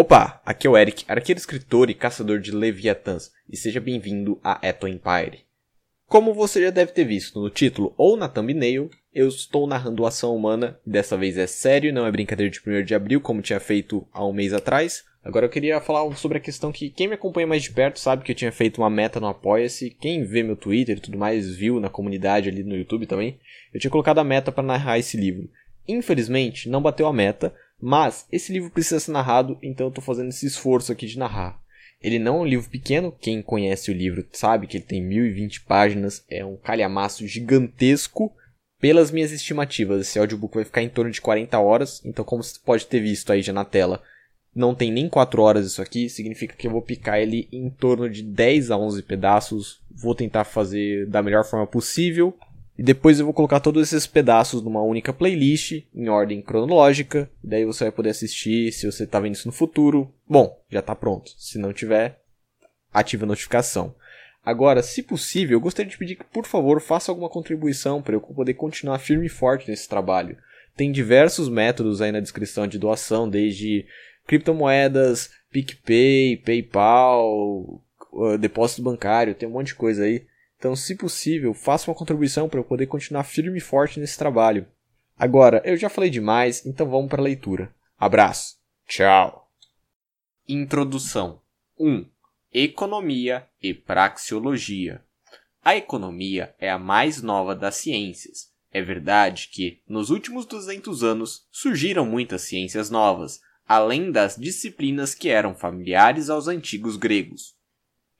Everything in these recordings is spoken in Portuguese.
Opa, aqui é o Eric, arqueiro escritor e caçador de Leviatãs, e seja bem-vindo a Eto Empire. Como você já deve ter visto no título ou na thumbnail, eu estou narrando ação humana, e dessa vez é sério, não é brincadeira de 1 de abril, como tinha feito há um mês atrás. Agora eu queria falar sobre a questão que quem me acompanha mais de perto sabe que eu tinha feito uma meta no Apoia-se, quem vê meu Twitter e tudo mais viu na comunidade ali no YouTube também, eu tinha colocado a meta para narrar esse livro. Infelizmente, não bateu a meta, mas esse livro precisa ser narrado, então eu estou fazendo esse esforço aqui de narrar. Ele não é um livro pequeno, quem conhece o livro sabe que ele tem 1020 páginas, é um calhamaço gigantesco. Pelas minhas estimativas, esse audiobook vai ficar em torno de 40 horas, então como você pode ter visto aí já na tela, não tem nem 4 horas isso aqui, significa que eu vou picar ele em torno de 10 a 11 pedaços. Vou tentar fazer da melhor forma possível. E depois eu vou colocar todos esses pedaços numa única playlist, em ordem cronológica. Daí você vai poder assistir se você está vendo isso no futuro. Bom, já está pronto. Se não tiver, ative a notificação. Agora, se possível, eu gostaria de pedir que, por favor, faça alguma contribuição para eu poder continuar firme e forte nesse trabalho. Tem diversos métodos aí na descrição de doação, desde criptomoedas, PicPay, PayPal, uh, depósito bancário, tem um monte de coisa aí. Então, se possível, faça uma contribuição para eu poder continuar firme e forte nesse trabalho. Agora, eu já falei demais, então vamos para a leitura. Abraço. Tchau. Introdução 1. Economia e praxeologia. A economia é a mais nova das ciências. É verdade que, nos últimos 200 anos, surgiram muitas ciências novas, além das disciplinas que eram familiares aos antigos gregos.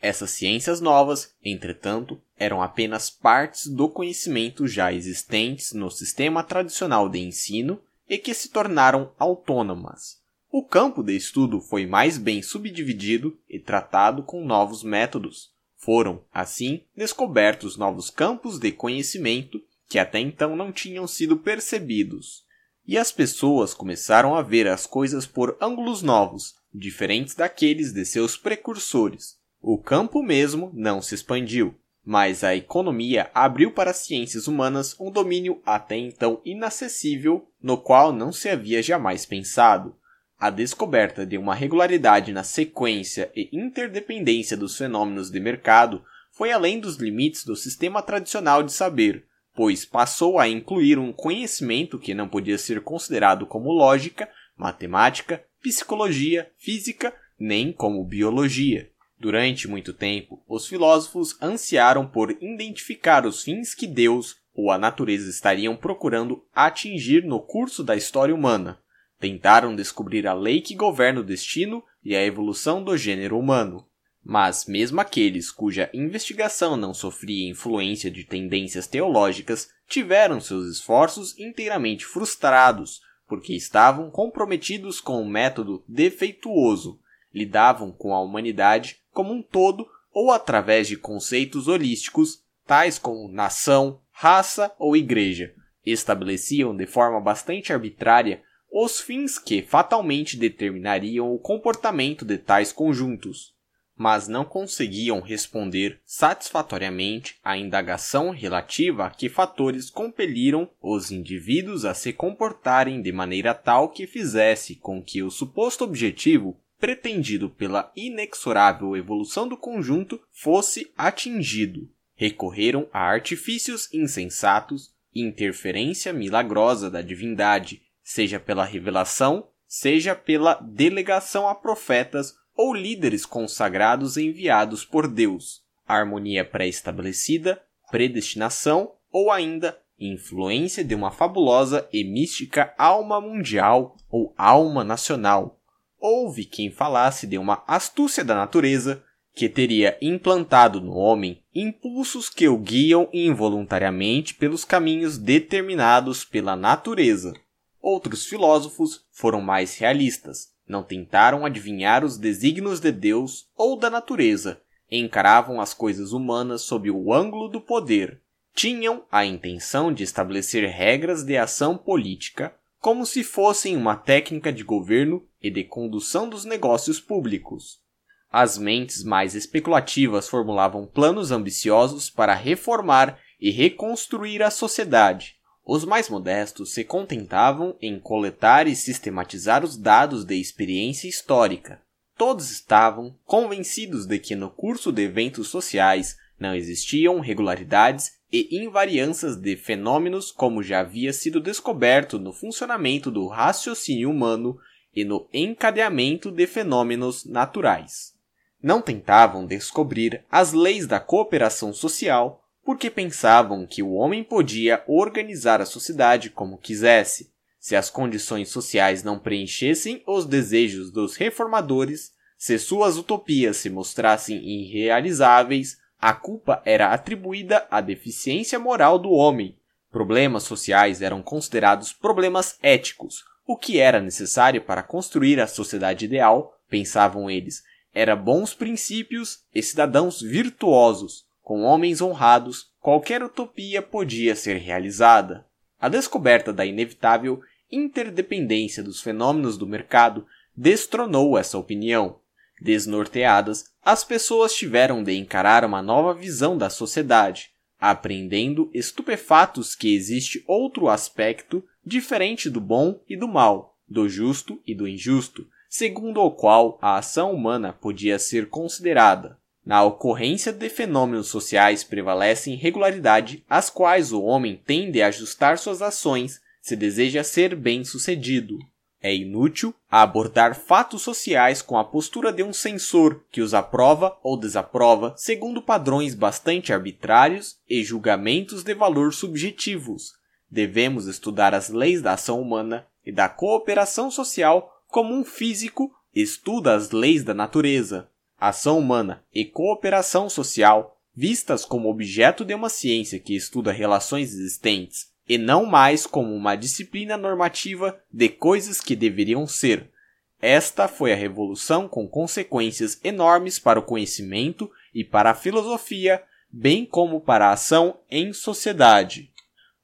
Essas ciências novas, entretanto, eram apenas partes do conhecimento já existentes no sistema tradicional de ensino e que se tornaram autônomas. O campo de estudo foi mais bem subdividido e tratado com novos métodos. Foram, assim, descobertos novos campos de conhecimento que até então não tinham sido percebidos. E as pessoas começaram a ver as coisas por ângulos novos, diferentes daqueles de seus precursores o campo mesmo não se expandiu, mas a economia abriu para as ciências humanas um domínio até então inacessível, no qual não se havia jamais pensado. A descoberta de uma regularidade na sequência e interdependência dos fenômenos de mercado foi além dos limites do sistema tradicional de saber, pois passou a incluir um conhecimento que não podia ser considerado como lógica, matemática, psicologia, física, nem como biologia. Durante muito tempo, os filósofos ansiaram por identificar os fins que Deus ou a natureza estariam procurando atingir no curso da história humana. Tentaram descobrir a lei que governa o destino e a evolução do gênero humano. Mas, mesmo aqueles cuja investigação não sofria influência de tendências teológicas tiveram seus esforços inteiramente frustrados, porque estavam comprometidos com um método defeituoso, lidavam com a humanidade como um todo ou através de conceitos holísticos, tais como nação, raça ou igreja, estabeleciam de forma bastante arbitrária os fins que fatalmente determinariam o comportamento de tais conjuntos, mas não conseguiam responder satisfatoriamente à indagação relativa a que fatores compeliram os indivíduos a se comportarem de maneira tal que fizesse com que o suposto objetivo pretendido pela inexorável evolução do conjunto fosse atingido. Recorreram a artifícios insensatos, interferência milagrosa da divindade, seja pela revelação, seja pela delegação a profetas ou líderes consagrados enviados por Deus, harmonia pré-estabelecida, predestinação ou ainda influência de uma fabulosa e mística alma mundial ou alma nacional, houve quem falasse de uma astúcia da natureza que teria implantado no homem impulsos que o guiam involuntariamente pelos caminhos determinados pela natureza. Outros filósofos foram mais realistas, não tentaram adivinhar os desígnios de Deus ou da natureza, encaravam as coisas humanas sob o ângulo do poder, tinham a intenção de estabelecer regras de ação política como se fossem uma técnica de governo e de condução dos negócios públicos. As mentes mais especulativas formulavam planos ambiciosos para reformar e reconstruir a sociedade. Os mais modestos se contentavam em coletar e sistematizar os dados de experiência histórica. Todos estavam convencidos de que no curso de eventos sociais não existiam regularidades e invariâncias de fenômenos como já havia sido descoberto no funcionamento do raciocínio humano e no encadeamento de fenômenos naturais. Não tentavam descobrir as leis da cooperação social porque pensavam que o homem podia organizar a sociedade como quisesse. Se as condições sociais não preenchessem os desejos dos reformadores, se suas utopias se mostrassem irrealizáveis, a culpa era atribuída à deficiência moral do homem. Problemas sociais eram considerados problemas éticos, o que era necessário para construir a sociedade ideal, pensavam eles, era bons princípios e cidadãos virtuosos. Com homens honrados, qualquer utopia podia ser realizada. A descoberta da inevitável interdependência dos fenômenos do mercado destronou essa opinião. Desnorteadas, as pessoas tiveram de encarar uma nova visão da sociedade, aprendendo estupefatos que existe outro aspecto diferente do bom e do mal, do justo e do injusto, segundo o qual a ação humana podia ser considerada. Na ocorrência de fenômenos sociais prevalecem regularidade, às quais o homem tende a ajustar suas ações se deseja ser bem-sucedido. É inútil abordar fatos sociais com a postura de um censor que os aprova ou desaprova segundo padrões bastante arbitrários e julgamentos de valor subjetivos. Devemos estudar as leis da ação humana e da cooperação social como um físico estuda as leis da natureza. Ação humana e cooperação social, vistas como objeto de uma ciência que estuda relações existentes e não mais como uma disciplina normativa de coisas que deveriam ser. Esta foi a revolução com consequências enormes para o conhecimento e para a filosofia, bem como para a ação em sociedade.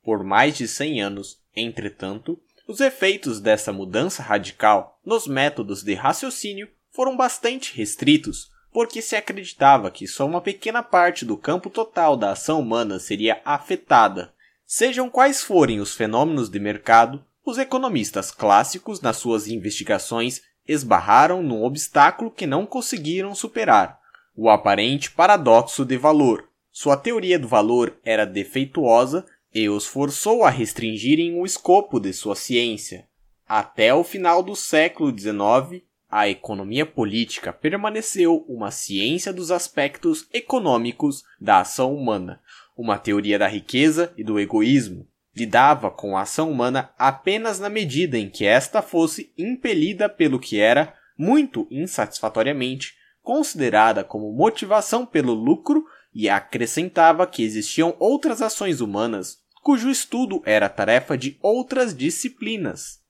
Por mais de cem anos, entretanto, os efeitos dessa mudança radical nos métodos de raciocínio foram bastante restritos, porque se acreditava que só uma pequena parte do campo total da ação humana seria afetada. Sejam quais forem os fenômenos de mercado, os economistas clássicos, nas suas investigações, esbarraram num obstáculo que não conseguiram superar: o aparente paradoxo de valor. Sua teoria do valor era defeituosa e os forçou a restringirem o escopo de sua ciência. Até o final do século XIX, a economia política permaneceu uma ciência dos aspectos econômicos da ação humana, uma teoria da riqueza e do egoísmo. Lidava com a ação humana apenas na medida em que esta fosse impelida pelo que era, muito insatisfatoriamente, considerada como motivação pelo lucro e acrescentava que existiam outras ações humanas cujo estudo era tarefa de outras disciplinas.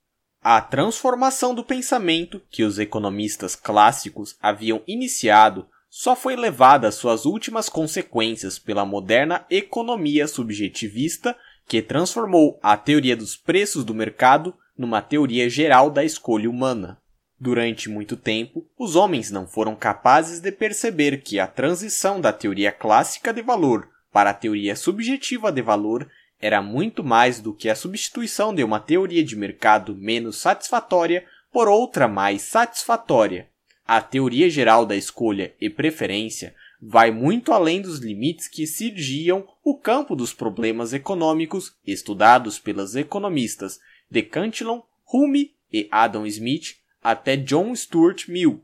A transformação do pensamento que os economistas clássicos haviam iniciado só foi levada às suas últimas consequências pela moderna economia subjetivista que transformou a teoria dos preços do mercado numa teoria geral da escolha humana. Durante muito tempo, os homens não foram capazes de perceber que a transição da teoria clássica de valor para a teoria subjetiva de valor era muito mais do que a substituição de uma teoria de mercado menos satisfatória por outra mais satisfatória. A teoria geral da escolha e preferência vai muito além dos limites que cirgiam o campo dos problemas econômicos estudados pelos economistas de Cantillon, Hume e Adam Smith até John Stuart Mill.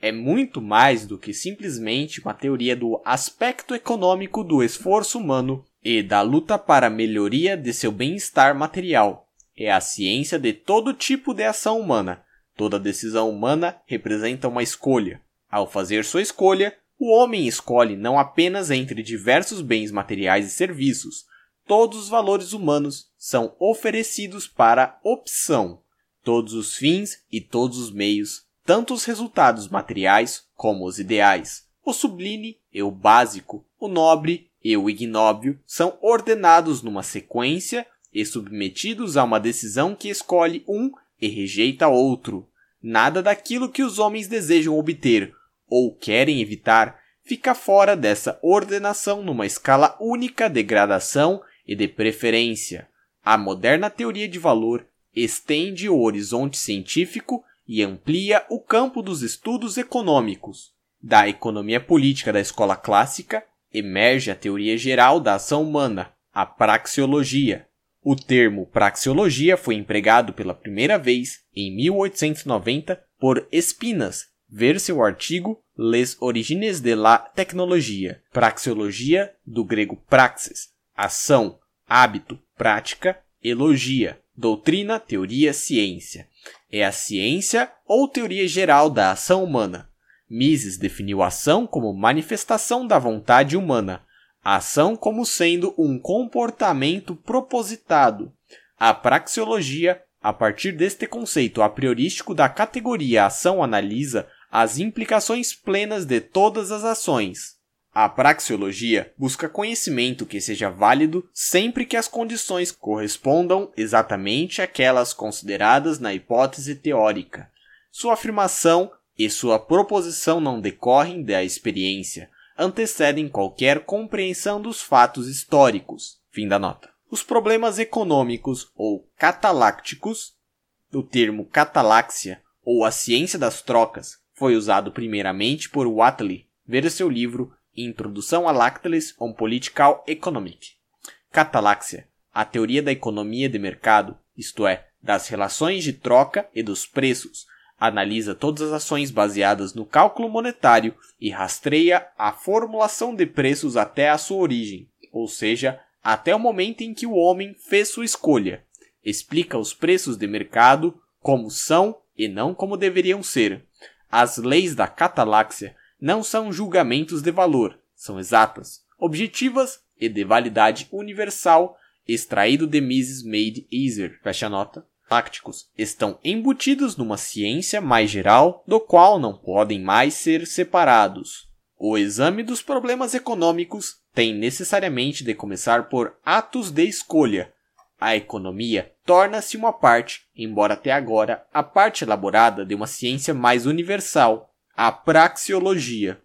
É muito mais do que simplesmente uma teoria do aspecto econômico do esforço humano e da luta para a melhoria de seu bem-estar material. É a ciência de todo tipo de ação humana, Toda decisão humana representa uma escolha. Ao fazer sua escolha, o homem escolhe não apenas entre diversos bens materiais e serviços, todos os valores humanos são oferecidos para opção. Todos os fins e todos os meios, tanto os resultados materiais como os ideais, o sublime e o básico, o nobre e o ignóbil, são ordenados numa sequência e submetidos a uma decisão que escolhe um e rejeita outro. Nada daquilo que os homens desejam obter ou querem evitar fica fora dessa ordenação numa escala única de gradação e de preferência. a moderna teoria de valor estende o horizonte científico e amplia o campo dos estudos econômicos. Da economia política da escola clássica emerge a teoria geral da ação humana, a praxeologia. O termo praxeologia foi empregado pela primeira vez em 1890 por Espinas, ver seu artigo Les origines de la tecnologia, praxeologia do grego praxis, ação, hábito, prática, elogia, doutrina, teoria, ciência. É a ciência ou teoria geral da ação humana. Mises definiu a ação como manifestação da vontade humana, ação como sendo um comportamento propositado. A praxeologia, a partir deste conceito a priorístico da categoria ação, analisa as implicações plenas de todas as ações. A praxeologia busca conhecimento que seja válido sempre que as condições correspondam exatamente àquelas consideradas na hipótese teórica. Sua afirmação e sua proposição não decorrem da experiência, antecedem qualquer compreensão dos fatos históricos. Fim da nota. Os problemas econômicos ou catalácticos, o termo cataláxia ou a ciência das trocas, foi usado primeiramente por Whatley, ver seu livro Introdução a Lactalis on Political Economic. Cataláxia, a teoria da economia de mercado, isto é, das relações de troca e dos preços, analisa todas as ações baseadas no cálculo monetário e rastreia a formulação de preços até a sua origem, ou seja, até o momento em que o homem fez sua escolha. Explica os preços de mercado como são e não como deveriam ser. As leis da cataláxia não são julgamentos de valor, são exatas, objetivas e de validade universal, extraído de Mises Made Easier, fecha nota. Tácticos estão embutidos numa ciência mais geral, do qual não podem mais ser separados. O exame dos problemas econômicos tem necessariamente de começar por atos de escolha. A economia torna-se uma parte, embora até agora a parte elaborada de uma ciência mais universal, a praxeologia.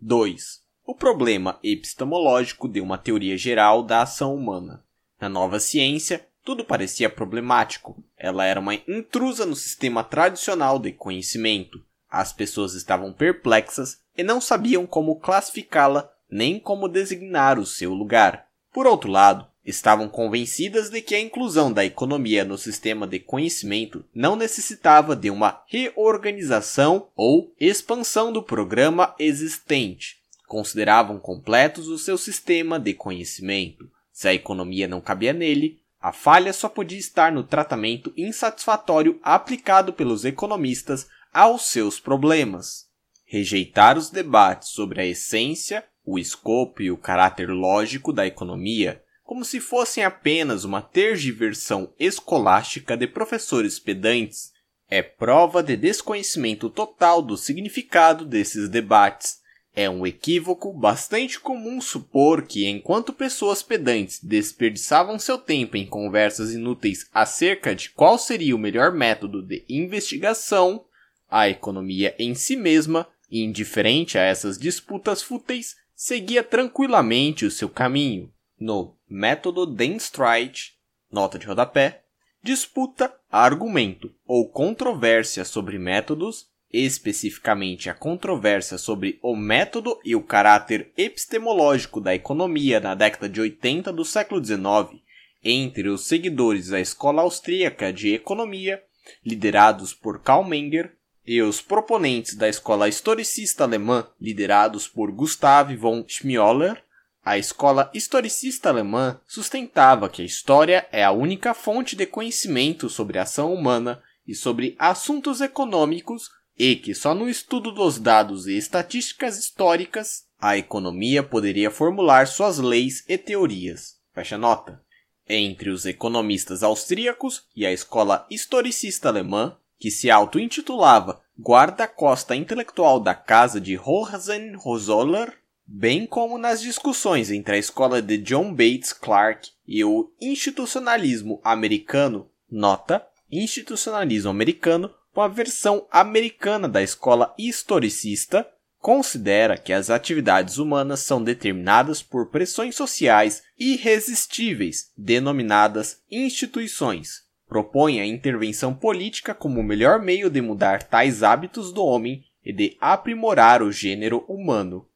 2. O problema epistemológico de uma teoria geral da ação humana. Na nova ciência, tudo parecia problemático. Ela era uma intrusa no sistema tradicional de conhecimento. As pessoas estavam perplexas e não sabiam como classificá-la nem como designar o seu lugar. Por outro lado, estavam convencidas de que a inclusão da economia no sistema de conhecimento não necessitava de uma reorganização ou expansão do programa existente. Consideravam completos o seu sistema de conhecimento. Se a economia não cabia nele, a falha só podia estar no tratamento insatisfatório aplicado pelos economistas aos seus problemas. Rejeitar os debates sobre a essência, o escopo e o caráter lógico da economia como se fossem apenas uma tergiversão escolástica de professores pedantes, é prova de desconhecimento total do significado desses debates. É um equívoco bastante comum supor que, enquanto pessoas pedantes desperdiçavam seu tempo em conversas inúteis acerca de qual seria o melhor método de investigação, a economia em si mesma, indiferente a essas disputas fúteis, seguia tranquilamente o seu caminho. No método Denstrite, nota de rodapé, disputa, argumento ou controvérsia sobre métodos, especificamente a controvérsia sobre o método e o caráter epistemológico da economia na década de 80 do século XIX, entre os seguidores da escola austríaca de economia, liderados por Karl Menger, e os proponentes da escola historicista alemã, liderados por Gustav von Schmioller, a escola historicista alemã sustentava que a história é a única fonte de conhecimento sobre a ação humana e sobre assuntos econômicos e que só no estudo dos dados e estatísticas históricas a economia poderia formular suas leis e teorias. Fecha nota. Entre os economistas austríacos e a escola historicista alemã, que se auto-intitulava guarda-costa intelectual da casa de Hohenzollern, bem como nas discussões entre a escola de John Bates Clark e o institucionalismo americano, nota institucionalismo americano com a versão americana da escola historicista, considera que as atividades humanas são determinadas por pressões sociais irresistíveis, denominadas instituições. Propõe a intervenção política como o melhor meio de mudar tais hábitos do homem e de aprimorar o gênero humano.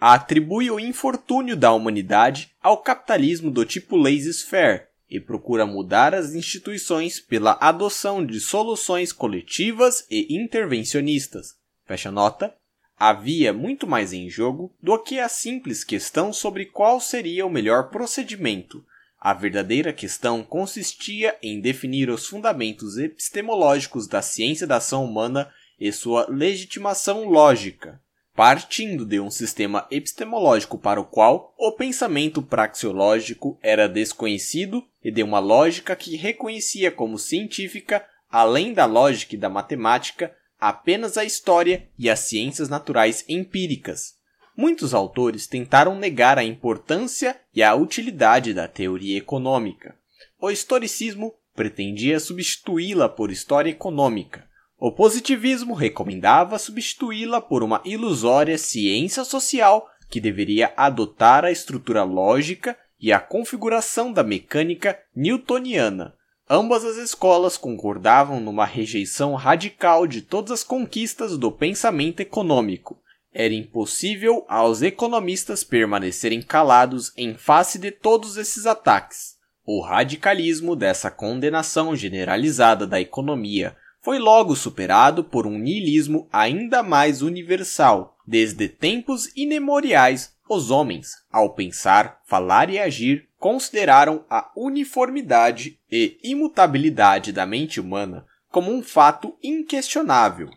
Atribui o infortúnio da humanidade ao capitalismo do tipo laissez-faire e procura mudar as instituições pela adoção de soluções coletivas e intervencionistas. Fecha nota. Havia muito mais em jogo do que a simples questão sobre qual seria o melhor procedimento. A verdadeira questão consistia em definir os fundamentos epistemológicos da ciência da ação humana e sua legitimação lógica partindo de um sistema epistemológico para o qual o pensamento praxeológico era desconhecido e de uma lógica que reconhecia como científica, além da lógica e da matemática, apenas a história e as ciências naturais empíricas. Muitos autores tentaram negar a importância e a utilidade da teoria econômica. O historicismo pretendia substituí-la por história econômica, o positivismo recomendava substituí-la por uma ilusória ciência social que deveria adotar a estrutura lógica e a configuração da mecânica newtoniana. Ambas as escolas concordavam numa rejeição radical de todas as conquistas do pensamento econômico. Era impossível aos economistas permanecerem calados em face de todos esses ataques. O radicalismo dessa condenação generalizada da economia foi logo superado por um niilismo ainda mais universal. Desde tempos inemoriais, os homens, ao pensar, falar e agir, consideraram a uniformidade e imutabilidade da mente humana como um fato inquestionável.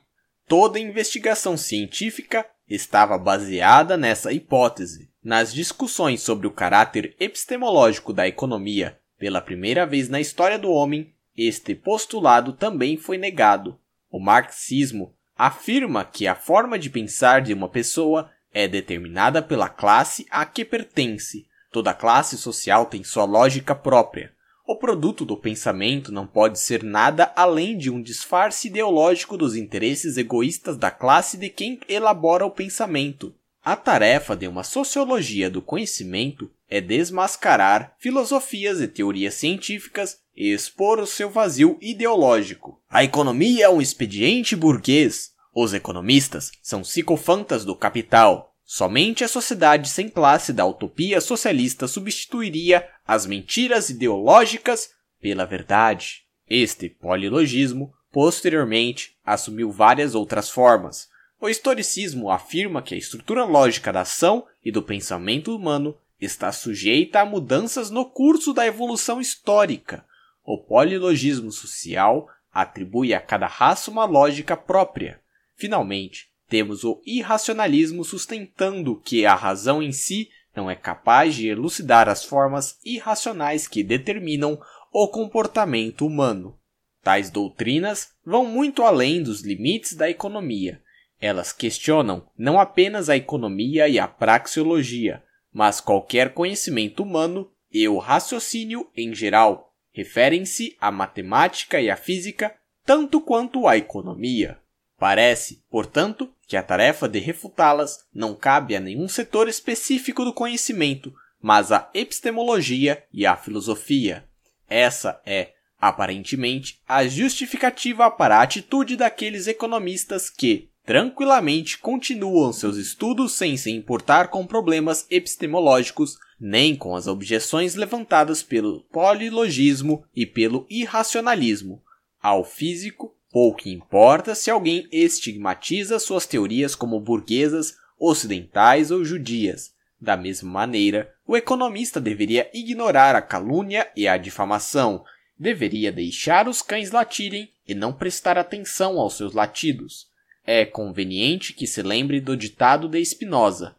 Toda investigação científica estava baseada nessa hipótese. Nas discussões sobre o caráter epistemológico da economia, pela primeira vez na história do homem, este postulado também foi negado. O marxismo afirma que a forma de pensar de uma pessoa é determinada pela classe a que pertence. Toda classe social tem sua lógica própria. O produto do pensamento não pode ser nada além de um disfarce ideológico dos interesses egoístas da classe de quem elabora o pensamento. A tarefa de uma sociologia do conhecimento é desmascarar filosofias e teorias científicas expor o seu vazio ideológico. A economia é um expediente burguês. Os economistas são psicofantas do capital. Somente a sociedade sem classe da utopia socialista substituiria as mentiras ideológicas pela verdade. Este polilogismo, posteriormente, assumiu várias outras formas. O historicismo afirma que a estrutura lógica da ação e do pensamento humano está sujeita a mudanças no curso da evolução histórica, o polilogismo social atribui a cada raça uma lógica própria. Finalmente, temos o irracionalismo sustentando que a razão em si não é capaz de elucidar as formas irracionais que determinam o comportamento humano. Tais doutrinas vão muito além dos limites da economia. Elas questionam não apenas a economia e a praxeologia, mas qualquer conhecimento humano e o raciocínio em geral referem-se à matemática e à física tanto quanto à economia. Parece, portanto, que a tarefa de refutá-las não cabe a nenhum setor específico do conhecimento, mas à epistemologia e à filosofia. Essa é, aparentemente, a justificativa para a atitude daqueles economistas que, tranquilamente, continuam seus estudos sem se importar com problemas epistemológicos nem com as objeções levantadas pelo polilogismo e pelo irracionalismo. Ao físico, pouco importa se alguém estigmatiza suas teorias como burguesas, ocidentais ou judias. Da mesma maneira, o economista deveria ignorar a calúnia e a difamação, deveria deixar os cães latirem e não prestar atenção aos seus latidos. É conveniente que se lembre do ditado de Spinoza: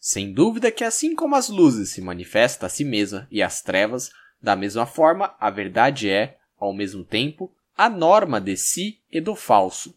sem dúvida que assim como as luzes se manifestam a si mesma e as trevas, da mesma forma a verdade é, ao mesmo tempo, a norma de si e do falso.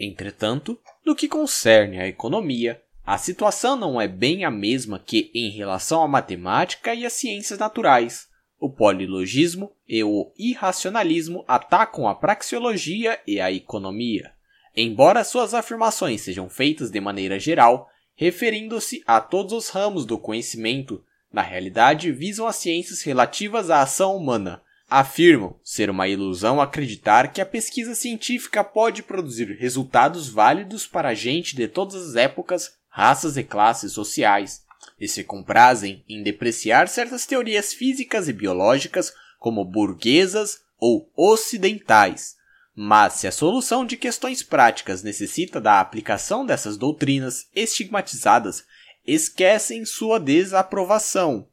Entretanto, no que concerne à economia, a situação não é bem a mesma que em relação à matemática e às ciências naturais. O polilogismo e o irracionalismo atacam a praxeologia e a economia. Embora suas afirmações sejam feitas de maneira geral, referindo-se a todos os ramos do conhecimento, na realidade visam as ciências relativas à ação humana. Afirmam ser uma ilusão acreditar que a pesquisa científica pode produzir resultados válidos para a gente de todas as épocas, raças e classes sociais, e se comprazem em depreciar certas teorias físicas e biológicas como burguesas ou ocidentais. Mas se a solução de questões práticas necessita da aplicação dessas doutrinas estigmatizadas, esquecem sua desaprovação.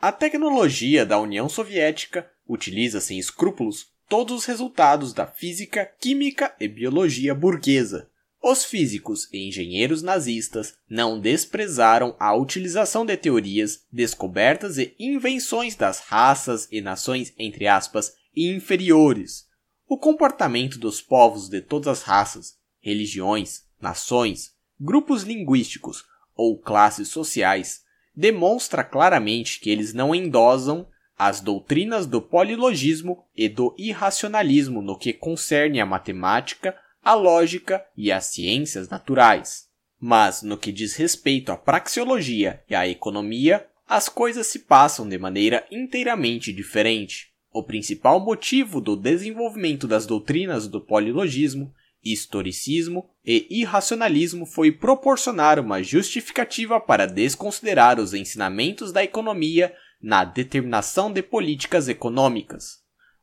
A tecnologia da União Soviética utiliza sem escrúpulos todos os resultados da física, química e biologia burguesa. Os físicos e engenheiros nazistas não desprezaram a utilização de teorias, descobertas e invenções das raças e nações, entre aspas, inferiores. O comportamento dos povos de todas as raças, religiões, nações, grupos linguísticos ou classes sociais demonstra claramente que eles não endosam as doutrinas do polilogismo e do irracionalismo no que concerne a matemática, a lógica e as ciências naturais. Mas no que diz respeito à praxeologia e à economia, as coisas se passam de maneira inteiramente diferente. O principal motivo do desenvolvimento das doutrinas do polilogismo, historicismo e irracionalismo foi proporcionar uma justificativa para desconsiderar os ensinamentos da economia na determinação de políticas econômicas.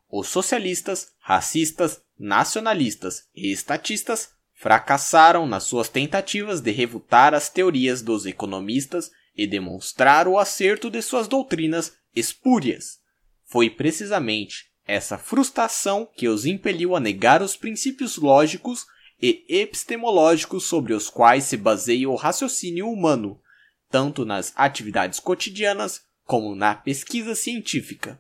Os socialistas, racistas, nacionalistas e estatistas fracassaram nas suas tentativas de refutar as teorias dos economistas e demonstrar o acerto de suas doutrinas espúrias. Foi precisamente essa frustração que os impeliu a negar os princípios lógicos e epistemológicos sobre os quais se baseia o raciocínio humano, tanto nas atividades cotidianas como na pesquisa científica.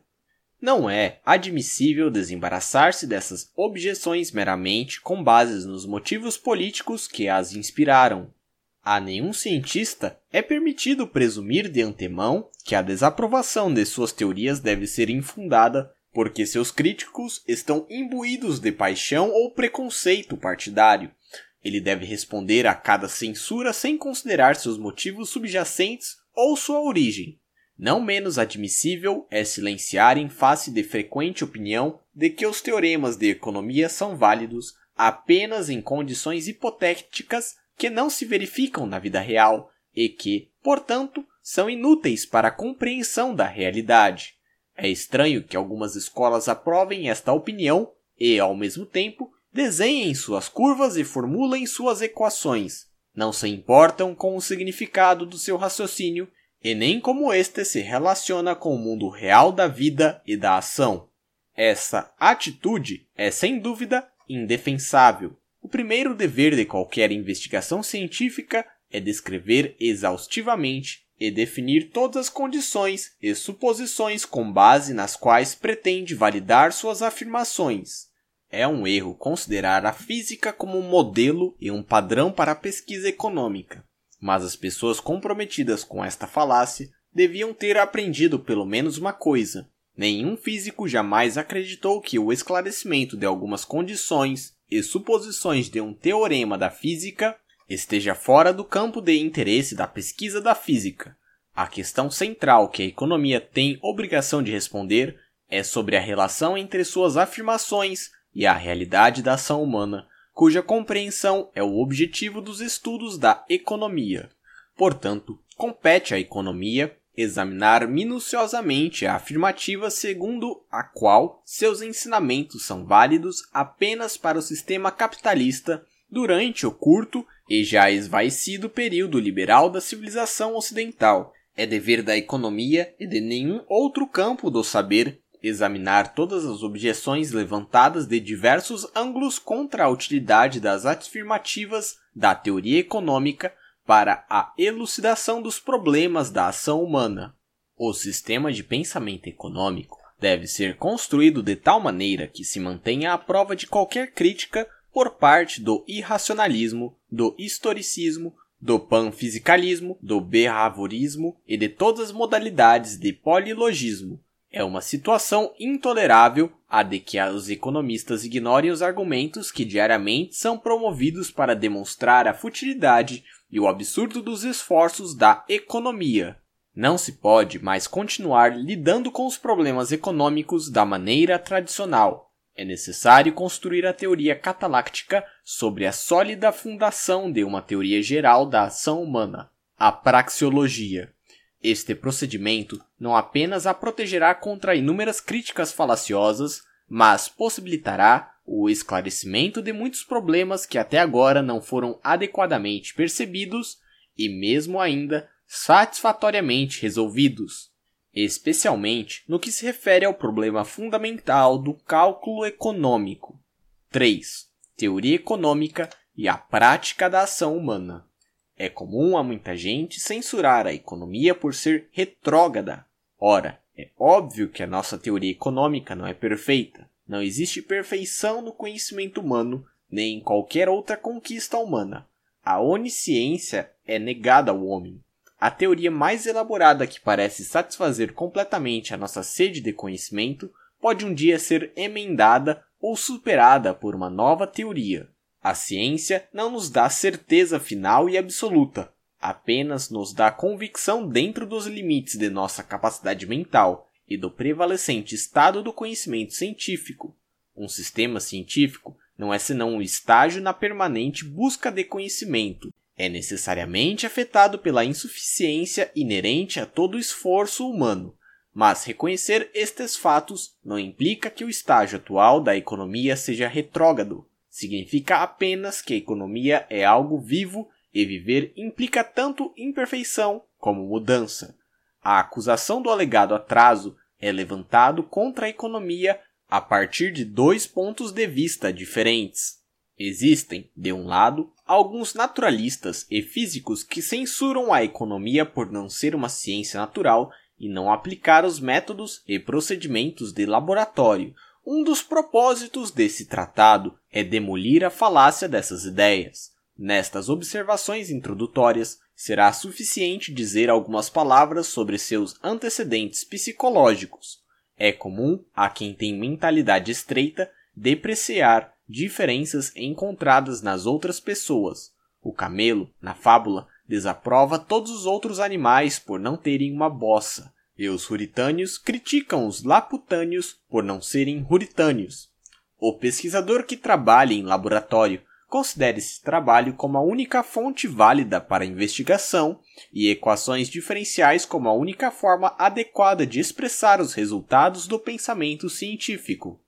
Não é admissível desembaraçar-se dessas objeções meramente com bases nos motivos políticos que as inspiraram. A nenhum cientista é permitido presumir de antemão que a desaprovação de suas teorias deve ser infundada porque seus críticos estão imbuídos de paixão ou preconceito partidário. Ele deve responder a cada censura sem considerar seus motivos subjacentes ou sua origem. Não menos admissível é silenciar em face de frequente opinião de que os teoremas de economia são válidos apenas em condições hipotéticas que não se verificam na vida real e que, portanto, são inúteis para a compreensão da realidade. É estranho que algumas escolas aprovem esta opinião e, ao mesmo tempo, desenhem suas curvas e formulem suas equações. Não se importam com o significado do seu raciocínio e nem como este se relaciona com o mundo real da vida e da ação. Essa atitude é sem dúvida indefensável. O primeiro dever de qualquer investigação científica é descrever exaustivamente e definir todas as condições e suposições com base nas quais pretende validar suas afirmações. É um erro considerar a física como um modelo e um padrão para a pesquisa econômica mas as pessoas comprometidas com esta falácia deviam ter aprendido pelo menos uma coisa. Nenhum físico jamais acreditou que o esclarecimento de algumas condições e suposições de um teorema da física esteja fora do campo de interesse da pesquisa da física. A questão central que a economia tem obrigação de responder é sobre a relação entre suas afirmações e a realidade da ação humana, cuja compreensão é o objetivo dos estudos da economia. Portanto, compete à economia examinar minuciosamente a afirmativa segundo a qual seus ensinamentos são válidos apenas para o sistema capitalista durante o curto e já esvaecido período liberal da civilização ocidental. É dever da economia e de nenhum outro campo do saber examinar todas as objeções levantadas de diversos ângulos contra a utilidade das afirmativas da teoria econômica para a elucidação dos problemas da ação humana. O sistema de pensamento econômico deve ser construído de tal maneira que se mantenha à prova de qualquer crítica por parte do irracionalismo, do historicismo, do panfisicalismo, do behaviorismo e de todas as modalidades de polilogismo, É uma situação intolerável a de que os economistas ignorem os argumentos que diariamente são promovidos para demonstrar a futilidade e o absurdo dos esforços da economia. Não se pode mais continuar lidando com os problemas econômicos da maneira tradicional. É necessário construir a teoria cataláctica sobre a sólida fundação de uma teoria geral da ação humana, a praxeologia. Este procedimento não apenas a protegerá contra inúmeras críticas falaciosas, mas possibilitará o esclarecimento de muitos problemas que até agora não foram adequadamente percebidos e mesmo ainda satisfatoriamente resolvidos, especialmente no que se refere ao problema fundamental do cálculo econômico. 3. Teoria econômica e a prática da ação humana. É comum a muita gente censurar a economia por ser retrógrada. Ora, é óbvio que a nossa teoria econômica não é perfeita. Não existe perfeição no conhecimento humano, nem em qualquer outra conquista humana. A onisciência é negada ao homem. A teoria mais elaborada que parece satisfazer completamente a nossa sede de conhecimento pode um dia ser emendada ou superada por uma nova teoria. A ciência não nos dá certeza final e absoluta, apenas nos dá convicção dentro dos limites de nossa capacidade mental e do prevalecente estado do conhecimento científico. Um sistema científico não é senão um estágio na permanente busca de conhecimento. É necessariamente afetado pela insuficiência inerente a todo esforço humano, mas reconhecer estes fatos não implica que o estágio atual da economia seja retrógrado. Significa apenas que a economia é algo vivo e viver implica tanto imperfeição como mudança. A acusação do alegado atraso é levantado contra a economia a partir de dois pontos de vista diferentes. Existem, de um lado, alguns naturalistas e físicos que censuram a economia por não ser uma ciência natural e não aplicar os métodos e procedimentos de laboratório. Um dos propósitos desse tratado é demolir a falácia dessas ideias. Nestas observações introdutórias, será suficiente dizer algumas palavras sobre seus antecedentes psicológicos. É comum a quem tem mentalidade estreita depreciar diferenças encontradas nas outras pessoas. O camelo, na fábula, desaprova todos os outros animais por não terem uma bossa, e os ruritâneos criticam os laputâneos por não serem ruritâneos. O pesquisador que trabalha em laboratório considera esse trabalho como a única fonte válida para a investigação e equações diferenciais como a única forma adequada de expressar os resultados do pensamento científico.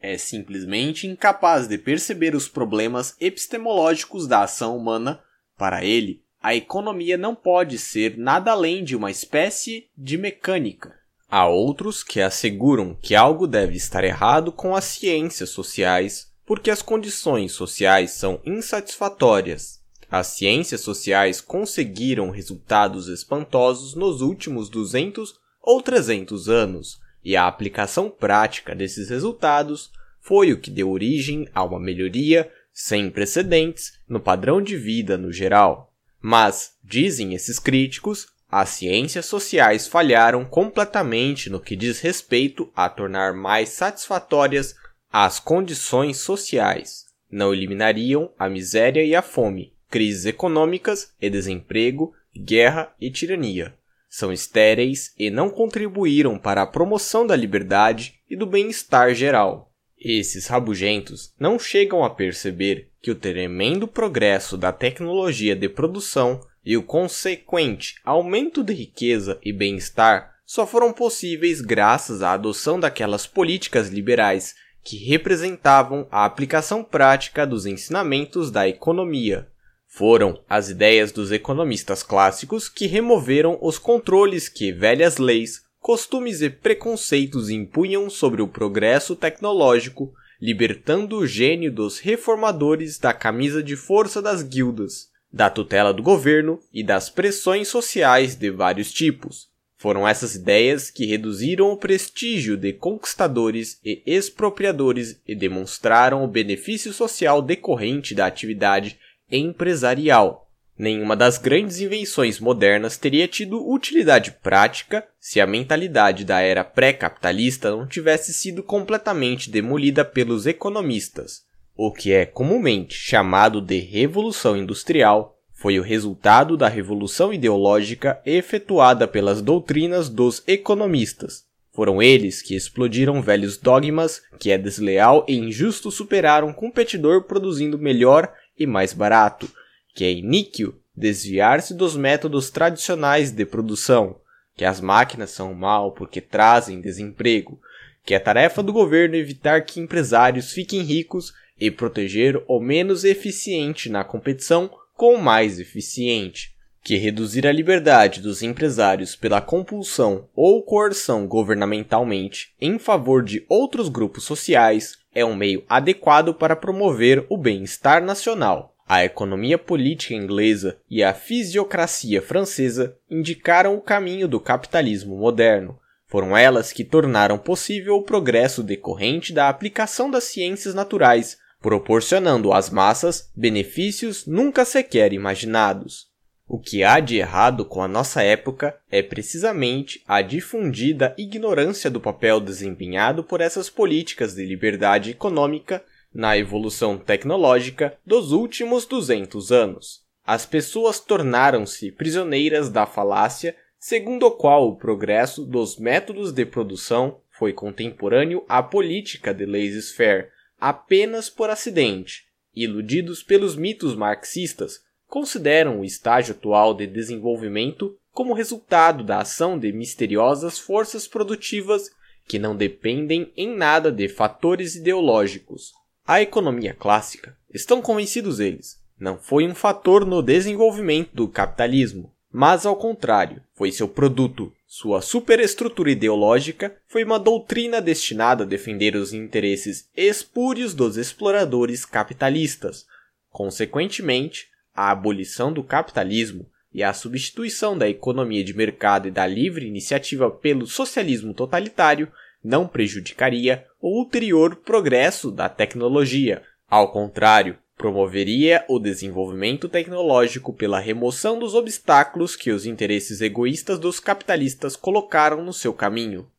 É simplesmente incapaz de perceber os problemas epistemológicos da ação humana. Para ele, a economia não pode ser nada além de uma espécie de mecânica. Há outros que asseguram que algo deve estar errado com as ciências sociais porque as condições sociais são insatisfatórias. As ciências sociais conseguiram resultados espantosos nos últimos 200 ou 300 anos, e a aplicação prática desses resultados foi o que deu origem a uma melhoria sem precedentes no padrão de vida no geral. Mas, dizem esses críticos, as ciências sociais falharam completamente no que diz respeito a tornar mais satisfatórias as condições sociais não eliminariam a miséria e a fome, crises econômicas e desemprego, guerra e tirania. São estéreis e não contribuíram para a promoção da liberdade e do bem-estar geral. Esses rabugentos não chegam a perceber que o tremendo progresso da tecnologia de produção e o consequente aumento de riqueza e bem-estar só foram possíveis graças à adoção daquelas políticas liberais que representavam a aplicação prática dos ensinamentos da economia. Foram as ideias dos economistas clássicos que removeram os controles que velhas leis, costumes e preconceitos impunham sobre o progresso tecnológico, libertando o gênio dos reformadores da camisa de força das guildas, da tutela do governo e das pressões sociais de vários tipos, foram essas ideias que reduziram o prestígio de conquistadores e expropriadores e demonstraram o benefício social decorrente da atividade empresarial. Nenhuma das grandes invenções modernas teria tido utilidade prática se a mentalidade da era pré-capitalista não tivesse sido completamente demolida pelos economistas. O que é comumente chamado de Revolução Industrial foi o resultado da revolução ideológica efetuada pelas doutrinas dos economistas. Foram eles que explodiram velhos dogmas que é desleal e injusto superar um competidor produzindo melhor e mais barato que é iníquo desviar-se dos métodos tradicionais de produção, que as máquinas são mal porque trazem desemprego, que é tarefa do governo evitar que empresários fiquem ricos e proteger o menos eficiente na competição com mais eficiente, que reduzir a liberdade dos empresários pela compulsão ou coerção governamentalmente em favor de outros grupos sociais é um meio adequado para promover o bem-estar nacional. A economia política inglesa e a fisiocracia francesa indicaram o caminho do capitalismo moderno. Foram elas que tornaram possível o progresso decorrente da aplicação das ciências naturais, proporcionando às massas benefícios nunca sequer imaginados. O que há de errado com a nossa época é precisamente a difundida ignorância do papel desempenhado por essas políticas de liberdade econômica na evolução tecnológica dos últimos 200 anos. As pessoas tornaram-se prisioneiras da falácia segundo a qual o progresso dos métodos de produção foi contemporâneo à política de laissez-faire apenas por acidente. Iludidos pelos mitos marxistas, consideram o estágio atual de desenvolvimento como resultado da ação de misteriosas forças produtivas que não dependem em nada de fatores ideológicos. A economia clássica, estão convencidos eles, não foi um fator no desenvolvimento do capitalismo, mas ao contrário, foi seu produto. Sua superestrutura ideológica foi uma doutrina destinada a defender os interesses espúrios dos exploradores capitalistas. Consequentemente, a abolição do capitalismo e a substituição da economia de mercado e da livre iniciativa pelo socialismo totalitário não prejudicaria o ulterior progresso da tecnologia. Ao contrário, promoveria o desenvolvimento tecnológico pela remoção dos obstáculos que os interesses egoístas dos capitalistas colocaram no seu caminho.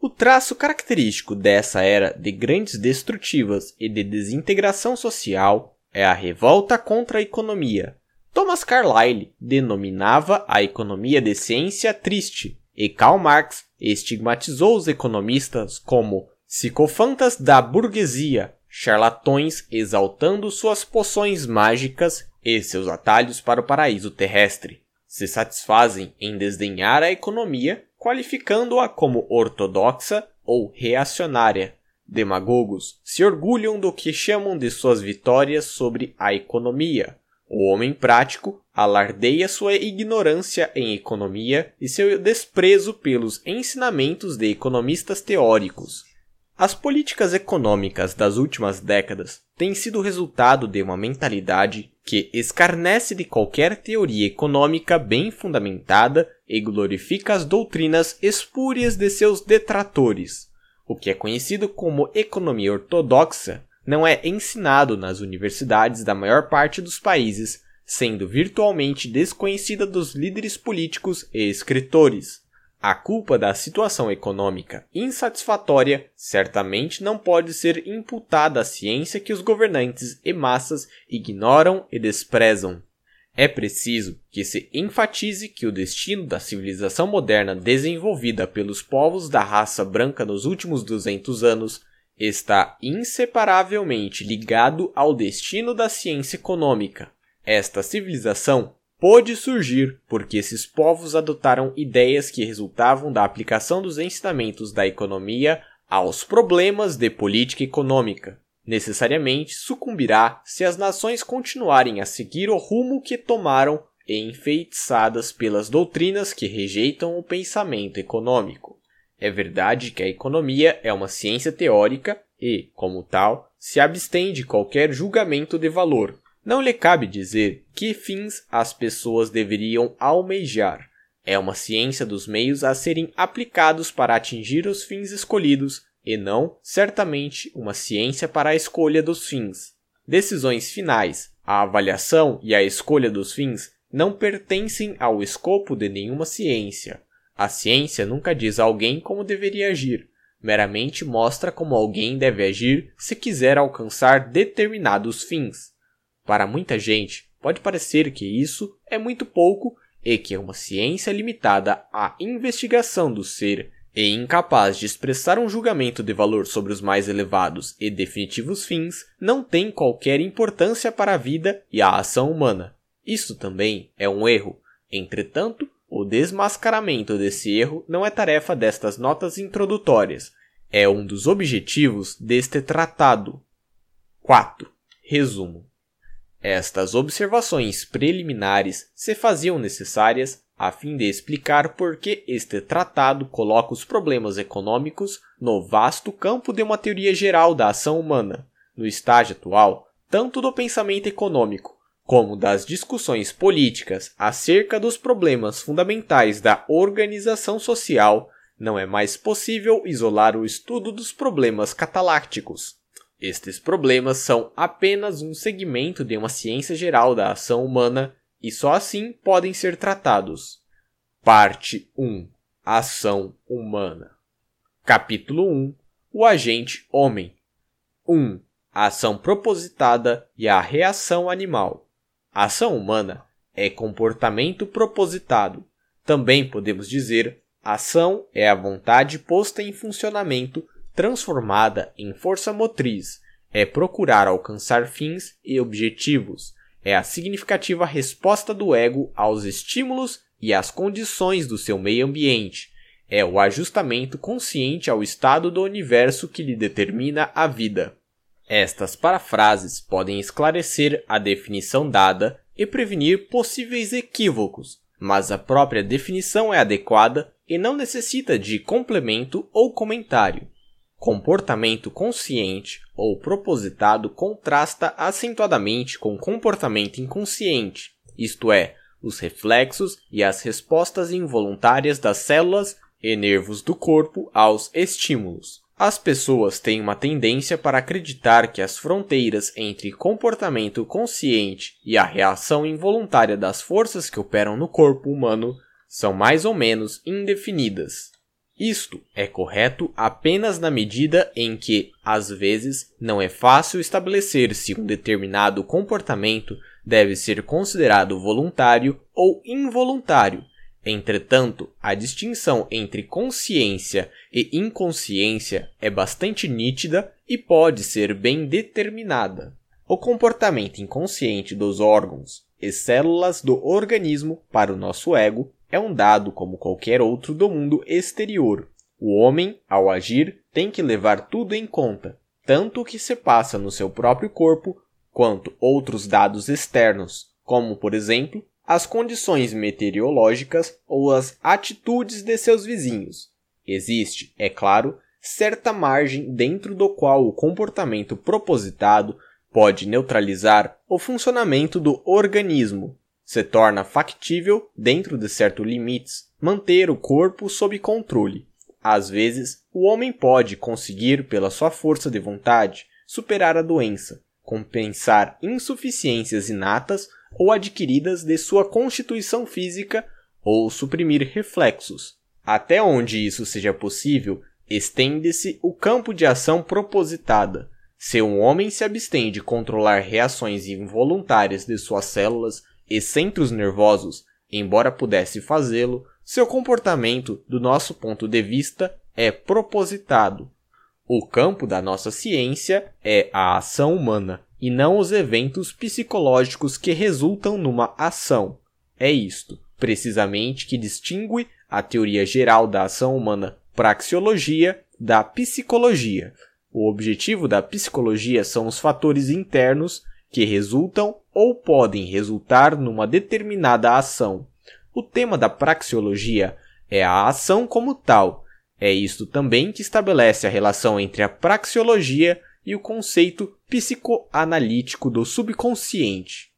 O traço característico dessa era de grandes destrutivas e de desintegração social é a revolta contra a economia. Thomas Carlyle denominava a economia de ciência triste, e Karl Marx estigmatizou os economistas como psicofantas da burguesia, charlatões exaltando suas poções mágicas e seus atalhos para o paraíso terrestre. Se satisfazem em desdenhar a economia, qualificando-a como ortodoxa ou reacionária. Demagogos se orgulham do que chamam de suas vitórias sobre a economia. O homem prático alardeia sua ignorância em economia e seu desprezo pelos ensinamentos de economistas teóricos. As políticas econômicas das últimas décadas têm sido resultado de uma mentalidade que escarnece de qualquer teoria econômica bem fundamentada e glorifica as doutrinas espúrias de seus detratores. O que é conhecido como economia ortodoxa não é ensinado nas universidades da maior parte dos países sendo virtualmente desconhecida dos líderes políticos e escritores. A culpa da situação econômica insatisfatória certamente não pode ser imputada à ciência que os governantes e massas ignoram e desprezam. É preciso que se enfatize que o destino da civilização moderna desenvolvida pelos povos da raça branca nos últimos 200 anos está inseparavelmente ligado ao destino da ciência econômica. Esta civilização pôde surgir porque esses povos adotaram ideias que resultavam da aplicação dos ensinamentos da economia aos problemas de política econômica. Necessariamente sucumbirá se as nações continuarem a seguir o rumo que tomaram enfeitiçadas pelas doutrinas que rejeitam o pensamento econômico. É verdade que a economia é uma ciência teórica e, como tal, se abstém de qualquer julgamento de valor, não lhe cabe dizer que fins as pessoas deveriam almejar. É uma ciência dos meios a serem aplicados para atingir os fins escolhidos, e não, certamente, uma ciência para a escolha dos fins. Decisões finais, a avaliação e a escolha dos fins não pertencem ao escopo de nenhuma ciência. A ciência nunca diz a alguém como deveria agir, meramente mostra como alguém deve agir se quiser alcançar determinados fins. Para muita gente, pode parecer que isso é muito pouco e que é uma ciência limitada à investigação do ser e incapaz de expressar um julgamento de valor sobre os mais elevados e definitivos fins, não tem qualquer importância para a vida e a ação humana. Isso também é um erro. Entretanto, o desmascaramento desse erro não é tarefa destas notas introdutórias. É um dos objetivos deste tratado. 4. Resumo. Estas observações preliminares se faziam necessárias a fim de explicar por que este tratado coloca os problemas econômicos no vasto campo de uma teoria geral da ação humana, no estágio atual, tanto do pensamento econômico como das discussões políticas acerca dos problemas fundamentais da organização social, não é mais possível isolar o estudo dos problemas catalácticos. Estes problemas são apenas um segmento de uma ciência geral da ação humana e só assim podem ser tratados. Parte 1 Ação Humana Capítulo 1 O Agente Homem 1. A ação propositada e a reação animal. A ação humana é comportamento propositado. Também podemos dizer ação é a vontade posta em funcionamento, transformada em força motriz. É procurar alcançar fins e objetivos é a significativa resposta do ego aos estímulos e às condições do seu meio ambiente. É o ajustamento consciente ao estado do universo que lhe determina a vida. Estas parafrases podem esclarecer a definição dada e prevenir possíveis equívocos, mas a própria definição é adequada e não necessita de complemento ou comentário. Comportamento consciente ou propositado contrasta acentuadamente com comportamento inconsciente, isto é, os reflexos e as respostas involuntárias das células e nervos do corpo aos estímulos. As pessoas têm uma tendência para acreditar que as fronteiras entre comportamento consciente e a reação involuntária das forças que operam no corpo humano são mais ou menos indefinidas. Isto é correto apenas na medida em que, às vezes, não é fácil estabelecer se um determinado comportamento deve ser considerado voluntário ou involuntário. Entretanto, a distinção entre consciência e inconsciência é bastante nítida e pode ser bem determinada. O comportamento inconsciente dos órgãos e células do organismo para o nosso ego é um dado como qualquer outro do mundo exterior. O homem, ao agir, tem que levar tudo em conta, tanto o que se passa no seu próprio corpo, quanto outros dados externos, como, por exemplo, as condições meteorológicas ou as atitudes de seus vizinhos. Existe, é claro, certa margem dentro do qual o comportamento propositado pode neutralizar o funcionamento do organismo, se torna factível, dentro de certos limites, manter o corpo sob controle. Às vezes, o homem pode conseguir, pela sua força de vontade, superar a doença, compensar insuficiências inatas ou adquiridas de sua constituição física ou suprimir reflexos. Até onde isso seja possível, estende-se o campo de ação propositada. Se um homem se abstém de controlar reações involuntárias de suas células e centros nervosos, embora pudesse fazê-lo, seu comportamento, do nosso ponto de vista, é propositado. O campo da nossa ciência é a ação humana e não os eventos psicológicos que resultam numa ação. É isto, precisamente, que distingue a teoria geral da ação humana praxeologia da psicologia. O objetivo da psicologia são os fatores internos que resultam ou podem resultar numa determinada ação. O tema da praxeologia é a ação como tal. É isto também que estabelece a relação entre a praxeologia e o conceito psicoanalítico do subconsciente.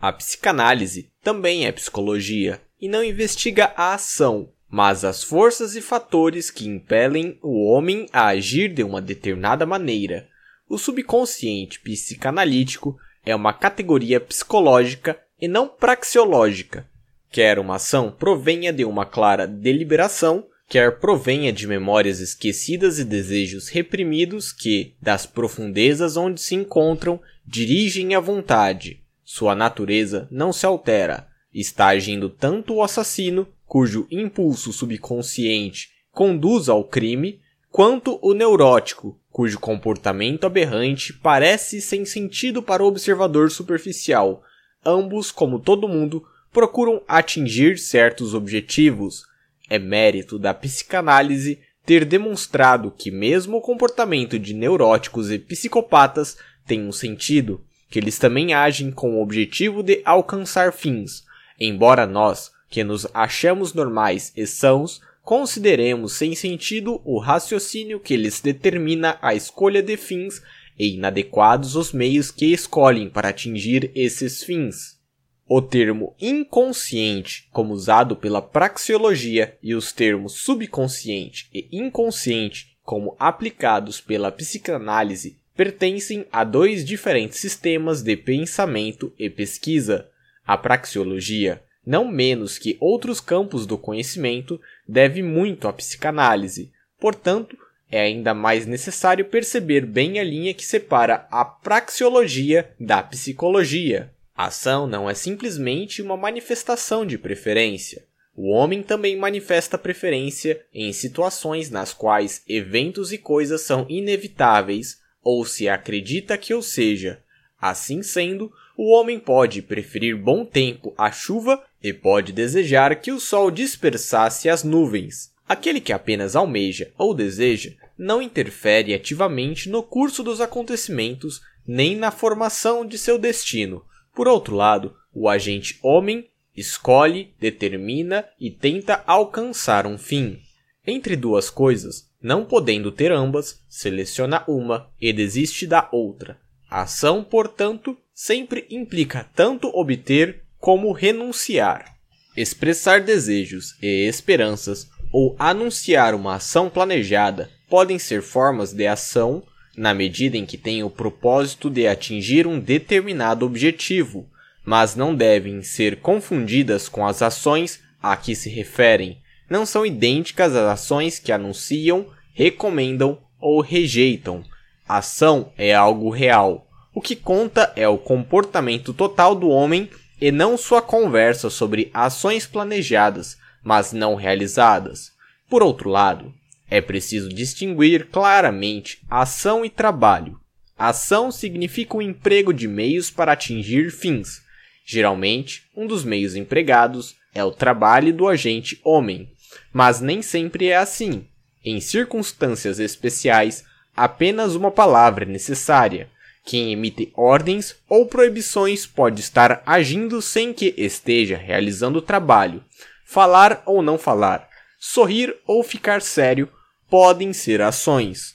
A psicanálise também é psicologia e não investiga a ação, mas as forças e fatores que impelem o homem a agir de uma determinada maneira. O subconsciente psicanalítico é uma categoria psicológica e não praxeológica. Quer uma ação provenha de uma clara deliberação, quer provenha de memórias esquecidas e desejos reprimidos que, das profundezas onde se encontram, dirigem a vontade. Sua natureza não se altera. Está agindo tanto o assassino, cujo impulso subconsciente conduz ao crime, quanto o neurótico, cujo comportamento aberrante parece sem sentido para o observador superficial. Ambos, como todo mundo, procuram atingir certos objetivos. É mérito da psicanálise ter demonstrado que mesmo o comportamento de neuróticos e psicopatas tem um sentido, que eles também agem com o objetivo de alcançar fins, embora nós, que nos achamos normais e sãos, consideremos sem sentido o raciocínio que lhes determina a escolha de fins e inadequados os meios que escolhem para atingir esses fins. O termo inconsciente, como usado pela praxeologia, e os termos subconsciente e inconsciente, como aplicados pela psicanálise, pertencem a dois diferentes sistemas de pensamento e pesquisa. A praxeologia não menos que outros campos do conhecimento, deve muito à psicanálise. Portanto, é ainda mais necessário perceber bem a linha que separa a praxeologia da psicologia. A ação não é simplesmente uma manifestação de preferência. O homem também manifesta preferência em situações nas quais eventos e coisas são inevitáveis ou se acredita que o seja. Assim sendo, o homem pode preferir bom tempo à chuva e pode desejar que o sol dispersasse as nuvens. Aquele que apenas almeja ou deseja não interfere ativamente no curso dos acontecimentos nem na formação de seu destino. Por outro lado, o agente homem escolhe, determina e tenta alcançar um fim. Entre duas coisas, não podendo ter ambas, seleciona uma e desiste da outra. A ação, portanto, sempre implica tanto obter como renunciar. Expressar desejos e esperanças ou anunciar uma ação planejada podem ser formas de ação na medida em que têm o propósito de atingir um determinado objetivo, mas não devem ser confundidas com as ações a que se referem. Não são idênticas às ações que anunciam, recomendam ou rejeitam. Ação é algo real, o que conta é o comportamento total do homem e não sua conversa sobre ações planejadas, mas não realizadas. Por outro lado, é preciso distinguir claramente ação e trabalho. Ação significa o emprego de meios para atingir fins. Geralmente, um dos meios empregados é o trabalho do agente homem, mas nem sempre é assim. Em circunstâncias especiais, apenas uma palavra é necessária, quem emite ordens ou proibições pode estar agindo sem que esteja realizando o trabalho. Falar ou não falar, sorrir ou ficar sério podem ser ações.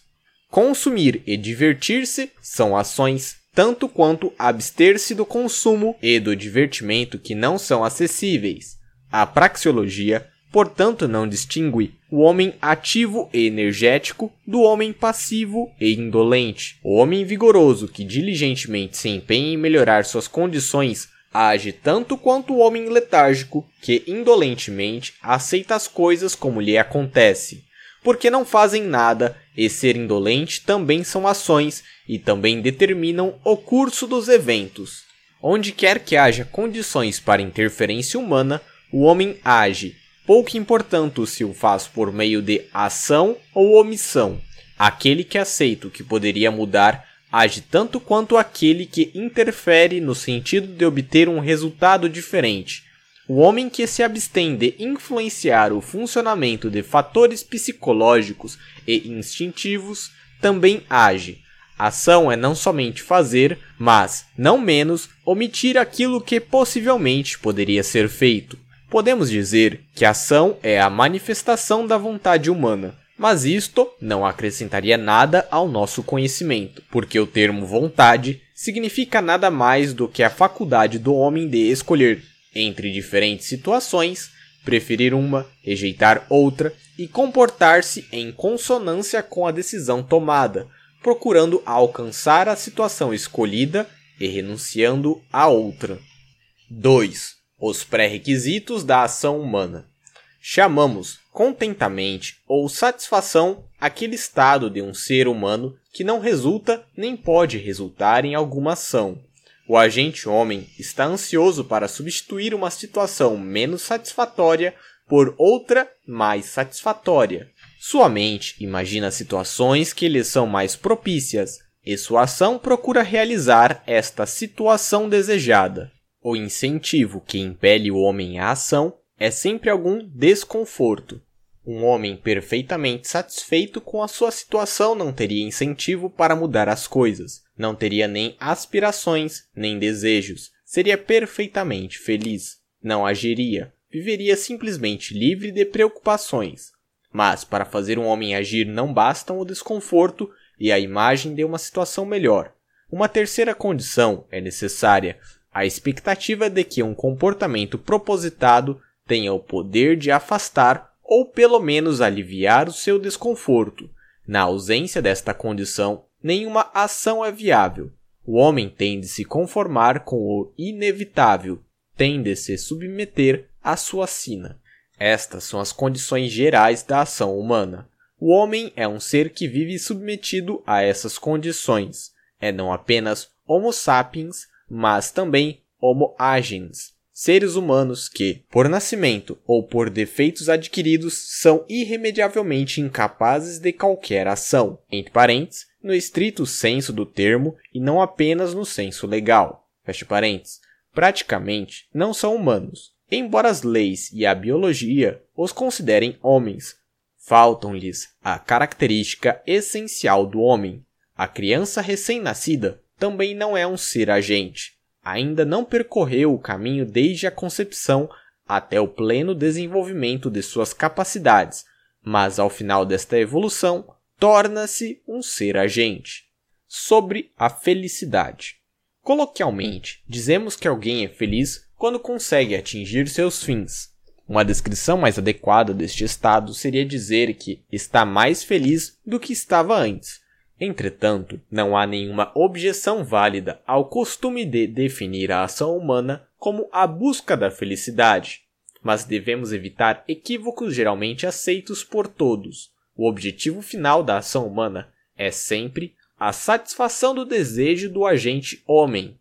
Consumir e divertir-se são ações tanto quanto abster-se do consumo e do divertimento que não são acessíveis. A praxeologia portanto não distingue o homem ativo e energético do homem passivo e indolente. O homem vigoroso que diligentemente se empenha em melhorar suas condições age tanto quanto o homem letárgico que indolentemente aceita as coisas como lhe acontece. Porque não fazem nada e ser indolente também são ações e também determinam o curso dos eventos. Onde quer que haja condições para interferência humana, o homem age pouco importando se o faz por meio de ação ou omissão. Aquele que aceita o que poderia mudar age tanto quanto aquele que interfere no sentido de obter um resultado diferente. O homem que se abstém de influenciar o funcionamento de fatores psicológicos e instintivos também age. Ação é não somente fazer, mas, não menos, omitir aquilo que possivelmente poderia ser feito. Podemos dizer que a ação é a manifestação da vontade humana, mas isto não acrescentaria nada ao nosso conhecimento, porque o termo vontade significa nada mais do que a faculdade do homem de escolher entre diferentes situações, preferir uma, rejeitar outra e comportar-se em consonância com a decisão tomada, procurando alcançar a situação escolhida e renunciando a outra. 2. Os pré-requisitos da ação humana. Chamamos contentamento ou satisfação aquele estado de um ser humano que não resulta nem pode resultar em alguma ação. O agente homem está ansioso para substituir uma situação menos satisfatória por outra mais satisfatória. Sua mente imagina situações que lhe são mais propícias e sua ação procura realizar esta situação desejada. O incentivo que impele o homem à ação é sempre algum desconforto. Um homem perfeitamente satisfeito com a sua situação não teria incentivo para mudar as coisas, não teria nem aspirações, nem desejos, seria perfeitamente feliz, não agiria, viveria simplesmente livre de preocupações. Mas para fazer um homem agir não bastam o desconforto e a imagem de uma situação melhor. Uma terceira condição é necessária, a expectativa de que um comportamento propositado tenha o poder de afastar ou pelo menos aliviar o seu desconforto. Na ausência desta condição, nenhuma ação é viável. O homem tem de se conformar com o inevitável, tem de se submeter à sua sina. Estas são as condições gerais da ação humana. O homem é um ser que vive submetido a essas condições. É não apenas Homo sapiens, mas também Homo agens, seres humanos que, por nascimento ou por defeitos adquiridos, são irremediavelmente incapazes de qualquer ação, entre parênteses, no estrito senso do termo e não apenas no senso legal. Praticamente não são humanos, embora as leis e a biologia os considerem homens. Faltam-lhes a característica essencial do homem. A criança recém-nascida também não é um ser agente ainda não percorreu o caminho desde a concepção até o pleno desenvolvimento de suas capacidades, mas ao final desta evolução torna-se um ser agente. Sobre a felicidade. Coloquialmente, dizemos que alguém é feliz quando consegue atingir seus fins. Uma descrição mais adequada deste estado seria dizer que está mais feliz do que estava antes, Entretanto, não há nenhuma objeção válida ao costume de definir a ação humana como a busca da felicidade, mas devemos evitar equívocos geralmente aceitos por todos. O objetivo final da ação humana é sempre a satisfação do desejo do agente homem.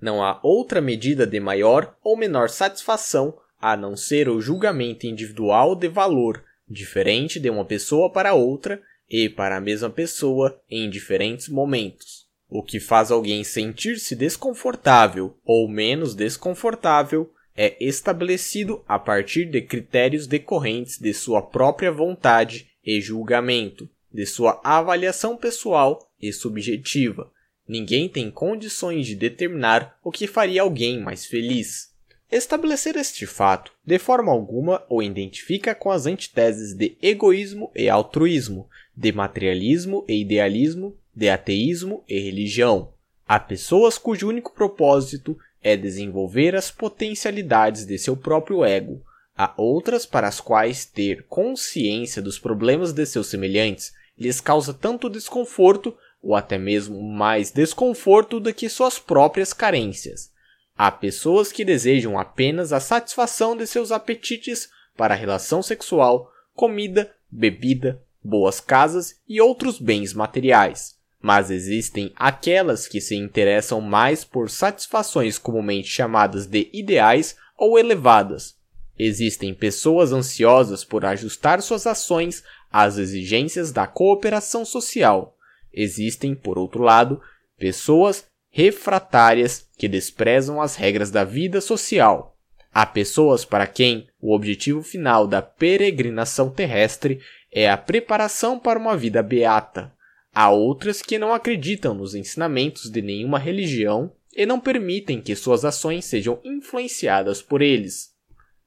Não há outra medida de maior ou menor satisfação a não ser o julgamento individual de valor, diferente de uma pessoa para outra e para a mesma pessoa em diferentes momentos, o que faz alguém sentir-se desconfortável ou menos desconfortável é estabelecido a partir de critérios decorrentes de sua própria vontade e julgamento, de sua avaliação pessoal e subjetiva. Ninguém tem condições de determinar o que faria alguém mais feliz. Estabelecer este fato, de forma alguma, o identifica com as antiteses de egoísmo e altruísmo, de materialismo e idealismo, de ateísmo e religião. Há pessoas cujo único propósito é desenvolver as potencialidades de seu próprio ego. Há outras para as quais ter consciência dos problemas de seus semelhantes lhes causa tanto desconforto ou até mesmo mais desconforto do que suas próprias carências. Há pessoas que desejam apenas a satisfação de seus apetites para a relação sexual, comida, bebida, boas casas e outros bens materiais. Mas existem aquelas que se interessam mais por satisfações comumente chamadas de ideais ou elevadas. Existem pessoas ansiosas por ajustar suas ações às exigências da cooperação social. Existem, por outro lado, pessoas refratárias que desprezam as regras da vida social. Há pessoas para quem o objetivo final da peregrinação terrestre é a preparação para uma vida beata. Há outras que não acreditam nos ensinamentos de nenhuma religião e não permitem que suas ações sejam influenciadas por eles.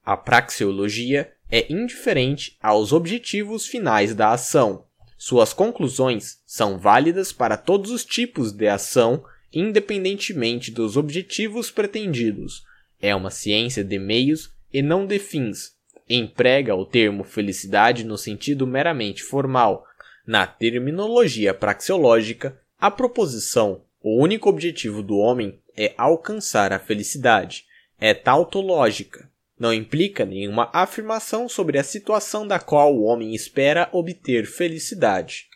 A praxeologia é indiferente aos objetivos finais da ação. Suas conclusões são válidas para todos os tipos de ação, independentemente dos objetivos pretendidos. É uma ciência de meios e não de fins, emprega o termo felicidade no sentido meramente formal. Na terminologia praxeológica, a proposição o único objetivo do homem é alcançar a felicidade é tautológica. Não implica nenhuma afirmação sobre a situação da qual o homem espera obter felicidade.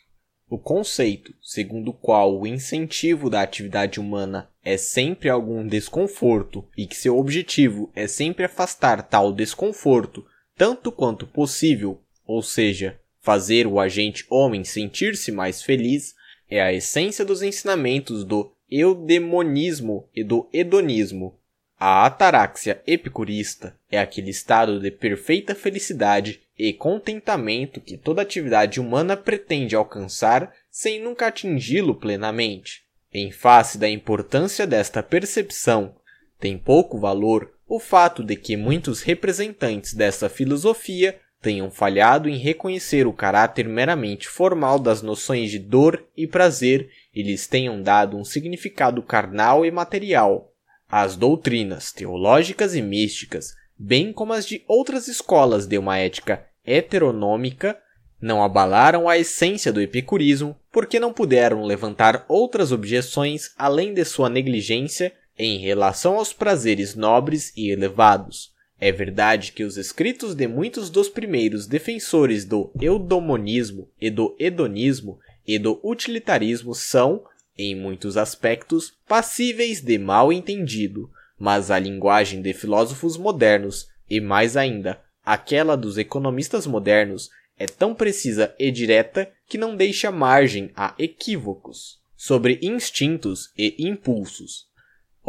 O conceito, segundo o qual o incentivo da atividade humana é sempre algum desconforto e que seu objetivo é sempre afastar tal desconforto tanto quanto possível, ou seja, fazer o agente homem sentir-se mais feliz, é a essência dos ensinamentos do eudemonismo e do hedonismo. A ataraxia epicurista é aquele estado de perfeita felicidade e contentamento que toda atividade humana pretende alcançar sem nunca atingi-lo plenamente. Em face da importância desta percepção, tem pouco valor o fato de que muitos representantes dessa filosofia tenham falhado em reconhecer o caráter meramente formal das noções de dor e prazer e lhes tenham dado um significado carnal e material. As doutrinas teológicas e místicas, bem como as de outras escolas de uma ética heteronômica, não abalaram a essência do epicurismo porque não puderam levantar outras objeções além de sua negligência em relação aos prazeres nobres e elevados. É verdade que os escritos de muitos dos primeiros defensores do eudomonismo e do hedonismo e do utilitarismo são, em muitos aspectos, passíveis de mal entendido, mas a linguagem de filósofos modernos, e mais ainda, aquela dos economistas modernos, é tão precisa e direta que não deixa margem a equívocos sobre instintos e impulsos.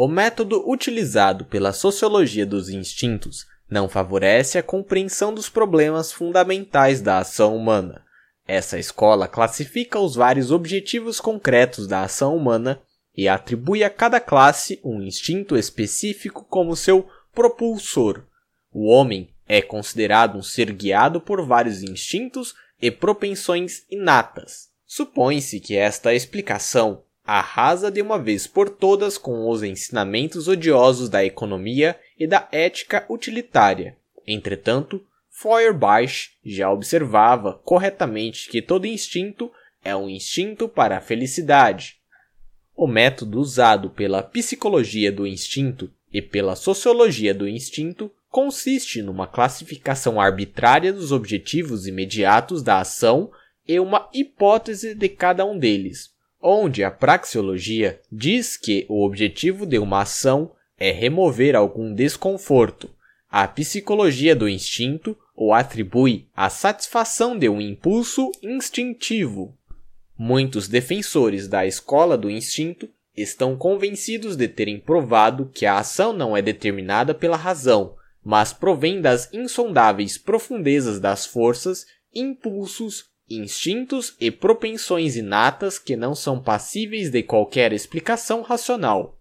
O método utilizado pela sociologia dos instintos não favorece a compreensão dos problemas fundamentais da ação humana. Essa escola classifica os vários objetivos concretos da ação humana e atribui a cada classe um instinto específico como seu propulsor. O homem é considerado um ser guiado por vários instintos e propensões inatas. Supõe-se que esta explicação arrasa de uma vez por todas com os ensinamentos odiosos da economia e da ética utilitária. Entretanto, Feuerbach já observava corretamente que todo instinto é um instinto para a felicidade. O método usado pela psicologia do instinto e pela sociologia do instinto consiste numa classificação arbitrária dos objetivos imediatos da ação e uma hipótese de cada um deles, onde a praxeologia diz que o objetivo de uma ação é remover algum desconforto. A psicologia do instinto o atribui à satisfação de um impulso instintivo. Muitos defensores da escola do instinto estão convencidos de terem provado que a ação não é determinada pela razão, mas provém das insondáveis profundezas das forças, impulsos, instintos e propensões inatas que não são passíveis de qualquer explicação racional.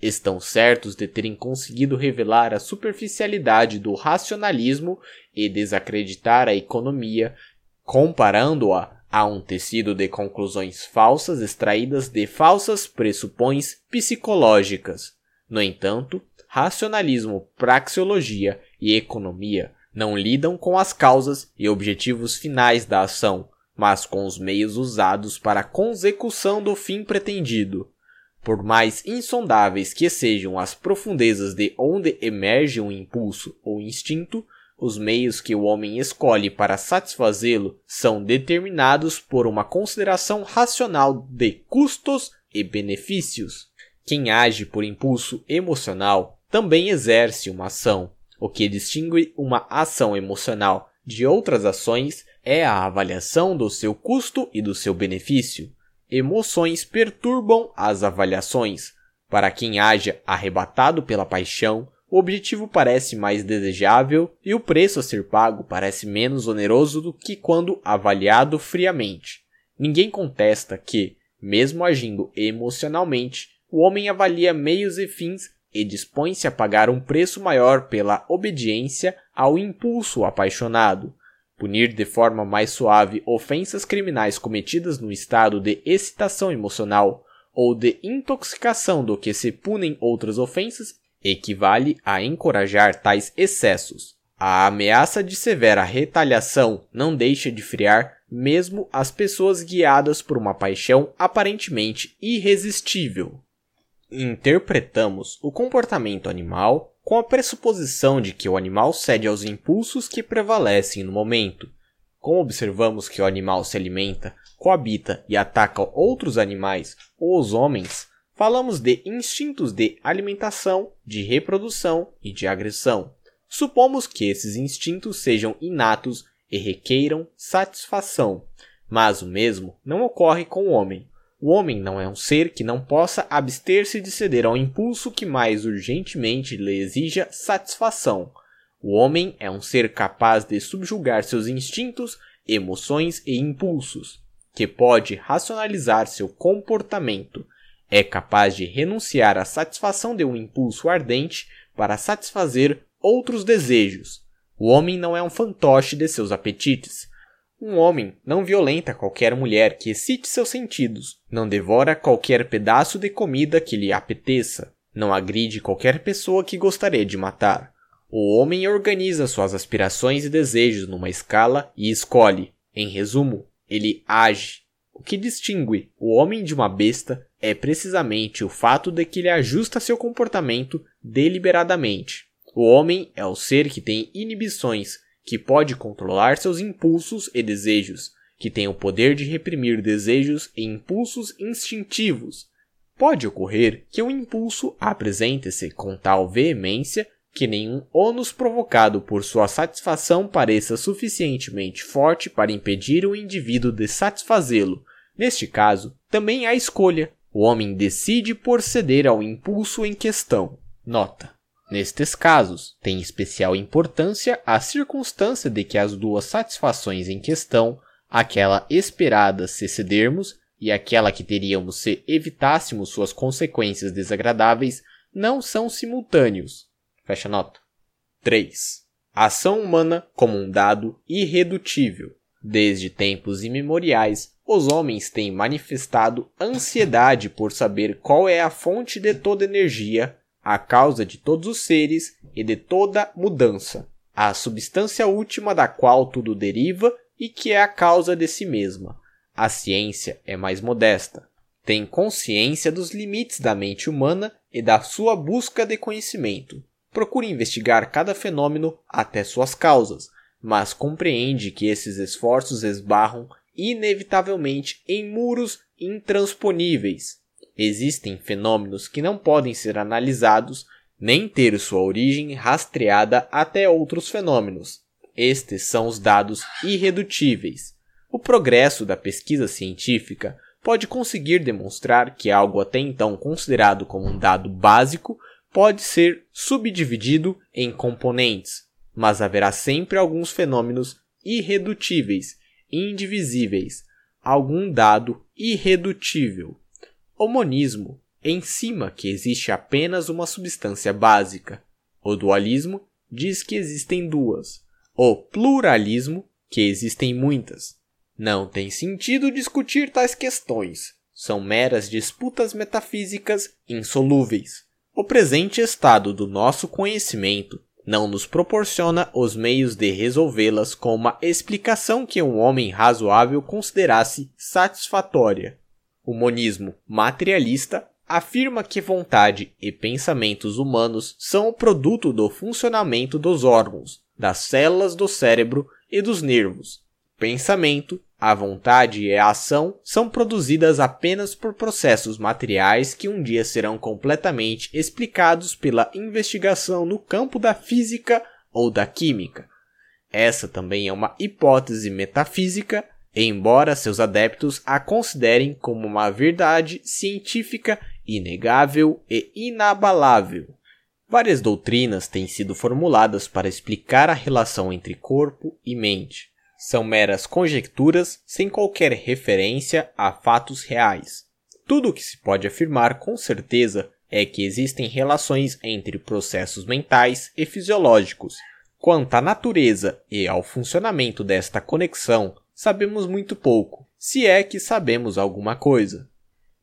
Estão certos de terem conseguido revelar a superficialidade do racionalismo e desacreditar a economia, comparando-a a um tecido de conclusões falsas extraídas de falsas pressupões psicológicas. No entanto, racionalismo, praxeologia e economia não lidam com as causas e objetivos finais da ação, mas com os meios usados para a consecução do fim pretendido. Por mais insondáveis que sejam as profundezas de onde emerge um impulso ou instinto, os meios que o homem escolhe para satisfazê-lo são determinados por uma consideração racional de custos e benefícios. Quem age por impulso emocional também exerce uma ação. O que distingue uma ação emocional de outras ações é a avaliação do seu custo e do seu benefício. Emoções perturbam as avaliações. Para quem haja arrebatado pela paixão, o objetivo parece mais desejável e o preço a ser pago parece menos oneroso do que quando avaliado friamente. Ninguém contesta que, mesmo agindo emocionalmente, o homem avalia meios e fins e dispõe-se a pagar um preço maior pela obediência ao impulso apaixonado punir de forma mais suave ofensas criminais cometidas no estado de excitação emocional ou de intoxicação do que se punem outras ofensas equivale a encorajar tais excessos. A ameaça de severa retaliação não deixa de friar mesmo as pessoas guiadas por uma paixão aparentemente irresistível. Interpretamos o comportamento animal com a pressuposição de que o animal cede aos impulsos que prevalecem no momento. Como observamos que o animal se alimenta, coabita e ataca outros animais ou os homens, falamos de instintos de alimentação, de reprodução e de agressão. Supomos que esses instintos sejam inatos e requeiram satisfação, mas o mesmo não ocorre com o homem. O homem não é um ser que não possa abster-se de ceder ao impulso que mais urgentemente lhe exija satisfação. O homem é um ser capaz de subjugar seus instintos, emoções e impulsos, que pode racionalizar seu comportamento, é capaz de renunciar à satisfação de um impulso ardente para satisfazer outros desejos. O homem não é um fantoche de seus apetites, um homem não violenta qualquer mulher que excite seus sentidos, não devora qualquer pedaço de comida que lhe apeteça, não agride qualquer pessoa que gostaria de matar. O homem organiza suas aspirações e desejos numa escala e escolhe. Em resumo, ele age. O que distingue o homem de uma besta é precisamente o fato de que ele ajusta seu comportamento deliberadamente. O homem é o ser que tem inibições que pode controlar seus impulsos e desejos, que tem o poder de reprimir desejos e impulsos instintivos. Pode ocorrer que o impulso apresente-se com tal veemência que nenhum ônus provocado por sua satisfação pareça suficientemente forte para impedir o indivíduo de satisfazê-lo. Neste caso, também há escolha. O homem decide por ceder ao impulso em questão. Nota: Nestes casos, tem especial importância a circunstância de que as duas satisfações em questão, aquela esperada se cedermos e aquela que teríamos se evitássemos suas consequências desagradáveis, não são simultâneos. Fecha nota. 3. Ação humana como um dado irredutível. Desde tempos imemoriais, os homens têm manifestado ansiedade por saber qual é a fonte de toda energia a causa de todos os seres e de toda mudança, a substância última da qual tudo deriva e que é a causa de si mesma. A ciência é mais modesta, tem consciência dos limites da mente humana e da sua busca de conhecimento. Procura investigar cada fenômeno até suas causas, mas compreende que esses esforços esbarram inevitavelmente em muros intransponíveis existem fenômenos que não podem ser analisados nem ter sua origem rastreada até outros fenômenos. Estes são os dados irredutíveis. O progresso da pesquisa científica pode conseguir demonstrar que algo até então considerado como um dado básico pode ser subdividido em componentes, mas haverá sempre alguns fenômenos irredutíveis, indivisíveis, algum dado irredutível. O monismo ensima que existe apenas uma substância básica. O dualismo diz que existem duas. O pluralismo que existem muitas. Não tem sentido discutir tais questões. São meras disputas metafísicas insolúveis. O presente estado do nosso conhecimento não nos proporciona os meios de resolvê-las com uma explicação que um homem razoável considerasse satisfatória. O monismo materialista afirma que vontade e pensamentos humanos são o produto do funcionamento dos órgãos, das células do cérebro e dos nervos. Pensamento, a vontade e a ação são produzidas apenas por processos materiais que um dia serão completamente explicados pela investigação no campo da física ou da química. Essa também é uma hipótese metafísica embora seus adeptos a considerem como uma verdade científica inegável e inabalável. Várias doutrinas têm sido formuladas para explicar a relação entre corpo e mente. São meras conjecturas sem qualquer referência a fatos reais. Tudo o que se pode afirmar com certeza é que existem relações entre processos mentais e fisiológicos. Quanto à natureza e ao funcionamento desta conexão, sabemos muito pouco, se é que sabemos alguma coisa.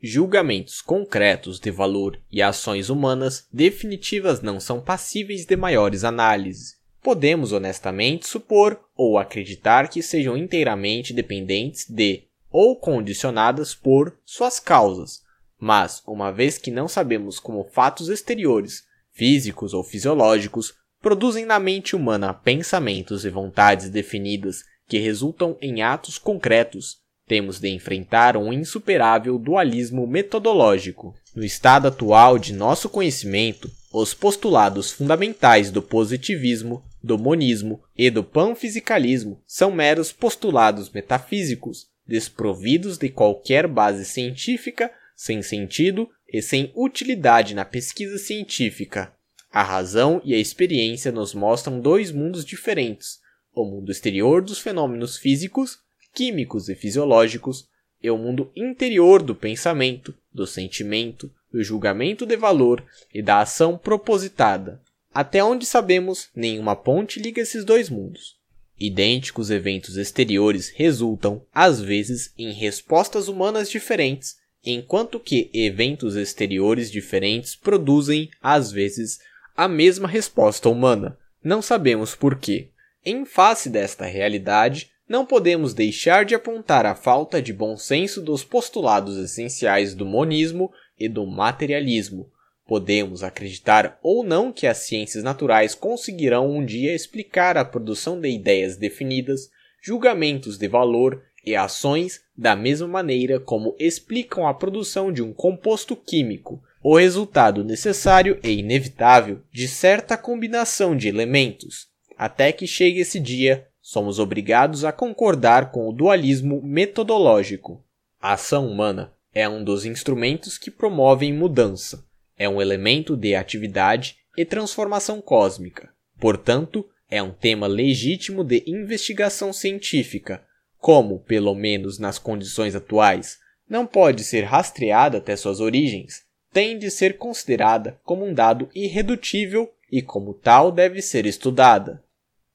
Julgamentos concretos de valor e ações humanas definitivas não são passíveis de maiores análises. Podemos honestamente supor ou acreditar que sejam inteiramente dependentes de ou condicionadas por suas causas, mas, uma vez que não sabemos como fatos exteriores físicos ou fisiológicos, produzem na mente humana pensamentos e vontades definidas que resultam em atos concretos, temos de enfrentar um insuperável dualismo metodológico. No estado atual de nosso conhecimento, os postulados fundamentais do positivismo, do monismo e do panfisicalismo são meros postulados metafísicos, desprovidos de qualquer base científica, sem sentido e sem utilidade na pesquisa científica. A razão e a experiência nos mostram dois mundos diferentes: o mundo exterior dos fenômenos físicos, químicos e fisiológicos, e o mundo interior do pensamento, do sentimento, do julgamento de valor e da ação propositada. Até onde sabemos, nenhuma ponte liga esses dois mundos. Idênticos eventos exteriores resultam, às vezes, em respostas humanas diferentes, enquanto que eventos exteriores diferentes produzem, às vezes, a mesma resposta humana. Não sabemos por quê. Em face desta realidade, não podemos deixar de apontar a falta de bom senso dos postulados essenciais do monismo e do materialismo. Podemos acreditar ou não que as ciências naturais conseguirão um dia explicar a produção de ideias definidas, julgamentos de valor e ações da mesma maneira como explicam a produção de um composto químico, o resultado necessário e inevitável de certa combinação de elementos. Até que chegue esse dia, somos obrigados a concordar com o dualismo metodológico. A ação humana é um dos instrumentos que promovem mudança, é um elemento de atividade e transformação cósmica. Portanto, é um tema legítimo de investigação científica, como, pelo menos nas condições atuais, não pode ser rastreada até suas origens, tem de ser considerada como um dado irredutível e, como tal, deve ser estudada.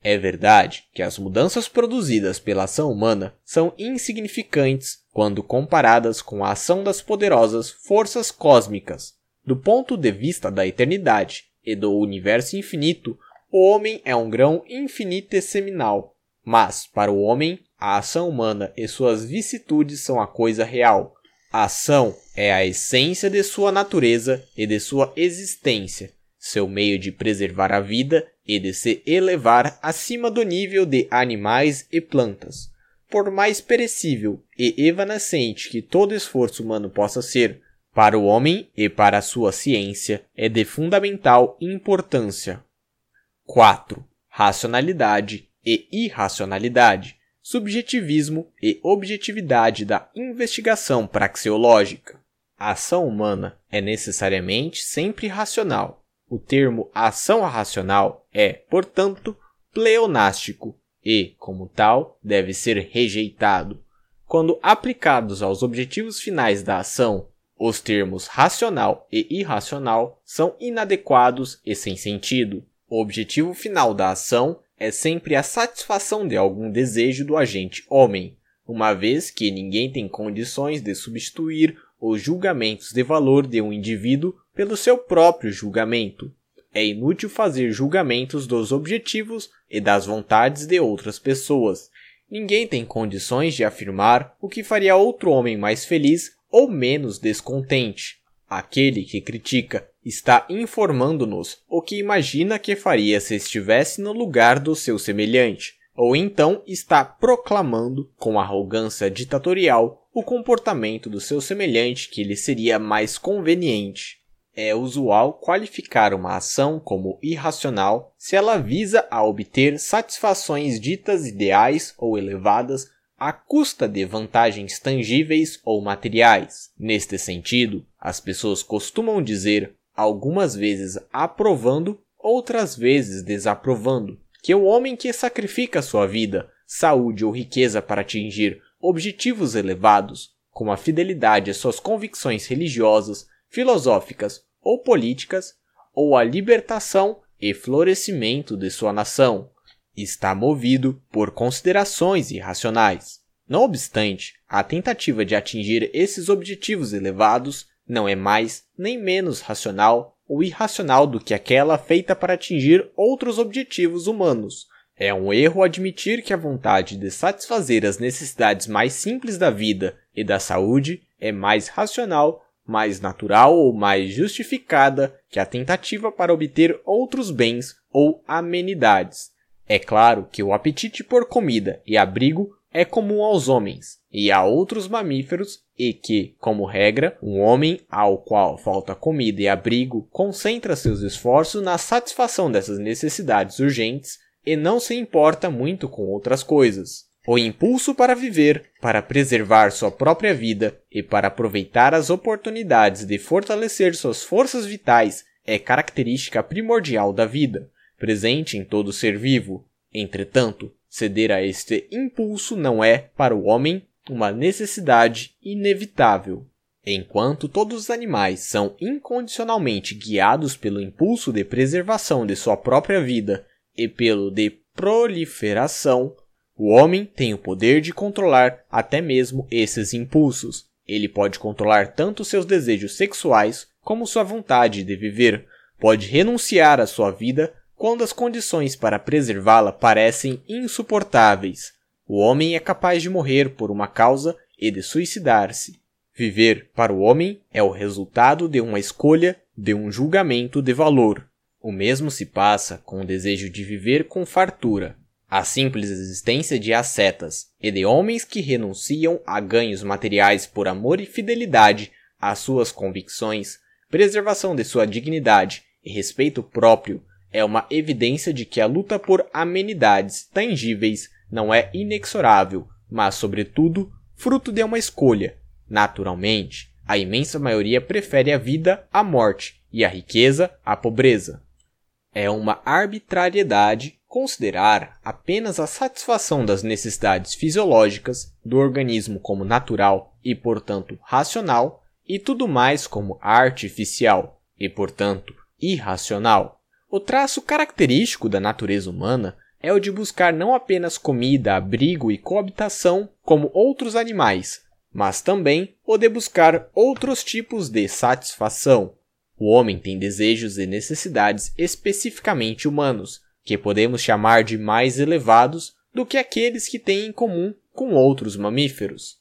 É verdade que as mudanças produzidas pela ação humana são insignificantes quando comparadas com a ação das poderosas forças cósmicas. Do ponto de vista da eternidade e do universo infinito, o homem é um grão infinitesimal, mas, para o homem, a ação humana e suas vicissitudes são a coisa real, a ação é a essência de sua natureza e de sua existência, seu meio de preservar a vida e de se elevar acima do nível de animais e plantas. Por mais perecível e evanescente que todo esforço humano possa ser, para o homem e para a sua ciência é de fundamental importância. 4. Racionalidade e irracionalidade subjetivismo e objetividade da investigação praxeológica. A ação humana é necessariamente sempre racional. O termo ação racional é, portanto, pleonástico e, como tal, deve ser rejeitado. Quando aplicados aos objetivos finais da ação, os termos racional e irracional são inadequados e sem sentido. O objetivo final da ação é sempre a satisfação de algum desejo do agente homem, uma vez que ninguém tem condições de substituir os julgamentos de valor de um indivíduo pelo seu próprio julgamento. É inútil fazer julgamentos dos objetivos e das vontades de outras pessoas. Ninguém tem condições de afirmar o que faria outro homem mais feliz ou menos descontente. Aquele que critica está informando-nos o que imagina que faria se estivesse no lugar do seu semelhante, ou então está proclamando, com arrogância ditatorial, o comportamento do seu semelhante que lhe seria mais conveniente. É usual qualificar uma ação como irracional se ela visa a obter satisfações ditas ideais ou elevadas à custa de vantagens tangíveis ou materiais. Neste sentido, as pessoas costumam dizer algumas vezes aprovando, outras vezes desaprovando, que o homem que sacrifica sua vida, saúde ou riqueza para atingir objetivos elevados, como a fidelidade às suas convicções religiosas, filosóficas ou políticas, ou a libertação e florescimento de sua nação, está movido por considerações irracionais. Não obstante, a tentativa de atingir esses objetivos elevados não é mais nem menos racional ou irracional do que aquela feita para atingir outros objetivos humanos. É um erro admitir que a vontade de satisfazer as necessidades mais simples da vida e da saúde é mais racional mais natural ou mais justificada que a tentativa para obter outros bens ou amenidades. É claro que o apetite por comida e abrigo é comum aos homens e a outros mamíferos e que, como regra, um homem ao qual falta comida e abrigo concentra seus esforços na satisfação dessas necessidades urgentes e não se importa muito com outras coisas. O impulso para viver, para preservar sua própria vida e para aproveitar as oportunidades de fortalecer suas forças vitais é característica primordial da vida, presente em todo ser vivo. Entretanto, ceder a este impulso não é, para o homem, uma necessidade inevitável. Enquanto todos os animais são incondicionalmente guiados pelo impulso de preservação de sua própria vida e pelo de proliferação, o homem tem o poder de controlar até mesmo esses impulsos. Ele pode controlar tanto seus desejos sexuais como sua vontade de viver. Pode renunciar à sua vida quando as condições para preservá-la parecem insuportáveis. O homem é capaz de morrer por uma causa e de suicidar-se. Viver para o homem é o resultado de uma escolha, de um julgamento de valor. O mesmo se passa com o desejo de viver com fartura. A simples existência de ascetas e de homens que renunciam a ganhos materiais por amor e fidelidade às suas convicções, preservação de sua dignidade e respeito próprio é uma evidência de que a luta por amenidades tangíveis não é inexorável, mas, sobretudo, fruto de uma escolha. Naturalmente, a imensa maioria prefere a vida à morte e a riqueza à pobreza. É uma arbitrariedade considerar apenas a satisfação das necessidades fisiológicas do organismo como natural e, portanto, racional, e tudo mais como artificial e, portanto, irracional. O traço característico da natureza humana é o de buscar não apenas comida, abrigo e coabitação como outros animais, mas também o de buscar outros tipos de satisfação, o homem tem desejos e necessidades especificamente humanos, que podemos chamar de mais elevados do que aqueles que têm em comum com outros mamíferos.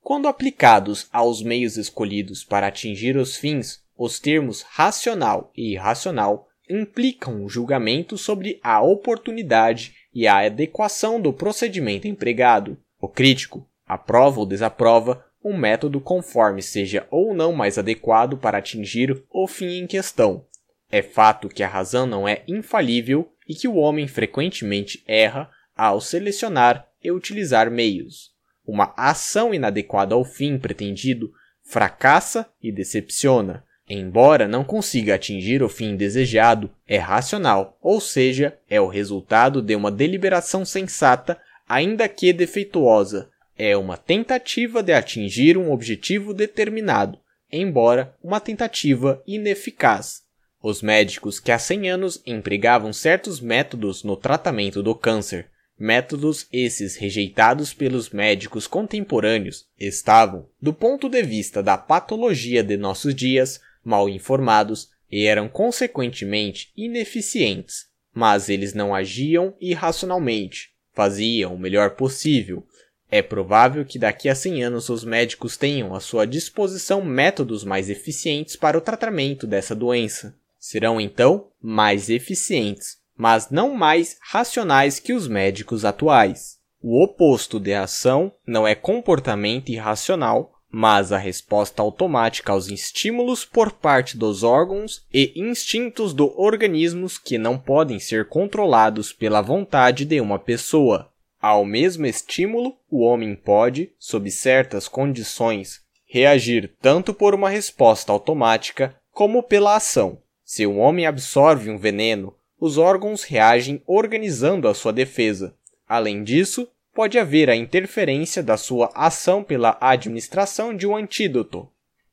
Quando aplicados aos meios escolhidos para atingir os fins, os termos racional e irracional implicam um julgamento sobre a oportunidade e a adequação do procedimento empregado. O crítico aprova ou desaprova um método conforme seja ou não mais adequado para atingir o fim em questão. É fato que a razão não é infalível e que o homem frequentemente erra ao selecionar e utilizar meios. Uma ação inadequada ao fim pretendido fracassa e decepciona. Embora não consiga atingir o fim desejado, é racional, ou seja, é o resultado de uma deliberação sensata, ainda que defeituosa, é uma tentativa de atingir um objetivo determinado, embora uma tentativa ineficaz. Os médicos que há 100 anos empregavam certos métodos no tratamento do câncer, métodos esses rejeitados pelos médicos contemporâneos, estavam, do ponto de vista da patologia de nossos dias, mal informados e eram consequentemente ineficientes, mas eles não agiam irracionalmente, faziam o melhor possível, é provável que daqui a 100 anos os médicos tenham à sua disposição métodos mais eficientes para o tratamento dessa doença. Serão então mais eficientes, mas não mais racionais que os médicos atuais. O oposto de ação não é comportamento irracional, mas a resposta automática aos estímulos por parte dos órgãos e instintos do organismo que não podem ser controlados pela vontade de uma pessoa. Ao mesmo estímulo, o homem pode, sob certas condições, reagir tanto por uma resposta automática como pela ação. Se um homem absorve um veneno, os órgãos reagem organizando a sua defesa. Além disso, pode haver a interferência da sua ação pela administração de um antídoto.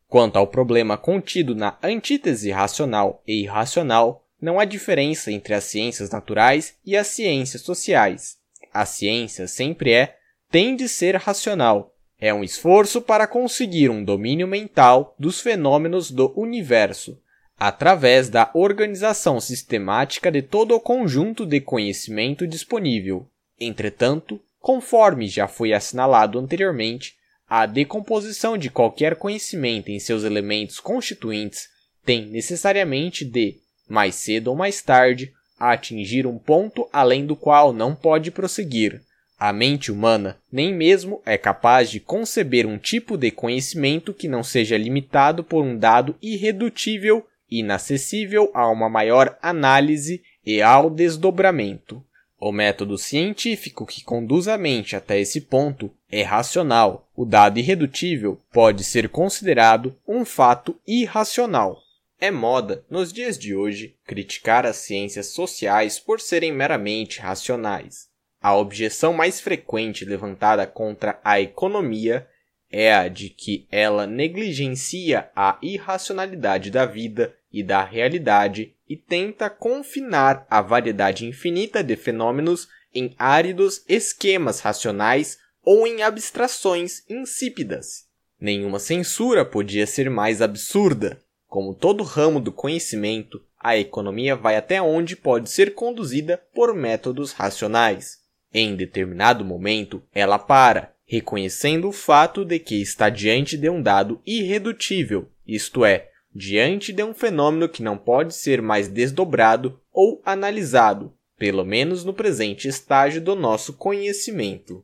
Quanto ao problema contido na antítese racional e irracional, não há diferença entre as ciências naturais e as ciências sociais a ciência sempre é, tem de ser racional. É um esforço para conseguir um domínio mental dos fenômenos do universo, através da organização sistemática de todo o conjunto de conhecimento disponível. Entretanto, conforme já foi assinalado anteriormente, A decomposição de qualquer conhecimento em seus elementos constituintes tem necessariamente de, mais cedo ou mais tarde, atingir um ponto além do qual não pode prosseguir. A mente humana nem mesmo é capaz de conceber um tipo de conhecimento que não seja limitado por um dado irredutível, inacessível a uma maior análise e ao desdobramento. O método científico que conduz a mente até esse ponto é racional. O dado irredutível pode ser considerado um fato irracional. É moda, nos dias de hoje, criticar as ciências sociais por serem meramente racionais. A objeção mais frequente levantada contra a economia é a de que ela negligencia a irracionalidade da vida e da realidade e tenta confinar a variedade infinita de fenômenos em áridos esquemas racionais ou em abstrações insípidas. Nenhuma censura podia ser mais absurda. Como todo ramo do conhecimento, a economia vai até onde pode ser conduzida por métodos racionais. Em determinado momento, ela para, reconhecendo o fato de que está diante de um dado irredutível, isto é, diante de um fenômeno que não pode ser mais desdobrado ou analisado, pelo menos no presente estágio do nosso conhecimento.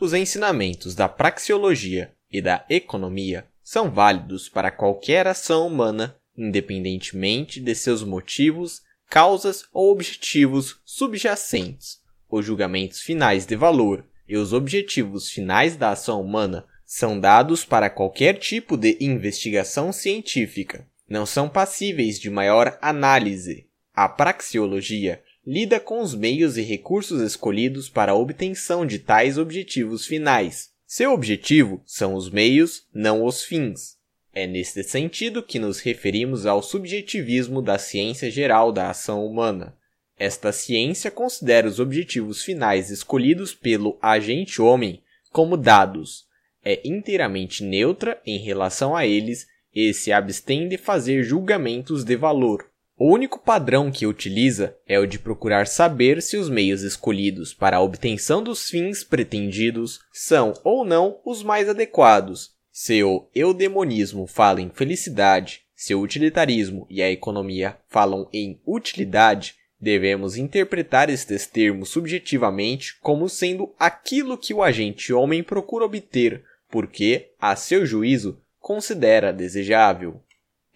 Os ensinamentos da praxeologia e da economia são válidos para qualquer ação humana, independentemente de seus motivos, causas ou objetivos subjacentes. Os julgamentos finais de valor e os objetivos finais da ação humana são dados para qualquer tipo de investigação científica. Não são passíveis de maior análise. A praxeologia lida com os meios e recursos escolhidos para a obtenção de tais objetivos finais. Seu objetivo são os meios, não os fins. É neste sentido que nos referimos ao subjetivismo da ciência geral da ação humana. Esta ciência considera os objetivos finais escolhidos pelo agente homem como dados, é inteiramente neutra em relação a eles e se abstém de fazer julgamentos de valor. O único padrão que utiliza é o de procurar saber se os meios escolhidos para a obtenção dos fins pretendidos são ou não os mais adequados. Se o eudemonismo fala em felicidade, se o utilitarismo e a economia falam em utilidade, devemos interpretar estes termos subjetivamente como sendo aquilo que o agente homem procura obter porque, a seu juízo, considera desejável.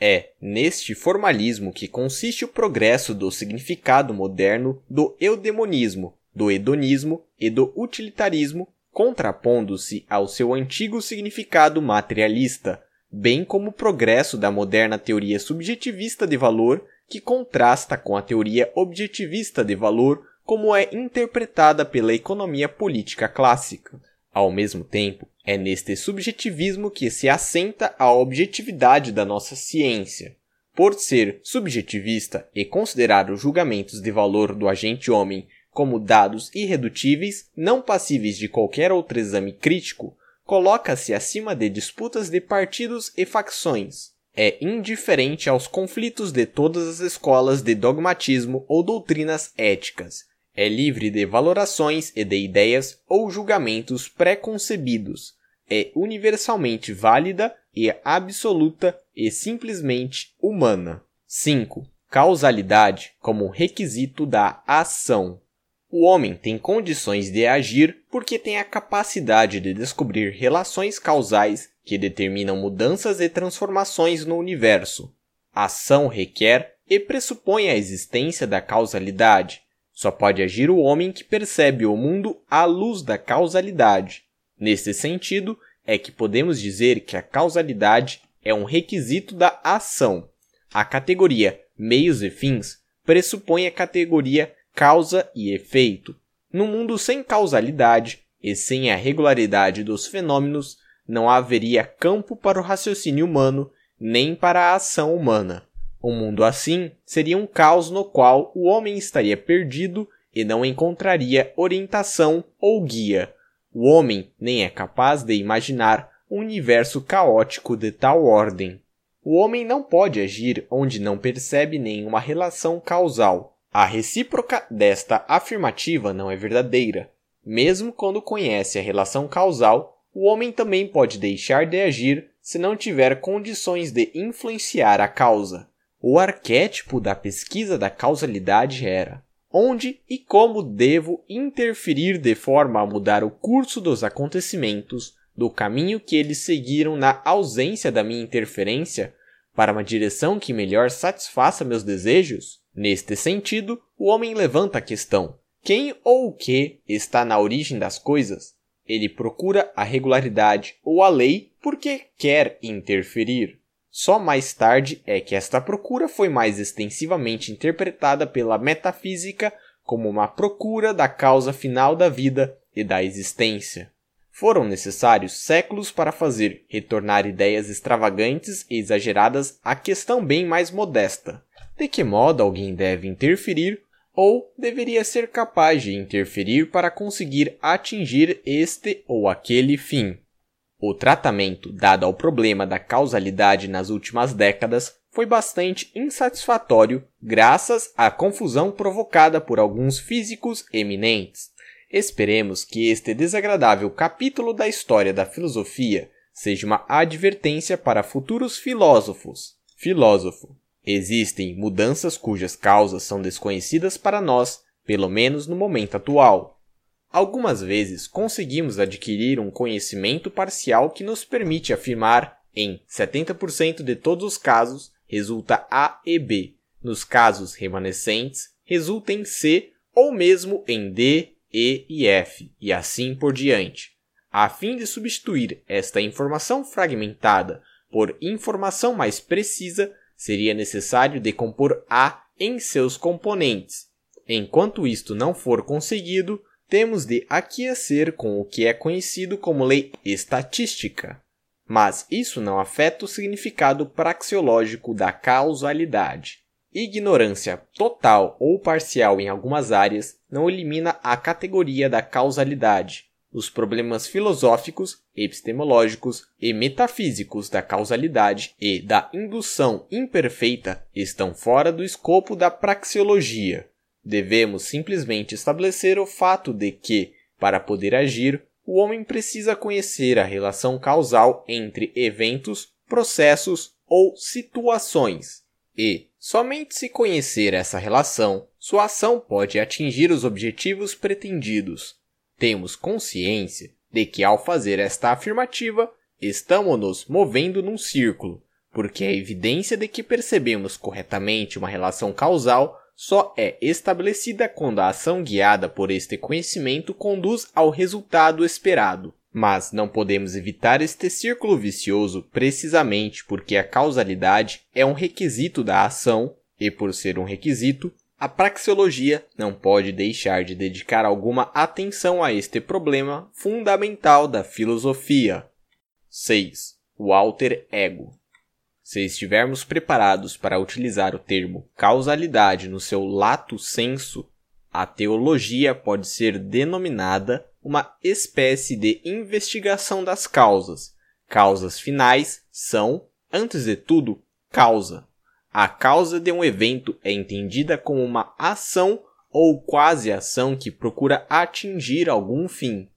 É neste formalismo que consiste o progresso do significado moderno do eudemonismo, do hedonismo e do utilitarismo, contrapondo-se ao seu antigo significado materialista, bem como o progresso da moderna teoria subjetivista de valor, que contrasta com a teoria objetivista de valor como é interpretada pela economia política clássica. Ao mesmo tempo, é neste subjetivismo que se assenta a objetividade da nossa ciência. Por ser subjetivista e considerar os julgamentos de valor do agente homem como dados irredutíveis, não passíveis de qualquer outro exame crítico, coloca-se acima de disputas de partidos e facções. É indiferente aos conflitos de todas as escolas de dogmatismo ou doutrinas éticas, é livre de valorações e de ideias ou julgamentos preconcebidos. É universalmente válida e absoluta e simplesmente humana. 5. Causalidade como requisito da ação. O homem tem condições de agir porque tem a capacidade de descobrir relações causais que determinam mudanças e transformações no universo. ação requer e pressupõe a existência da causalidade, só pode agir o homem que percebe o mundo à luz da causalidade. Nesse sentido, é que podemos dizer que a causalidade é um requisito da ação. A categoria meios e fins pressupõe a categoria causa e efeito. No mundo sem causalidade e sem a regularidade dos fenômenos, não haveria campo para o raciocínio humano nem para a ação humana. Um mundo assim seria um caos no qual o homem estaria perdido e não encontraria orientação ou guia. O homem nem é capaz de imaginar um universo caótico de tal ordem. O homem não pode agir onde não percebe nenhuma relação causal. A recíproca desta afirmativa não é verdadeira. Mesmo quando conhece a relação causal, o homem também pode deixar de agir se não tiver condições de influenciar a causa. O arquétipo da pesquisa da causalidade era: onde e como devo interferir de forma a mudar o curso dos acontecimentos do caminho que eles seguiram na ausência da minha interferência para uma direção que melhor satisfaça meus desejos? Neste sentido, o homem levanta a questão: quem ou o que está na origem das coisas? Ele procura a regularidade ou a lei porque quer interferir. Só mais tarde é que esta procura foi mais extensivamente interpretada pela metafísica como uma procura da causa final da vida e da existência. Foram necessários séculos para fazer retornar ideias extravagantes e exageradas à questão bem mais modesta: de que modo alguém deve interferir ou deveria ser capaz de interferir para conseguir atingir este ou aquele fim. O tratamento dado ao problema da causalidade nas últimas décadas foi bastante insatisfatório graças à confusão provocada por alguns físicos eminentes. Esperemos que este desagradável capítulo da história da filosofia seja uma advertência para futuros filósofos. Filósofo. Existem mudanças cujas causas são desconhecidas para nós, pelo menos no momento atual. Algumas vezes conseguimos adquirir um conhecimento parcial que nos permite afirmar, em 70% de todos os casos, resulta A e B. Nos casos remanescentes, resulta em C ou mesmo em D e e F, e assim por diante. A fim de substituir esta informação fragmentada por informação mais precisa, seria necessário decompor A em seus componentes. Enquanto isto não for conseguido, temos de aquecer com o que é conhecido como lei estatística. Mas isso não afeta o significado praxeológico da causalidade. Ignorância total ou parcial em algumas áreas não elimina a categoria da causalidade. Os problemas filosóficos, epistemológicos e metafísicos da causalidade e da indução imperfeita estão fora do escopo da praxeologia. Devemos simplesmente estabelecer o fato de que, para poder agir, o homem precisa conhecer a relação causal entre eventos, processos ou situações. E, somente se conhecer essa relação, sua ação pode atingir os objetivos pretendidos. Temos consciência de que, ao fazer esta afirmativa, estamos nos movendo num círculo, porque a evidência de que percebemos corretamente uma relação causal só é estabelecida quando a ação guiada por este conhecimento conduz ao resultado esperado. Mas não podemos evitar este círculo vicioso precisamente porque a causalidade é um requisito da ação e, por ser um requisito, a praxeologia não pode deixar de dedicar alguma atenção a este problema fundamental da filosofia. 6. O alter ego. Se estivermos preparados para utilizar o termo causalidade no seu lato senso, a teologia pode ser denominada uma espécie de investigação das causas. Causas finais são, antes de tudo, causa. A causa de um evento é entendida como uma ação ou quase ação que procura atingir algum fim.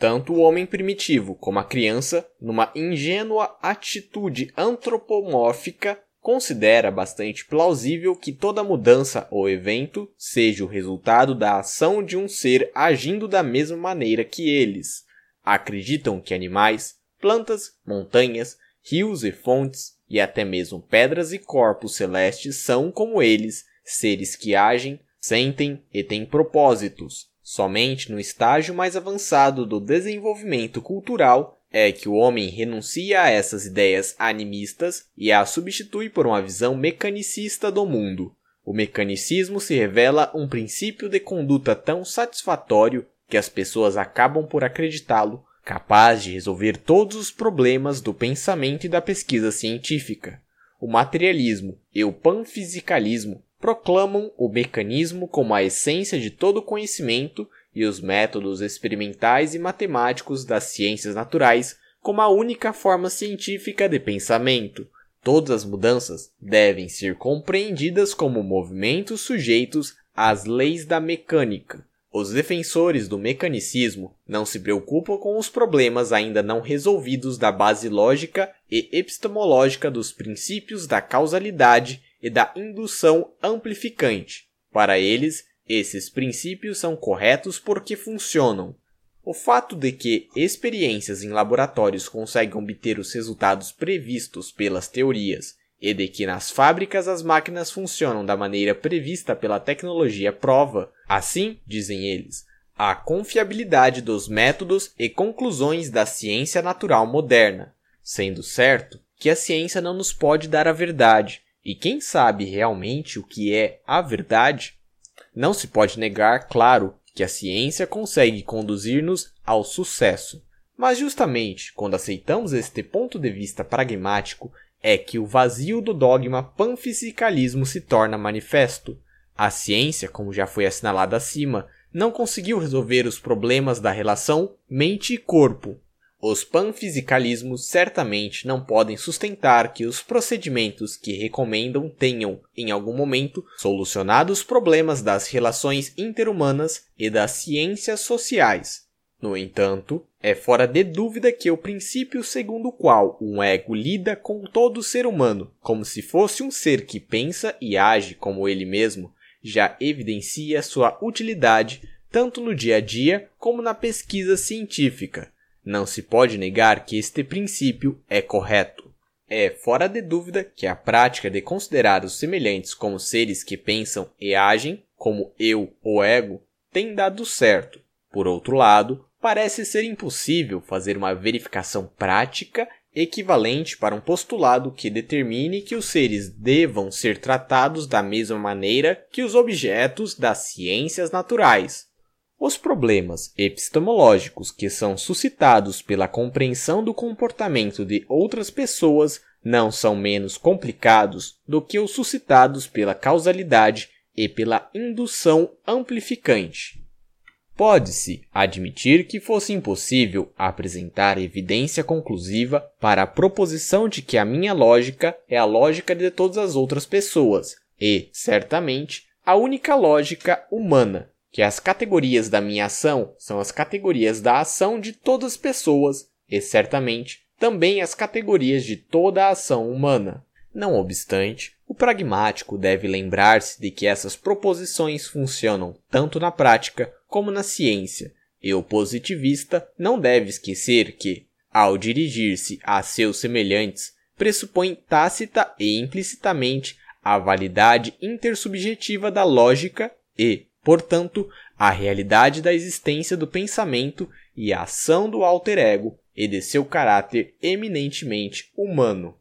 Tanto o homem primitivo como a criança, numa ingênua atitude antropomórfica, considera bastante plausível que toda mudança ou evento seja o resultado da ação de um ser agindo da mesma maneira que eles. Acreditam que animais, plantas, montanhas, rios e fontes e até mesmo pedras e corpos celestes são, como eles, seres que agem, sentem e têm propósitos. Somente no estágio mais avançado do desenvolvimento cultural é que o homem renuncia a essas ideias animistas e a substitui por uma visão mecanicista do mundo. O mecanicismo se revela um princípio de conduta tão satisfatório que as pessoas acabam por acreditá-lo capaz de resolver todos os problemas do pensamento e da pesquisa científica. O materialismo e o panfisicalismo proclamam o mecanismo como a essência de todo conhecimento e os métodos experimentais e matemáticos das ciências naturais como a única forma científica de pensamento. Todas as mudanças devem ser compreendidas como movimentos sujeitos às leis da mecânica. Os defensores do mecanicismo não se preocupam com os problemas ainda não resolvidos da base lógica e epistemológica dos princípios da causalidade e da indução amplificante. Para eles, esses princípios são corretos porque funcionam. O fato de que experiências em laboratórios conseguem obter os resultados previstos pelas teorias e de que nas fábricas as máquinas funcionam da maneira prevista pela tecnologia prova, assim, dizem eles, a confiabilidade dos métodos e conclusões da ciência natural moderna, sendo certo que a ciência não nos pode dar a verdade, e quem sabe realmente o que é a verdade? Não se pode negar, claro, que a ciência consegue conduzir-nos ao sucesso. Mas justamente quando aceitamos este ponto de vista pragmático é que o vazio do dogma panfisicalismo se torna manifesto. A ciência, como já foi assinalado acima, não conseguiu resolver os problemas da relação mente e corpo. Os panfisicalismos certamente não podem sustentar que os procedimentos que recomendam tenham, em algum momento, solucionado os problemas das relações interhumanas e das ciências sociais. No entanto, é fora de dúvida que o princípio segundo o qual um ego lida com todo ser humano como se fosse um ser que pensa e age como ele mesmo já evidencia sua utilidade tanto no dia a dia como na pesquisa científica. Não se pode negar que este princípio é correto. É fora de dúvida que a prática de considerar os semelhantes como seres que pensam e agem, como eu ou ego, tem dado certo. Por outro lado, parece ser impossível fazer uma verificação prática equivalente para um postulado que determine que os seres devam ser tratados da mesma maneira que os objetos das ciências naturais. Os problemas epistemológicos que são suscitados pela compreensão do comportamento de outras pessoas não são menos complicados do que os suscitados pela causalidade e pela indução amplificante. Pode-se admitir que fosse impossível apresentar evidência conclusiva para a proposição de que a minha lógica é a lógica de todas as outras pessoas e, certamente, a única lógica humana, que as categorias da minha ação são as categorias da ação de todas as pessoas e, certamente, também as categorias de toda a ação humana. Não obstante, o pragmático deve lembrar-se de que essas proposições funcionam tanto na prática como na ciência, e o positivista não deve esquecer que, ao dirigir-se a seus semelhantes, pressupõe tácita e implicitamente a validade intersubjetiva da lógica e, portanto, a realidade da existência do pensamento e a ação do alter ego e de seu caráter eminentemente humano.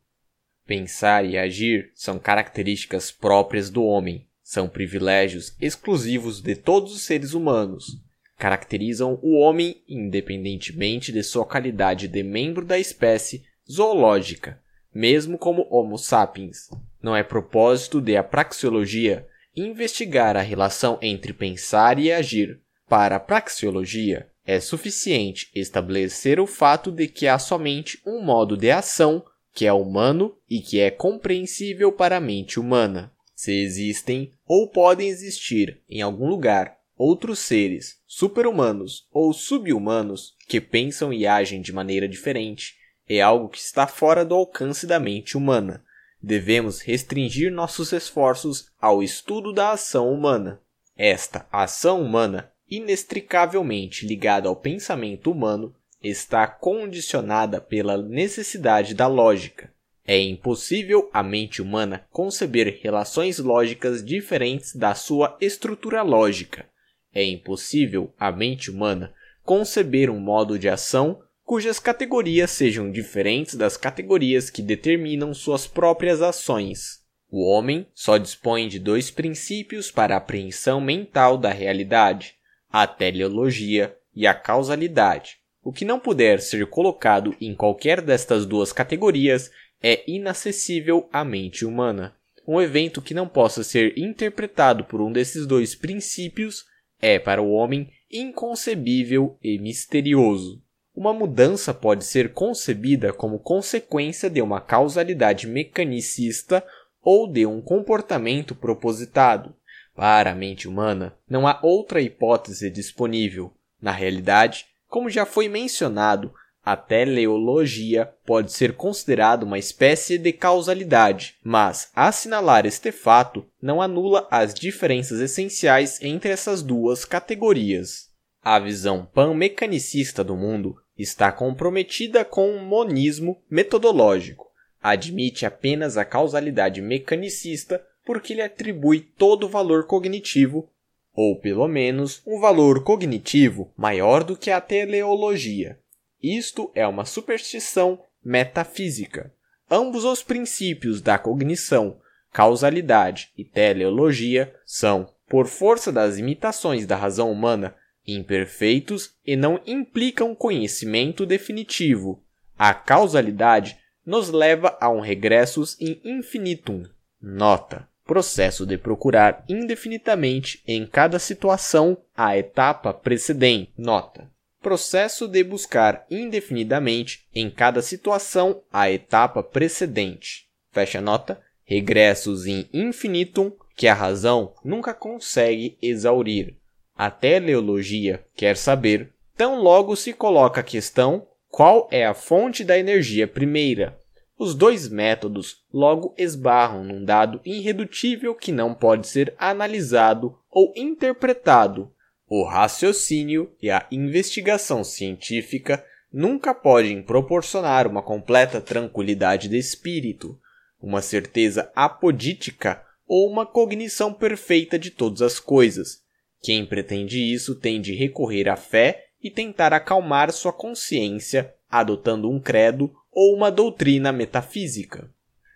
Pensar e agir são características próprias do homem, são privilégios exclusivos de todos os seres humanos. Caracterizam o homem independentemente de sua qualidade de membro da espécie zoológica, mesmo como Homo sapiens. Não é propósito de a praxeologia investigar a relação entre pensar e agir. Para a praxeologia, é suficiente estabelecer o fato de que há somente um modo de ação que é humano e que é compreensível para a mente humana. Se existem ou podem existir em algum lugar outros seres, super-humanos ou sub-humanos, que pensam e agem de maneira diferente, é algo que está fora do alcance da mente humana. Devemos restringir nossos esforços ao estudo da ação humana. Esta ação humana, inextricavelmente ligada ao pensamento humano, está condicionada pela necessidade da lógica. É impossível a mente humana conceber relações lógicas diferentes da sua estrutura lógica. É impossível a mente humana conceber um modo de ação cujas categorias sejam diferentes das categorias que determinam suas próprias ações. O homem só dispõe de dois princípios para a apreensão mental da realidade: a teleologia e a causalidade. O que não puder ser colocado em qualquer destas duas categorias é inacessível à mente humana. Um evento que não possa ser interpretado por um desses dois princípios é, para o homem, inconcebível e misterioso. Uma mudança pode ser concebida como consequência de uma causalidade mecanicista ou de um comportamento propositado, Para a mente humana, não há outra hipótese disponível. Na realidade, como já foi mencionado, a teleologia pode ser considerada uma espécie de causalidade, mas assinalar este fato não anula as diferenças essenciais entre essas duas categorias. A visão pan-mecanicista do mundo está comprometida com um monismo metodológico. Admite apenas a causalidade mecanicista porque lhe atribui todo o valor cognitivo, ou pelo menos um valor cognitivo maior do que a teleologia. Isto é uma superstição metafísica. Ambos os princípios da cognição, causalidade e teleologia são, por força das imitações da razão humana, imperfeitos e não implicam conhecimento definitivo. A causalidade nos leva a um regressus in infinitum. Nota: processo de procurar indefinidamente em cada situação a etapa precedente. Nota: processo de buscar indefinidamente em cada situação a etapa precedente. Fecha nota. Regressos in infinitum que a razão nunca consegue exaurir. A teleologia quer saber, tão logo se coloca a questão qual é a fonte da energia primeira. Os dois métodos logo esbarram num dado irredutível que não pode ser analisado ou interpretado, o raciocínio e a investigação científica nunca podem proporcionar uma completa tranquilidade de espírito, uma certeza apodítica ou uma cognição perfeita de todas as coisas. Quem pretende isso tem de recorrer à fé e tentar acalmar sua consciência adotando um credo ou uma doutrina metafísica.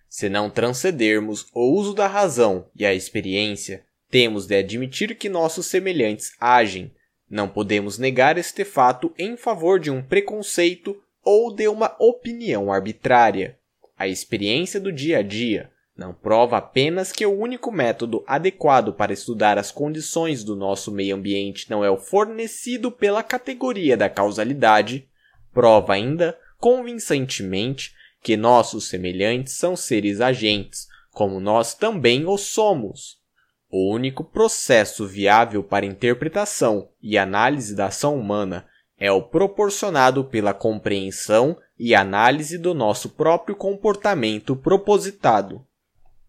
Se não transcedermos o uso da razão e a experiência, temos de admitir que nossos semelhantes agem. Não podemos negar este fato em favor de um preconceito ou de uma opinião arbitrária. A experiência do dia a dia não prova apenas que o único método adequado para estudar as condições do nosso meio ambiente não é o fornecido pela categoria da causalidade, prova ainda convincentemente que nossos semelhantes são seres agentes, como nós também o somos. O único processo viável para interpretação e análise da ação humana é o proporcionado pela compreensão e análise do nosso próprio comportamento propositado.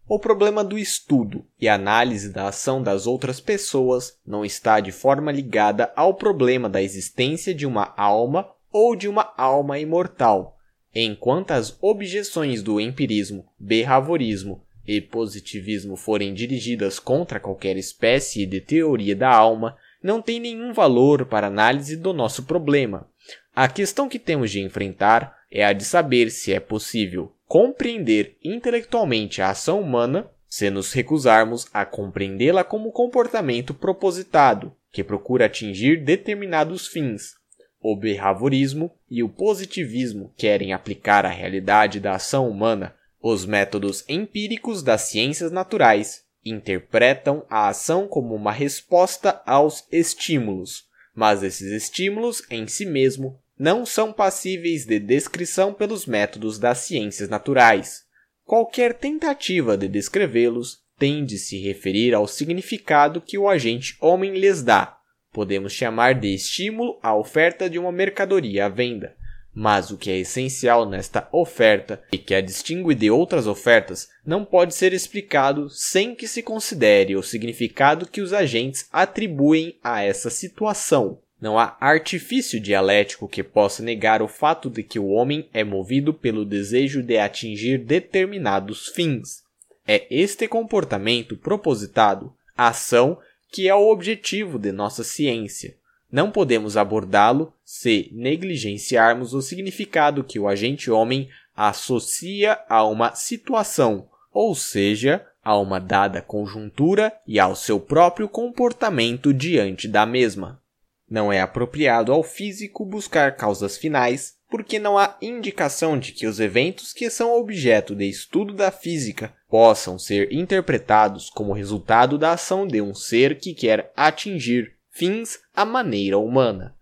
O problema do estudo e análise da ação das outras pessoas não está de forma ligada ao problema da existência de uma alma ou de uma alma imortal, enquanto as objeções do empirismo, behaviorismo e positivismo forem dirigidas contra qualquer espécie de teoria da alma, não tem nenhum valor para análise do nosso problema. A questão que temos de enfrentar é a de saber se é possível compreender intelectualmente a ação humana se nos recusarmos a compreendê-la como comportamento propositado, que procura atingir determinados fins. O behaviorismo e o positivismo querem aplicar a realidade da ação humana os métodos empíricos das ciências naturais interpretam a ação como uma resposta aos estímulos, mas esses estímulos em si mesmo não são passíveis de descrição pelos métodos das ciências naturais. Qualquer tentativa de descrevê-los tem de se referir ao significado que o agente homem lhes dá. Podemos chamar de estímulo a oferta de uma mercadoria à venda, mas o que é essencial nesta oferta e que a distingue de outras ofertas não pode ser explicado sem que se considere o significado que os agentes atribuem a essa situação. Não há artifício dialético que possa negar o fato de que o homem é movido pelo desejo de atingir determinados fins. É este comportamento propositado, ação, que é o objetivo de nossa ciência. Não podemos abordá-lo se negligenciarmos o significado que o agente homem associa a uma situação, ou seja, a uma dada conjuntura e ao seu próprio comportamento diante da mesma. Não é apropriado ao físico buscar causas finais, porque não há indicação de que os eventos que são objeto de estudo da física possam ser interpretados como resultado da ação de um ser que quer atingir fins à maneira humana.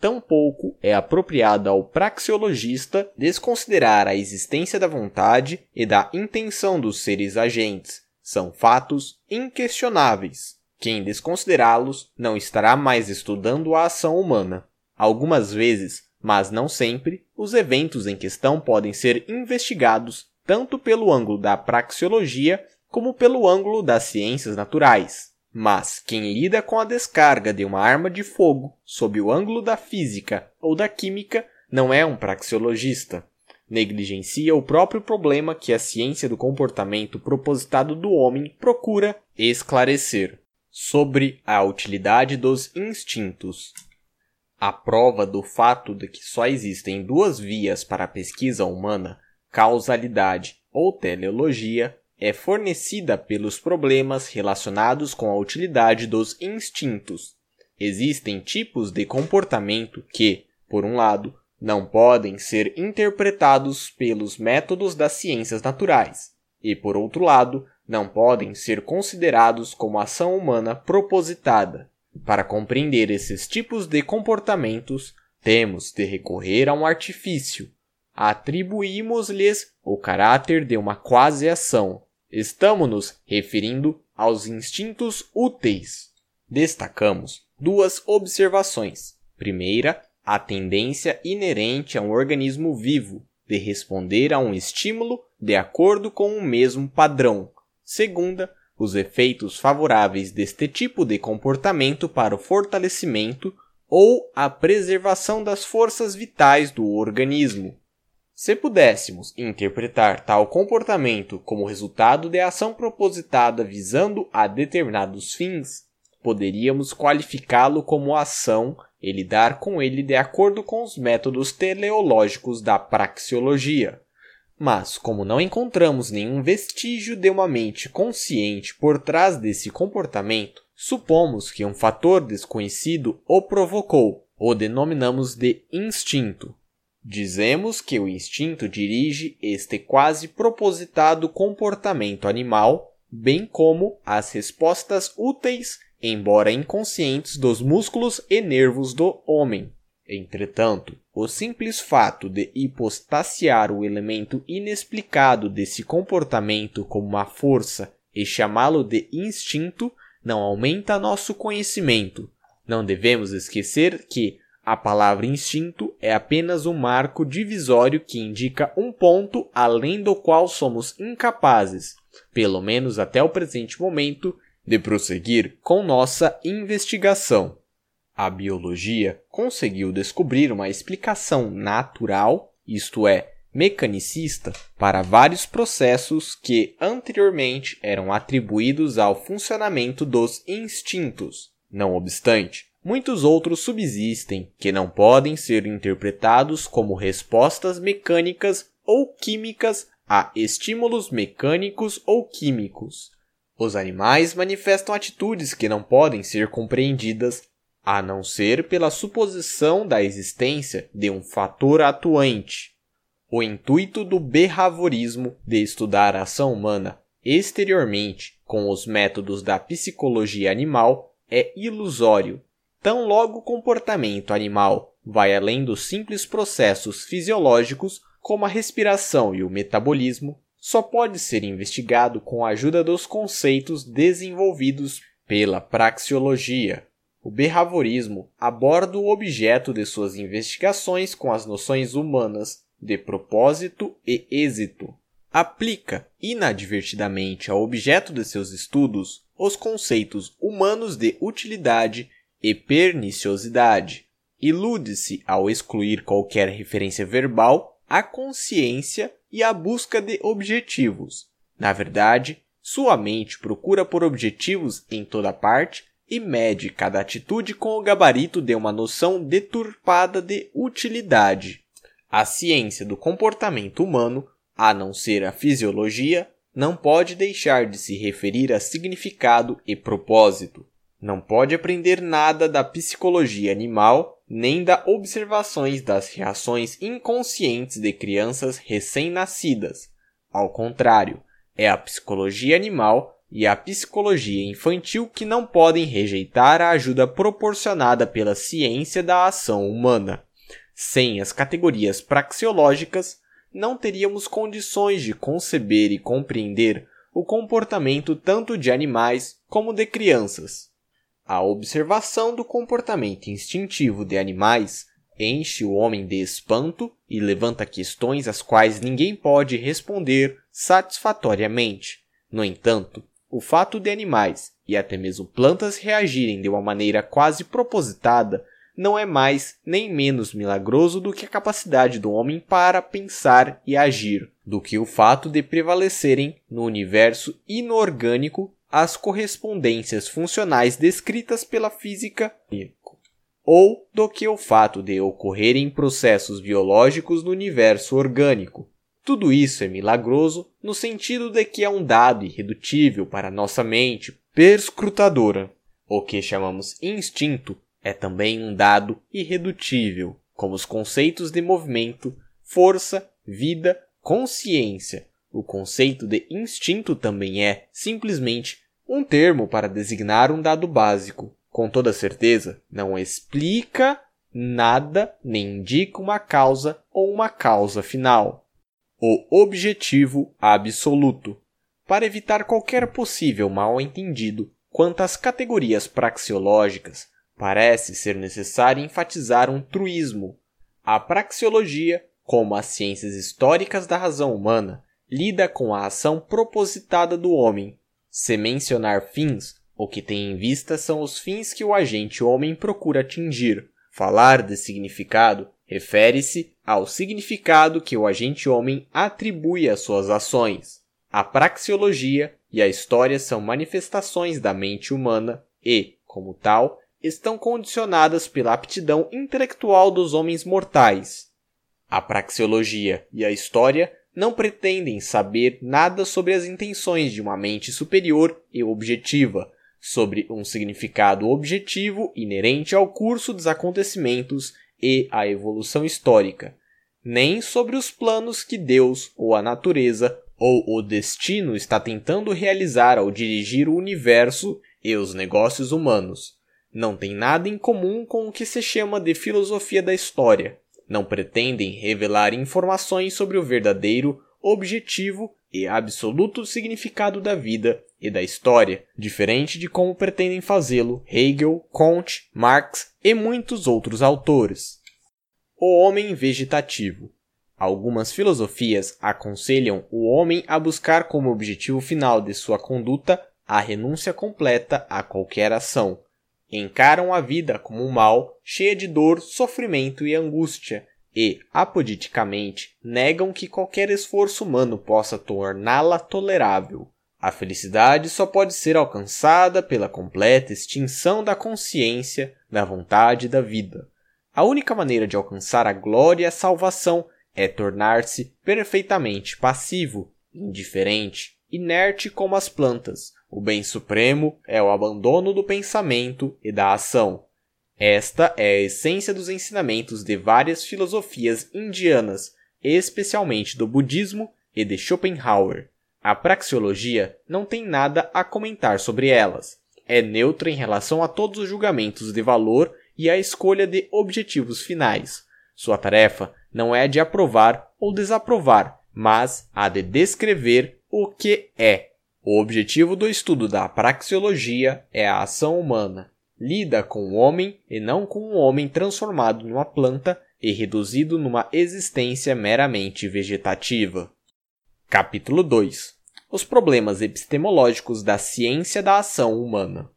Tampouco é apropriado ao praxeologista desconsiderar a existência da vontade e da intenção dos seres agentes. São fatos inquestionáveis. Quem desconsiderá-los não estará mais estudando a ação humana. Algumas vezes, mas não sempre, os eventos em questão podem ser investigados tanto pelo ângulo da praxeologia como pelo ângulo das ciências naturais. Mas quem lida com a descarga de uma arma de fogo sob o ângulo da física ou da química não é um praxeologista. Negligencia o próprio problema que a ciência do comportamento propositado do homem procura esclarecer sobre a utilidade dos instintos. A prova do fato de que só existem duas vias para a pesquisa humana, causalidade ou teleologia, é fornecida pelos problemas relacionados com a utilidade dos instintos. Existem tipos de comportamento que, por um lado, não podem ser interpretados pelos métodos das ciências naturais, e, por outro lado, não podem ser considerados como ação humana propositada. Para compreender esses tipos de comportamentos, temos de recorrer a um artifício. Atribuímos-lhes o caráter de uma quase-ação. Estamos nos referindo aos instintos úteis. Destacamos duas observações. Primeira, a tendência inerente a um organismo vivo de responder a um estímulo de acordo com o mesmo padrão. Segunda, os efeitos favoráveis deste tipo de comportamento para o fortalecimento ou a preservação das forças vitais do organismo. Se pudéssemos interpretar tal comportamento como resultado de ação propositada visando a determinados fins, poderíamos qualificá-lo como ação e lidar com ele de acordo com os métodos teleológicos da praxeologia. Mas, como não encontramos nenhum vestígio de uma mente consciente por trás desse comportamento, supomos que um fator desconhecido o provocou, o denominamos de instinto. Dizemos que o instinto dirige este quase propositado comportamento animal, bem como as respostas úteis, embora inconscientes, dos músculos e nervos do homem. Entretanto, o simples fato de hipostaciar o elemento inexplicado desse comportamento como uma força e chamá-lo de instinto não aumenta nosso conhecimento. Não devemos esquecer que a palavra instinto é apenas um marco divisório que indica um ponto além do qual somos incapazes, pelo menos até o presente momento, de prosseguir com nossa investigação. A biologia conseguiu descobrir uma explicação natural, isto é, mecanicista, para vários processos que anteriormente eram atribuídos ao funcionamento dos instintos. Não obstante, muitos outros subsistem que não podem ser interpretados como respostas mecânicas ou químicas a estímulos mecânicos ou químicos. Os animais manifestam atitudes que não podem ser compreendidas a não ser pela suposição da existência de um fator atuante. O intuito do behaviorismo de estudar a ação humana exteriormente com os métodos da psicologia animal é ilusório. Tão logo o comportamento animal vai além dos simples processos fisiológicos como a respiração e o metabolismo, só pode ser investigado com a ajuda dos conceitos desenvolvidos pela praxeologia. O behaviorismo aborda o objeto de suas investigações com as noções humanas de propósito e êxito. Aplica inadvertidamente ao objeto de seus estudos os conceitos humanos de utilidade e perniciosidade. Ilude-se ao excluir qualquer referência verbal à consciência e à busca de objetivos. Na verdade, sua mente procura por objetivos em toda parte e mede cada atitude com o gabarito de uma noção deturpada de utilidade. A ciência do comportamento humano, a não ser a fisiologia, não pode deixar de se referir a significado e propósito. Não pode aprender nada da psicologia animal nem da observações das reações inconscientes de crianças recém-nascidas. Ao contrário, é a psicologia animal e a psicologia infantil que não podem rejeitar a ajuda proporcionada pela ciência da ação humana. Sem as categorias praxeológicas, não teríamos condições de conceber e compreender o comportamento tanto de animais como de crianças. A observação do comportamento instintivo de animais enche o homem de espanto e levanta questões às quais ninguém pode responder satisfatoriamente. No entanto, o fato de animais e até mesmo plantas reagirem de uma maneira quase propositada não é mais nem menos milagroso do que a capacidade do homem para pensar e agir, do que o fato de prevalecerem no universo inorgânico as correspondências funcionais descritas pela física ou do que o fato de ocorrerem processos biológicos no universo orgânico. Tudo isso é milagroso no sentido de que é um dado irredutível para nossa mente perscrutadora. O que chamamos instinto é também um dado irredutível, como os conceitos de movimento, força, vida, consciência. O conceito de instinto também é, simplesmente, um termo para designar um dado básico. Com toda certeza, não explica nada nem indica uma causa ou uma causa final. O objetivo absoluto. Para evitar qualquer possível mal-entendido quanto às categorias praxeológicas, parece ser necessário enfatizar um truísmo. A praxeologia, como as ciências históricas da razão humana, lida com a ação propositada do homem. Se mencionar fins, o que tem em vista são os fins que o agente homem procura atingir. Falar de significado refere-se ao significado que o agente homem atribui às suas ações. A praxeologia e a história são manifestações da mente humana e, como tal, estão condicionadas pela aptidão intelectual dos homens mortais. A praxeologia e a história não pretendem saber nada sobre as intenções de uma mente superior e objetiva, sobre um significado objetivo inerente ao curso dos acontecimentos e à evolução histórica, nem sobre os planos que Deus ou a natureza ou o destino está tentando realizar ao dirigir o universo e os negócios humanos não tem nada em comum com o que se chama de filosofia da história. Não pretendem revelar informações sobre o verdadeiro, objetivo e absoluto significado da vida e da história, diferente de como pretendem fazê-lo Hegel, Comte, Marx e muitos outros autores. O homem vegetativo. Algumas filosofias aconselham o homem a buscar como objetivo final de sua conduta a renúncia completa a qualquer ação, encaram a vida como um mal cheia de dor, sofrimento e angústia, e, apoditicamente, negam que qualquer esforço humano possa torná-la tolerável. A felicidade só pode ser alcançada pela completa extinção da consciência, da vontade e da vida. A única maneira de alcançar a glória e a salvação é tornar-se perfeitamente passivo, indiferente, inerte como as plantas, o bem supremo é o abandono do pensamento e da ação. Esta é a essência dos ensinamentos de várias filosofias indianas, especialmente do budismo e de Schopenhauer. A praxeologia não tem nada a comentar sobre elas. É neutra em relação a todos os julgamentos de valor e a escolha de objetivos finais. Sua tarefa não é a de aprovar ou desaprovar, mas a de descrever o que é. O objetivo do estudo da praxeologia é a ação humana. Lida com o homem e não com um homem transformado numa planta e reduzido numa existência meramente vegetativa. Capítulo 2 Os problemas epistemológicos da ciência da ação humana.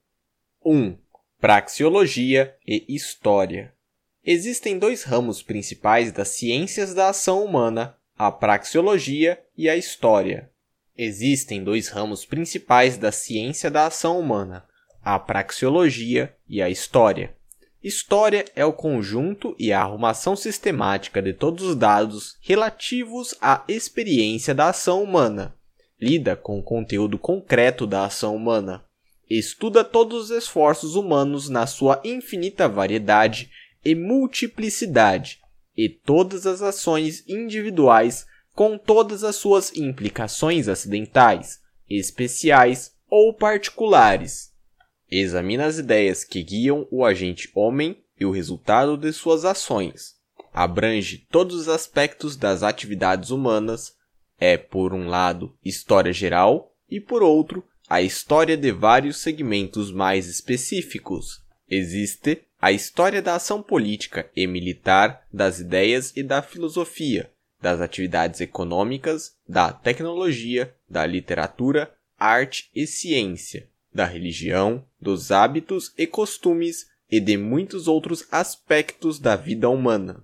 1. Praxeologia e História. Existem dois ramos principais das ciências da ação humana, a praxeologia e a história. Existem dois ramos principais da ciência da ação humana: a praxeologia e a história. História é o conjunto e a arrumação sistemática de todos os dados relativos à experiência da ação humana. Lida com o conteúdo concreto da ação humana. Estuda todos os esforços humanos na sua infinita variedade e multiplicidade, e todas as ações individuais com todas as suas implicações acidentais, especiais ou particulares. Examina as ideias que guiam o agente homem e o resultado de suas ações. Abrange todos os aspectos das atividades humanas, é, por um lado, história geral e, por outro, a história de vários segmentos mais específicos. Existe a história da ação política e militar, das ideias e da filosofia, das atividades econômicas, da tecnologia, da literatura, arte e ciência, da religião, dos hábitos e costumes e de muitos outros aspectos da vida humana.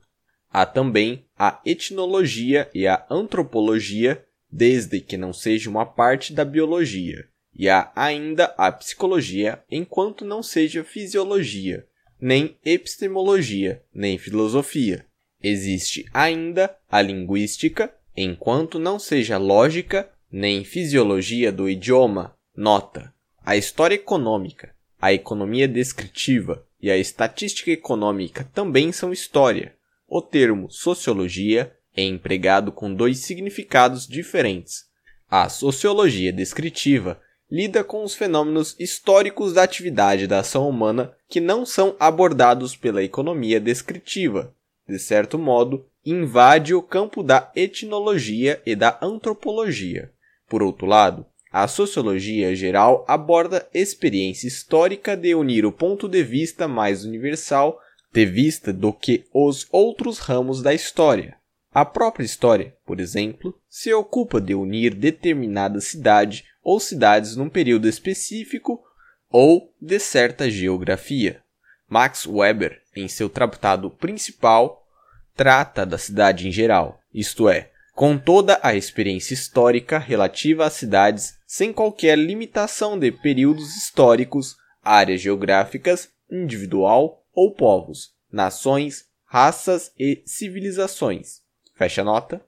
Há também a etnologia e a antropologia, desde que não seja uma parte da biologia, e há ainda a psicologia, enquanto não seja fisiologia, nem epistemologia, nem filosofia. Existe ainda a linguística, enquanto não seja lógica, nem fisiologia do idioma, nota. A história econômica, a economia descritiva e a estatística econômica também são história. O termo sociologia é empregado com dois significados diferentes. A sociologia descritiva lida com os fenômenos históricos da atividade da ação humana que não são abordados pela economia descritiva. De certo modo, invade o campo da etnologia e da antropologia. Por outro lado, a sociologia geral aborda experiência histórica de unir o ponto de vista mais universal de vista do que os outros ramos da história. A própria história, por exemplo, se ocupa de unir determinada cidade ou cidades num período específico ou de certa geografia. Max Weber, em seu tratado principal, trata da cidade em geral, isto é, com toda a experiência histórica relativa às cidades, sem qualquer limitação de períodos históricos, áreas geográficas, individual ou povos, nações, raças e civilizações. Fecha nota.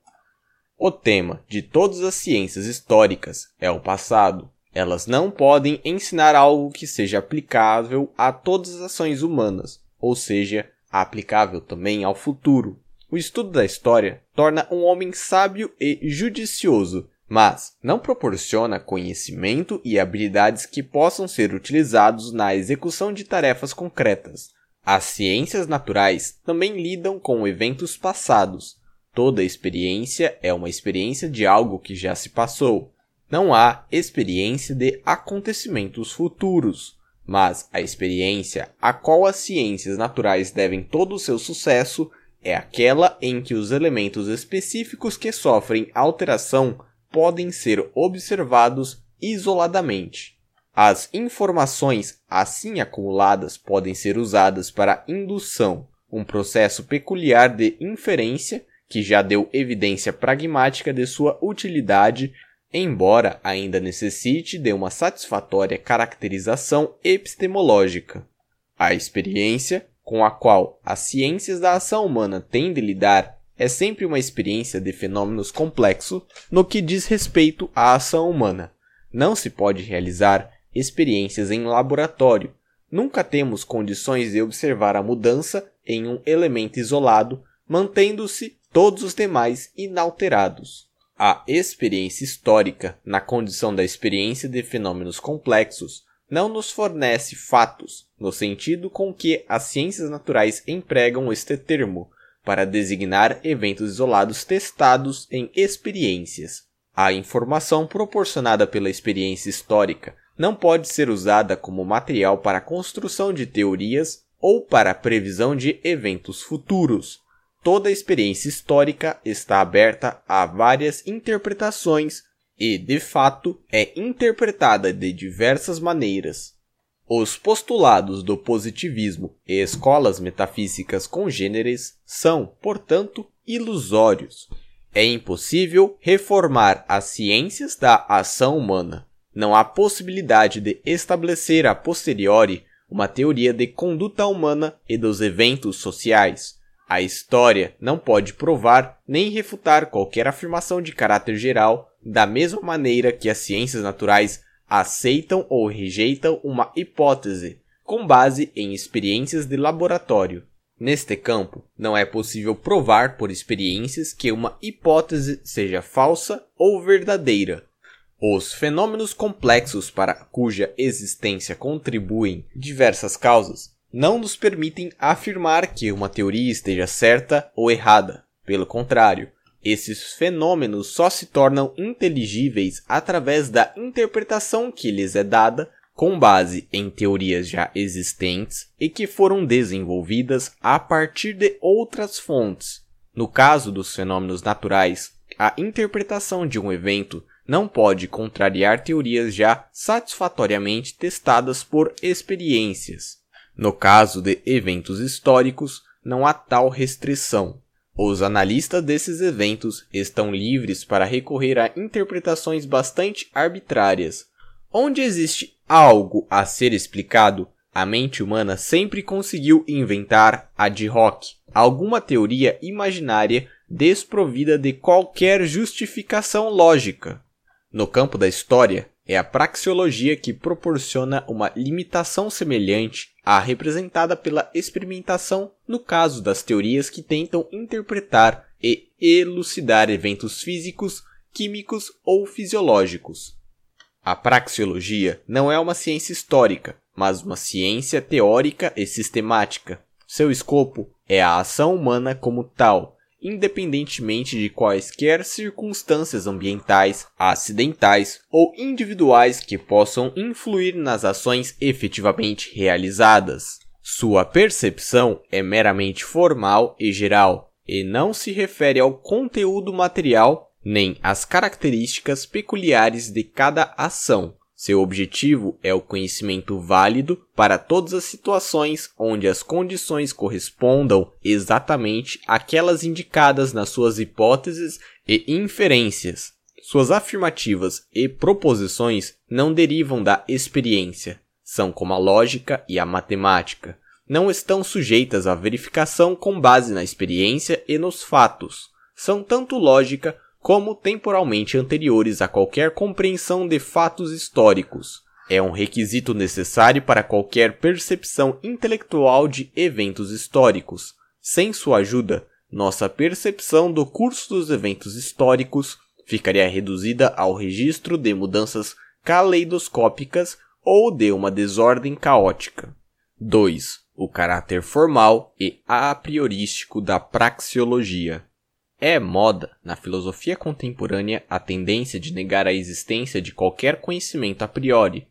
O tema de todas as ciências históricas é o passado. Elas não podem ensinar algo que seja aplicável a todas as ações humanas, ou seja, aplicável também ao futuro. O estudo da história torna um homem sábio e judicioso, mas não proporciona conhecimento e habilidades que possam ser utilizados na execução de tarefas concretas. As ciências naturais também lidam com eventos passados. Toda experiência é uma experiência de algo que já se passou. Não há experiência de acontecimentos futuros, mas a experiência a qual as ciências naturais devem todo o seu sucesso é aquela em que os elementos específicos que sofrem alteração podem ser observados isoladamente. As informações assim acumuladas podem ser usadas para indução, um processo peculiar de inferência que já deu evidência pragmática de sua utilidade, embora ainda necessite de uma satisfatória caracterização epistemológica. A experiência com a qual as ciências da ação humana têm de lidar é sempre uma experiência de fenômenos complexos no que diz respeito à ação humana. Não se pode realizar experiências em laboratório. Nunca temos condições de observar a mudança em um elemento isolado, mantendo-se todos os demais inalterados. A experiência histórica, na condição da experiência de fenômenos complexos, não nos fornece fatos, no sentido com que as ciências naturais empregam este termo, para designar eventos isolados testados em experiências. A informação proporcionada pela experiência histórica não pode ser usada como material para a construção de teorias ou para a previsão de eventos futuros. Toda experiência histórica está aberta a várias interpretações e, de fato, é interpretada de diversas maneiras. Os postulados do positivismo e escolas metafísicas congêneres são, portanto, ilusórios. É impossível reformar as ciências da ação humana não há possibilidade de estabelecer a posteriori uma teoria de conduta humana e dos eventos sociais. A história não pode provar nem refutar qualquer afirmação de caráter geral, da mesma maneira que as ciências naturais aceitam ou rejeitam uma hipótese com base em experiências de laboratório. Neste campo, não é possível provar por experiências que uma hipótese seja falsa ou verdadeira, os fenômenos complexos para cuja existência contribuem diversas causas não nos permitem afirmar que uma teoria esteja certa ou errada. Pelo contrário, esses fenômenos só se tornam inteligíveis através da interpretação que lhes é dada com base em teorias já existentes e que foram desenvolvidas a partir de outras fontes. No caso dos fenômenos naturais, a interpretação de um evento não pode contrariar teorias já satisfatoriamente testadas por experiências. No caso de eventos históricos, não há tal restrição. Os analistas desses eventos estão livres para recorrer a interpretações bastante arbitrárias. Onde existe algo a ser explicado, a mente humana sempre conseguiu inventar ad hoc alguma teoria imaginária desprovida de qualquer justificação lógica. No campo da história, é a praxeologia que proporciona uma limitação semelhante à representada pela experimentação no caso das teorias que tentam interpretar e elucidar eventos físicos, químicos ou fisiológicos. A praxeologia não é uma ciência histórica, mas uma ciência teórica e sistemática. Seu escopo é a ação humana como tal, independentemente de quaisquer circunstâncias ambientais, acidentais ou individuais que possam influir nas ações efetivamente realizadas. Sua percepção é meramente formal e geral, e não se refere ao conteúdo material nem às características peculiares de cada ação. Seu objetivo é o conhecimento válido para todas as situações onde as condições correspondam exatamente àquelas indicadas nas suas hipóteses e inferências. Suas afirmativas e proposições não derivam da experiência, são como a lógica e a matemática. Não estão sujeitas à verificação com base na experiência e nos fatos. São tanto lógica como temporalmente anteriores a qualquer compreensão de fatos históricos. É um requisito necessário para qualquer percepção intelectual de eventos históricos. Sem sua ajuda, nossa percepção do curso dos eventos históricos ficaria reduzida ao registro de mudanças caleidoscópicas ou de uma desordem caótica. 2. O caráter formal e a priorístico da praxeologia. É moda, na filosofia contemporânea, a tendência de negar a existência de qualquer conhecimento a priori.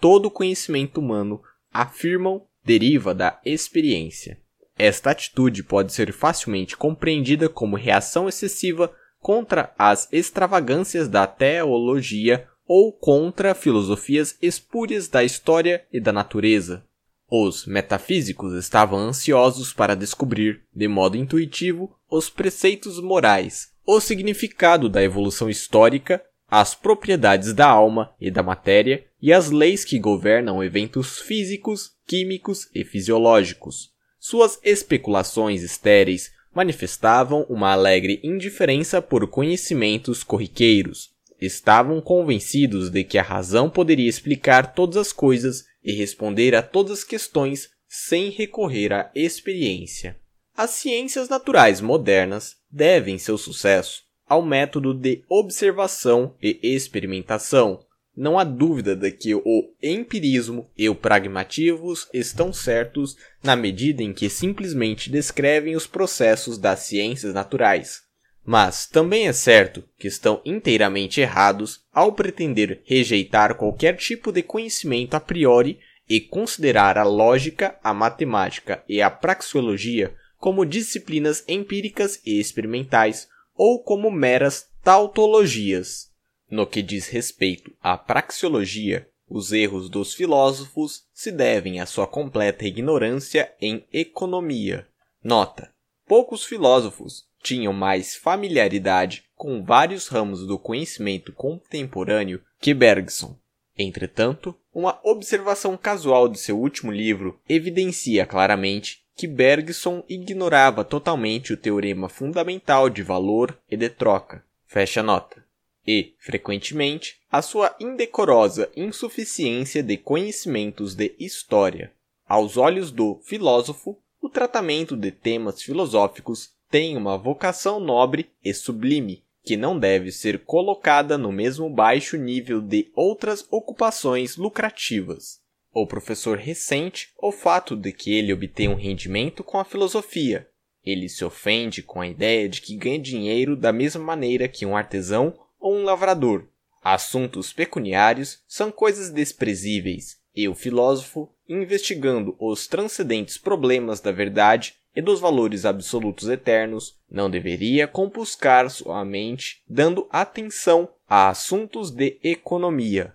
Todo conhecimento humano, afirmam, deriva da experiência. Esta atitude pode ser facilmente compreendida como reação excessiva contra as extravagâncias da teologia ou contra filosofias espúrias da história e da natureza. Os metafísicos estavam ansiosos para descobrir, de modo intuitivo, os preceitos morais, o significado da evolução histórica, as propriedades da alma e da matéria e as leis que governam eventos físicos, químicos e fisiológicos. Suas especulações estéreis manifestavam uma alegre indiferença por conhecimentos corriqueiros. Estavam convencidos de que a razão poderia explicar todas as coisas e responder a todas as questões sem recorrer à experiência. As ciências naturais modernas devem seu sucesso ao método de observação e experimentação. Não há dúvida de que o empirismo e o pragmatismo estão certos na medida em que simplesmente descrevem os processos das ciências naturais. Mas também é certo que estão inteiramente errados ao pretender rejeitar qualquer tipo de conhecimento a priori e considerar a lógica, a matemática e a praxeologia como disciplinas empíricas e experimentais ou como meras tautologias. No que diz respeito à praxeologia, os erros dos filósofos se devem à sua completa ignorância em economia. Nota: poucos filósofos tinham mais familiaridade com vários ramos do conhecimento contemporâneo que Bergson. Entretanto, uma observação casual de seu último livro evidencia claramente que Bergson ignorava totalmente o teorema fundamental de valor e de troca. Fecha nota. E, frequentemente, a sua indecorosa insuficiência de conhecimentos de história. Aos olhos do filósofo, o tratamento de temas filosóficos tem uma vocação nobre e sublime, que não deve ser colocada no mesmo baixo nível de outras ocupações lucrativas o professor ressente o fato de que ele obtenha um rendimento com a filosofia. Ele se ofende com a ideia de que ganha dinheiro da mesma maneira que um artesão ou um lavrador. Assuntos pecuniários são coisas desprezíveis, e o filósofo, investigando os transcendentes problemas da verdade e dos valores absolutos eternos, não deveria compuscar sua mente dando atenção a assuntos de economia.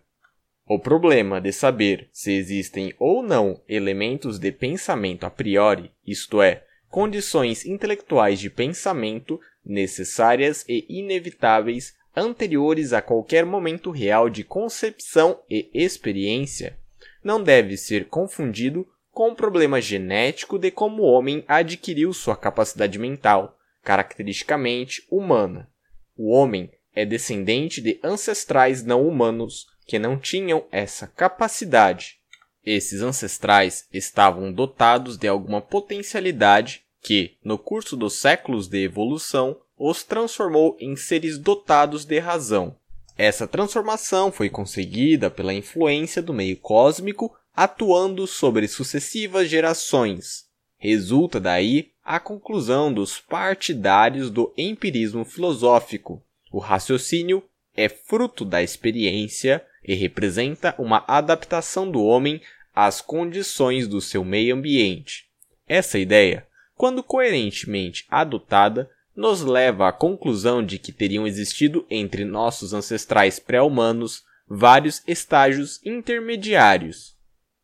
O problema de saber se existem ou não elementos de pensamento a priori, isto é, condições intelectuais de pensamento necessárias e inevitáveis anteriores a qualquer momento real de concepção e experiência, não deve ser confundido com o problema genético de como o homem adquiriu sua capacidade mental, caracteristicamente humana. O homem é descendente de ancestrais não humanos que não tinham essa capacidade. Esses ancestrais estavam dotados de alguma potencialidade que, no curso dos séculos de evolução, os transformou em seres dotados de razão. Essa transformação foi conseguida pela influência do meio cósmico atuando sobre sucessivas gerações. Resulta daí a conclusão dos partidários do empirismo filosófico. O raciocínio é fruto da experiência e representa uma adaptação do homem às condições do seu meio ambiente. Essa ideia, quando coerentemente adotada, nos leva à conclusão de que teriam existido entre nossos ancestrais pré-humanos vários estágios intermediários.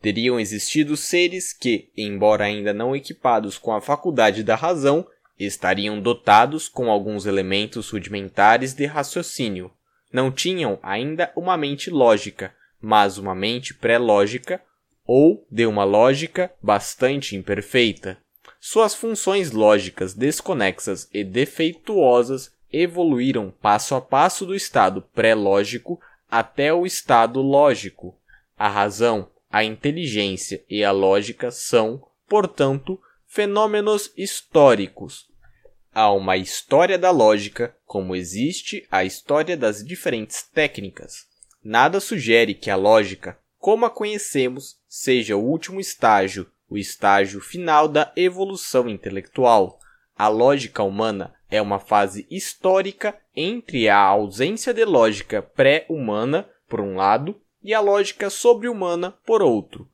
Teriam existido seres que, embora ainda não equipados com a faculdade da razão, estariam dotados com alguns elementos rudimentares de raciocínio. Não tinham ainda uma mente lógica, mas uma mente pré-lógica ou de uma lógica bastante imperfeita. Suas funções lógicas desconexas e defeituosas evoluíram passo a passo do estado pré-lógico até o estado lógico. A razão, a inteligência e a lógica são, portanto, fenômenos históricos. Há uma história da lógica, como existe a história das diferentes técnicas. Nada sugere que a lógica, como a conhecemos, seja o último estágio o estágio final da evolução intelectual. A lógica humana é uma fase histórica entre a ausência de lógica pré-humana, por um lado, e a lógica sobre-humana, por outro.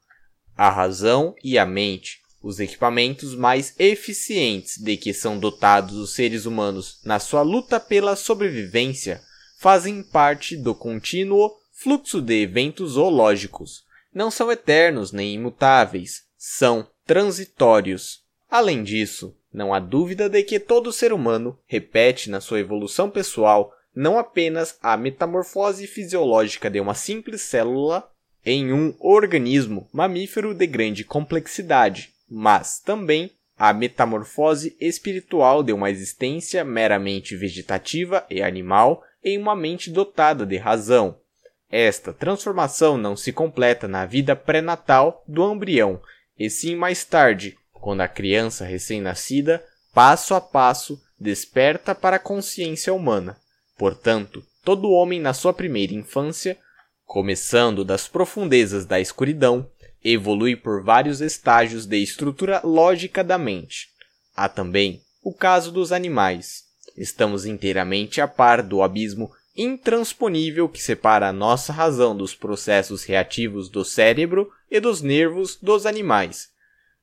A razão e a mente, os equipamentos mais eficientes de que são dotados os seres humanos na sua luta pela sobrevivência, fazem parte do contínuo fluxo de eventos zoológicos. Não são eternos nem imutáveis, são transitórios. Além disso, não há dúvida de que todo ser humano repete na sua evolução pessoal não apenas a metamorfose fisiológica de uma simples célula em um organismo mamífero de grande complexidade, mas também a metamorfose espiritual de uma existência meramente vegetativa e animal em uma mente dotada de razão. Esta transformação não se completa na vida pré-natal do embrião, e sim mais tarde, quando a criança recém-nascida, passo a passo, desperta para a consciência humana. Portanto, todo homem na sua primeira infância, começando das profundezas da escuridão, evolui por vários estágios de estrutura lógica da mente. Há também o caso dos animais. Estamos inteiramente a par do abismo intransponível que separa a nossa razão dos processos reativos do cérebro e dos nervos dos animais.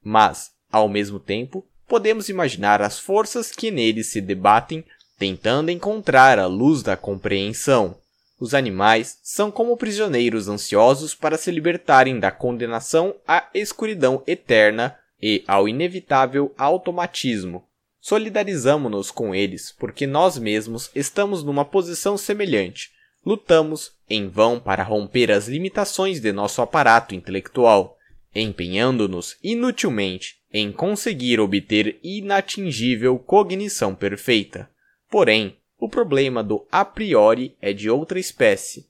Mas, ao mesmo tempo, podemos imaginar as forças que neles se debatem, tentando encontrar a luz da compreensão. Os animais são como prisioneiros ansiosos para se libertarem da condenação à escuridão eterna e ao inevitável automatismo. Solidarizamo-nos com eles, porque nós mesmos estamos numa posição semelhante. Lutamos em vão para romper as limitações de nosso aparato intelectual, empenhando-nos inutilmente em conseguir obter inatingível cognição perfeita. Porém, o problema do a priori é de outra espécie.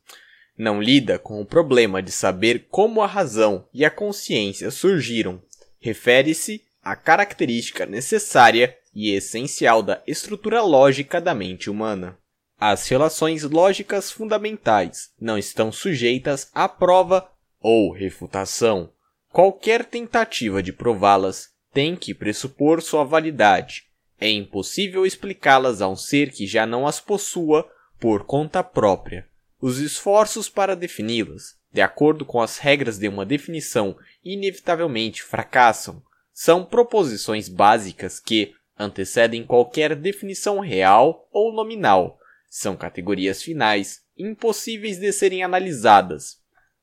Não lida com o problema de saber como a razão e a consciência surgiram. Refere-se à característica necessária e essencial da estrutura lógica da mente humana. As relações lógicas fundamentais não estão sujeitas à prova ou refutação. Qualquer tentativa de prová-las tem que pressupor sua validade. É impossível explicá-las a um ser que já não as possua por conta própria. Os esforços para defini-las, de acordo com as regras de uma definição, inevitavelmente fracassam. São proposições básicas que antecedem qualquer definição real ou nominal. São categorias finais, impossíveis de serem analisadas.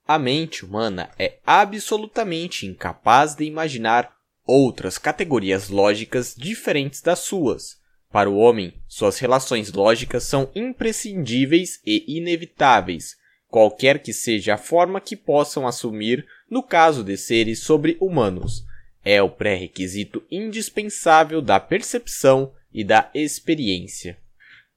A mente humana é absolutamente incapaz de imaginar outras categorias lógicas diferentes das suas. Para o homem, suas relações lógicas são imprescindíveis e inevitáveis, qualquer que seja a forma que possam assumir no caso de seres sobre-humanos. É o pré-requisito indispensável da percepção e da experiência.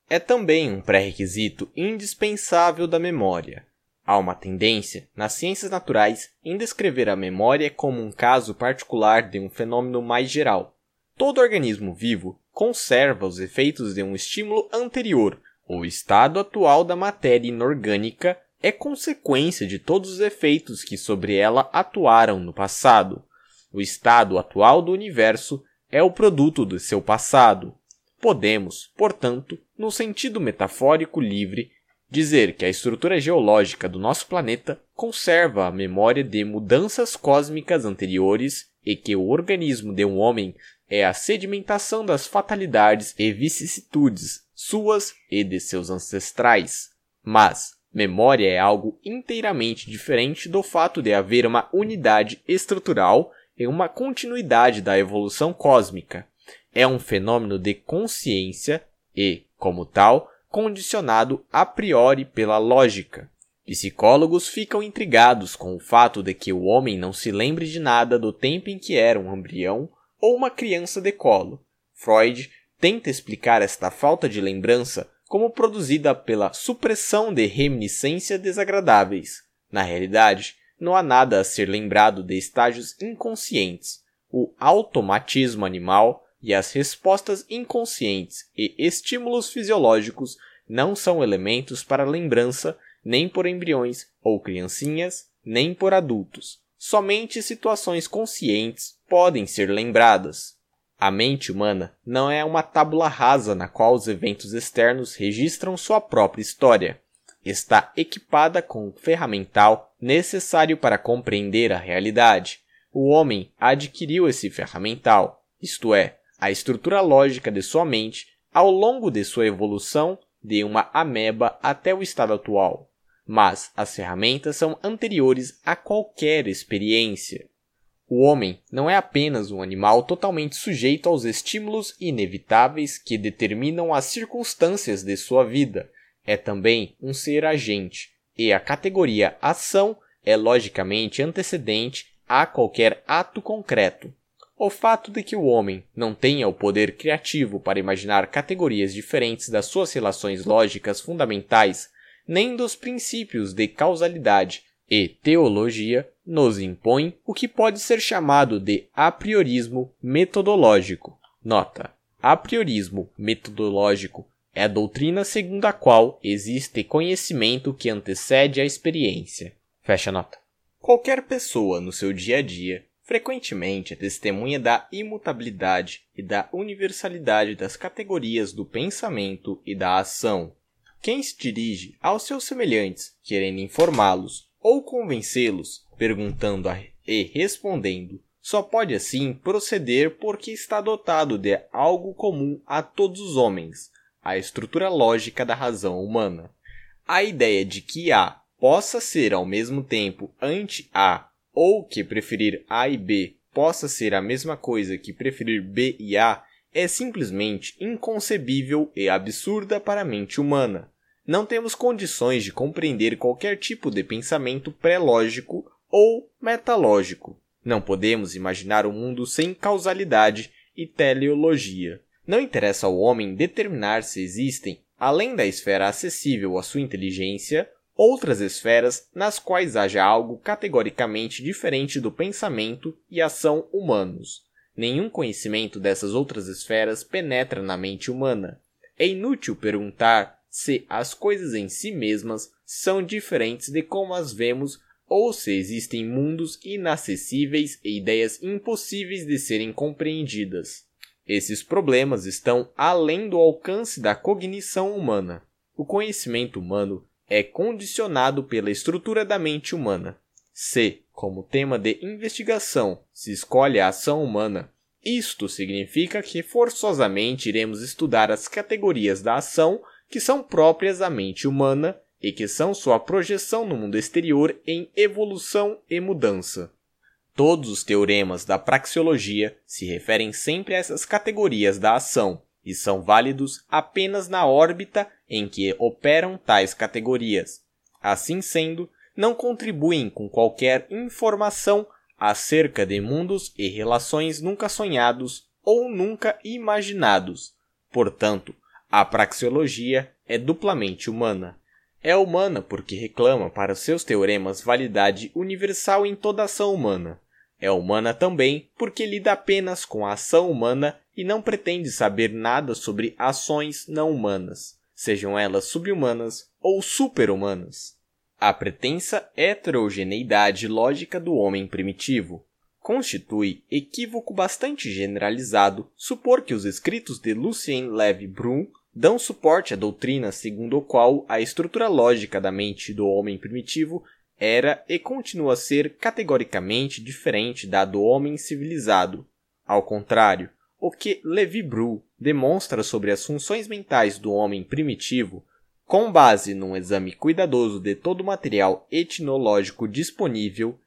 É também um pré-requisito indispensável da memória. Há uma tendência, nas ciências naturais, em descrever a memória como um caso particular de um fenômeno mais geral. Todo organismo vivo conserva os efeitos de um estímulo anterior. O estado atual da matéria inorgânica é consequência de todos os efeitos que sobre ela atuaram no passado. O estado atual do universo é o produto do seu passado. Podemos, portanto, no sentido metafórico livre, dizer que a estrutura geológica do nosso planeta conserva a memória de mudanças cósmicas anteriores e que o organismo de um homem é a sedimentação das fatalidades e vicissitudes suas e de seus ancestrais. Mas memória é algo inteiramente diferente do fato de haver uma unidade estrutural e uma continuidade da evolução cósmica. É um fenômeno de consciência e, como tal, condicionado a priori pela lógica. Psicólogos ficam intrigados com o fato de que o homem não se lembre de nada do tempo em que era um embrião ou uma criança de colo. Freud tenta explicar esta falta de lembrança como produzida pela supressão de reminiscências desagradáveis. Na realidade, não há nada a ser lembrado de estágios inconscientes. O automatismo animal e as respostas inconscientes e estímulos fisiológicos não são elementos para lembrança nem por embriões ou criancinhas, nem por adultos. Somente situações conscientes podem ser lembradas. A mente humana não é uma tábula rasa na qual os eventos externos registram sua própria história. Está equipada com o ferramental necessário para compreender a realidade. O homem adquiriu esse ferramental, isto é, a estrutura lógica de sua mente ao longo de sua evolução de uma ameba até o estado atual. Mas as ferramentas são anteriores a qualquer experiência. O homem não é apenas um animal totalmente sujeito aos estímulos inevitáveis que determinam as circunstâncias de sua vida, é também um ser agente, e a categoria ação é logicamente antecedente a qualquer ato concreto. O fato de que o homem não tenha o poder criativo para imaginar categorias diferentes das suas relações lógicas fundamentais, nem dos princípios de causalidade e teologia, nos impõe o que pode ser chamado de apriorismo metodológico. Nota: apriorismo metodológico é a doutrina segundo a qual existe conhecimento que antecede a experiência. Fecha nota. Qualquer pessoa no seu dia a dia frequentemente é testemunha da imutabilidade e da universalidade das categorias do pensamento e da ação. Quem se dirige aos seus semelhantes, querendo informá-los ou convencê-los, perguntando e respondendo, só pode assim proceder porque está dotado de algo comum a todos os homens, a estrutura lógica da razão humana. A ideia de que A possa ser ao mesmo tempo anti-A ou que preferir A e B possa ser a mesma coisa que preferir B e A é simplesmente inconcebível e absurda para a mente humana. Não temos condições de compreender qualquer tipo de pensamento pré-lógico ou metalógico. Não podemos imaginar um mundo sem causalidade e teleologia. Não interessa ao homem determinar se existem, além da esfera acessível à sua inteligência, outras esferas nas quais haja algo categoricamente diferente do pensamento e ação humanos. Nenhum conhecimento dessas outras esferas penetra na mente humana. É inútil perguntar se as coisas em si mesmas são diferentes de como as vemos ou se existem mundos inacessíveis e ideias impossíveis de serem compreendidas. Esses problemas estão além do alcance da cognição humana. O conhecimento humano é condicionado pela estrutura da mente humana. Se, como tema de investigação, se escolhe a ação humana, isto significa que forçosamente iremos estudar as categorias da ação que são próprias à mente humana e que são sua projeção no mundo exterior em evolução e mudança. Todos os teoremas da praxeologia se referem sempre a essas categorias da ação e são válidos apenas na órbita em que operam tais categorias. Assim sendo, não contribuem com qualquer informação acerca de mundos e relações nunca sonhados ou nunca imaginados. Portanto, a praxeologia é duplamente humana. É humana porque reclama para seus teoremas validade universal em toda ação humana. É humana também porque lida apenas com a ação humana e não pretende saber nada sobre ações não humanas, sejam elas subhumanas ou superhumanas. A pretensa heterogeneidade lógica do homem primitivo constitui equívoco bastante generalizado supor que os escritos de Lucien Levy Brun dão suporte à doutrina segundo a qual a estrutura lógica da mente do homem primitivo era e continua a ser categoricamente diferente da do homem civilizado. Ao contrário, o que Levi Bru demonstra sobre as funções mentais do homem primitivo, com base num exame cuidadoso de todo o material etnológico disponível,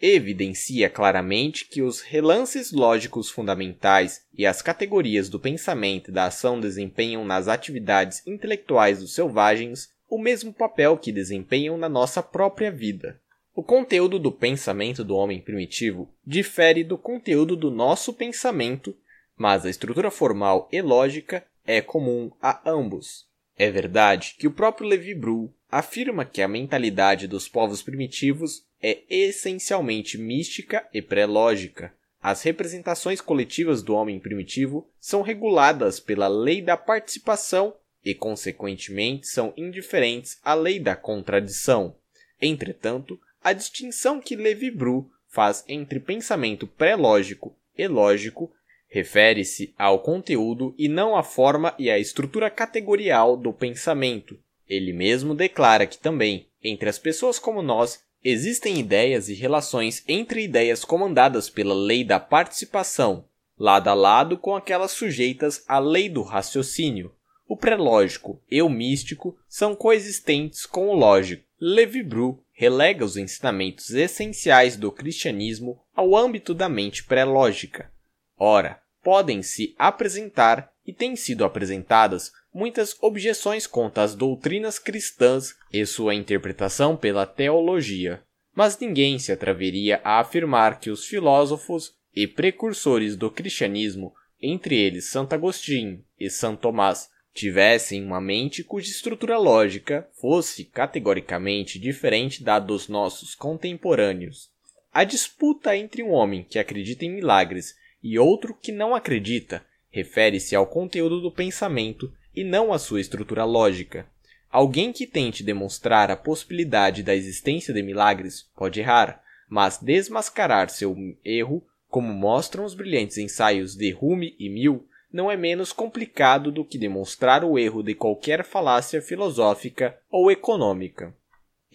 evidencia claramente que os relances lógicos fundamentais e as categorias do pensamento e da ação desempenham nas atividades intelectuais dos selvagens o mesmo papel que desempenham na nossa própria vida. O conteúdo do pensamento do homem primitivo difere do conteúdo do nosso pensamento, mas a estrutura formal e lógica é comum a ambos. É verdade que o próprio Levi Bru afirma que a mentalidade dos povos primitivos é essencialmente mística e pré-lógica. As representações coletivas do homem primitivo são reguladas pela lei da participação e, consequentemente, são indiferentes à lei da contradição. Entretanto, a distinção que Levi-Bru faz entre pensamento pré-lógico e lógico refere-se ao conteúdo e não à forma e à estrutura categorial do pensamento. Ele mesmo declara que também, entre as pessoas como nós, existem ideias e relações entre ideias comandadas pela lei da participação, lado a lado com aquelas sujeitas à lei do raciocínio. O pré-lógico e o místico são coexistentes com o lógico. Levi Bru relega os ensinamentos essenciais do cristianismo ao âmbito da mente pré-lógica. Ora, podem se apresentar e têm sido apresentadas muitas objeções contra as doutrinas cristãs e sua interpretação pela teologia, mas ninguém se atreveria a afirmar que os filósofos e precursores do cristianismo, entre eles Santo Agostinho e São Tomás, tivessem uma mente cuja estrutura lógica fosse categoricamente diferente da dos nossos contemporâneos. A disputa entre um homem que acredita em milagres e outro que não acredita refere-se ao conteúdo do pensamento e não à sua estrutura lógica. Alguém que tente demonstrar a possibilidade da existência de milagres pode errar, mas desmascarar seu erro, como mostram os brilhantes ensaios de Hume e Mill, não é menos complicado do que demonstrar o erro de qualquer falácia filosófica ou econômica.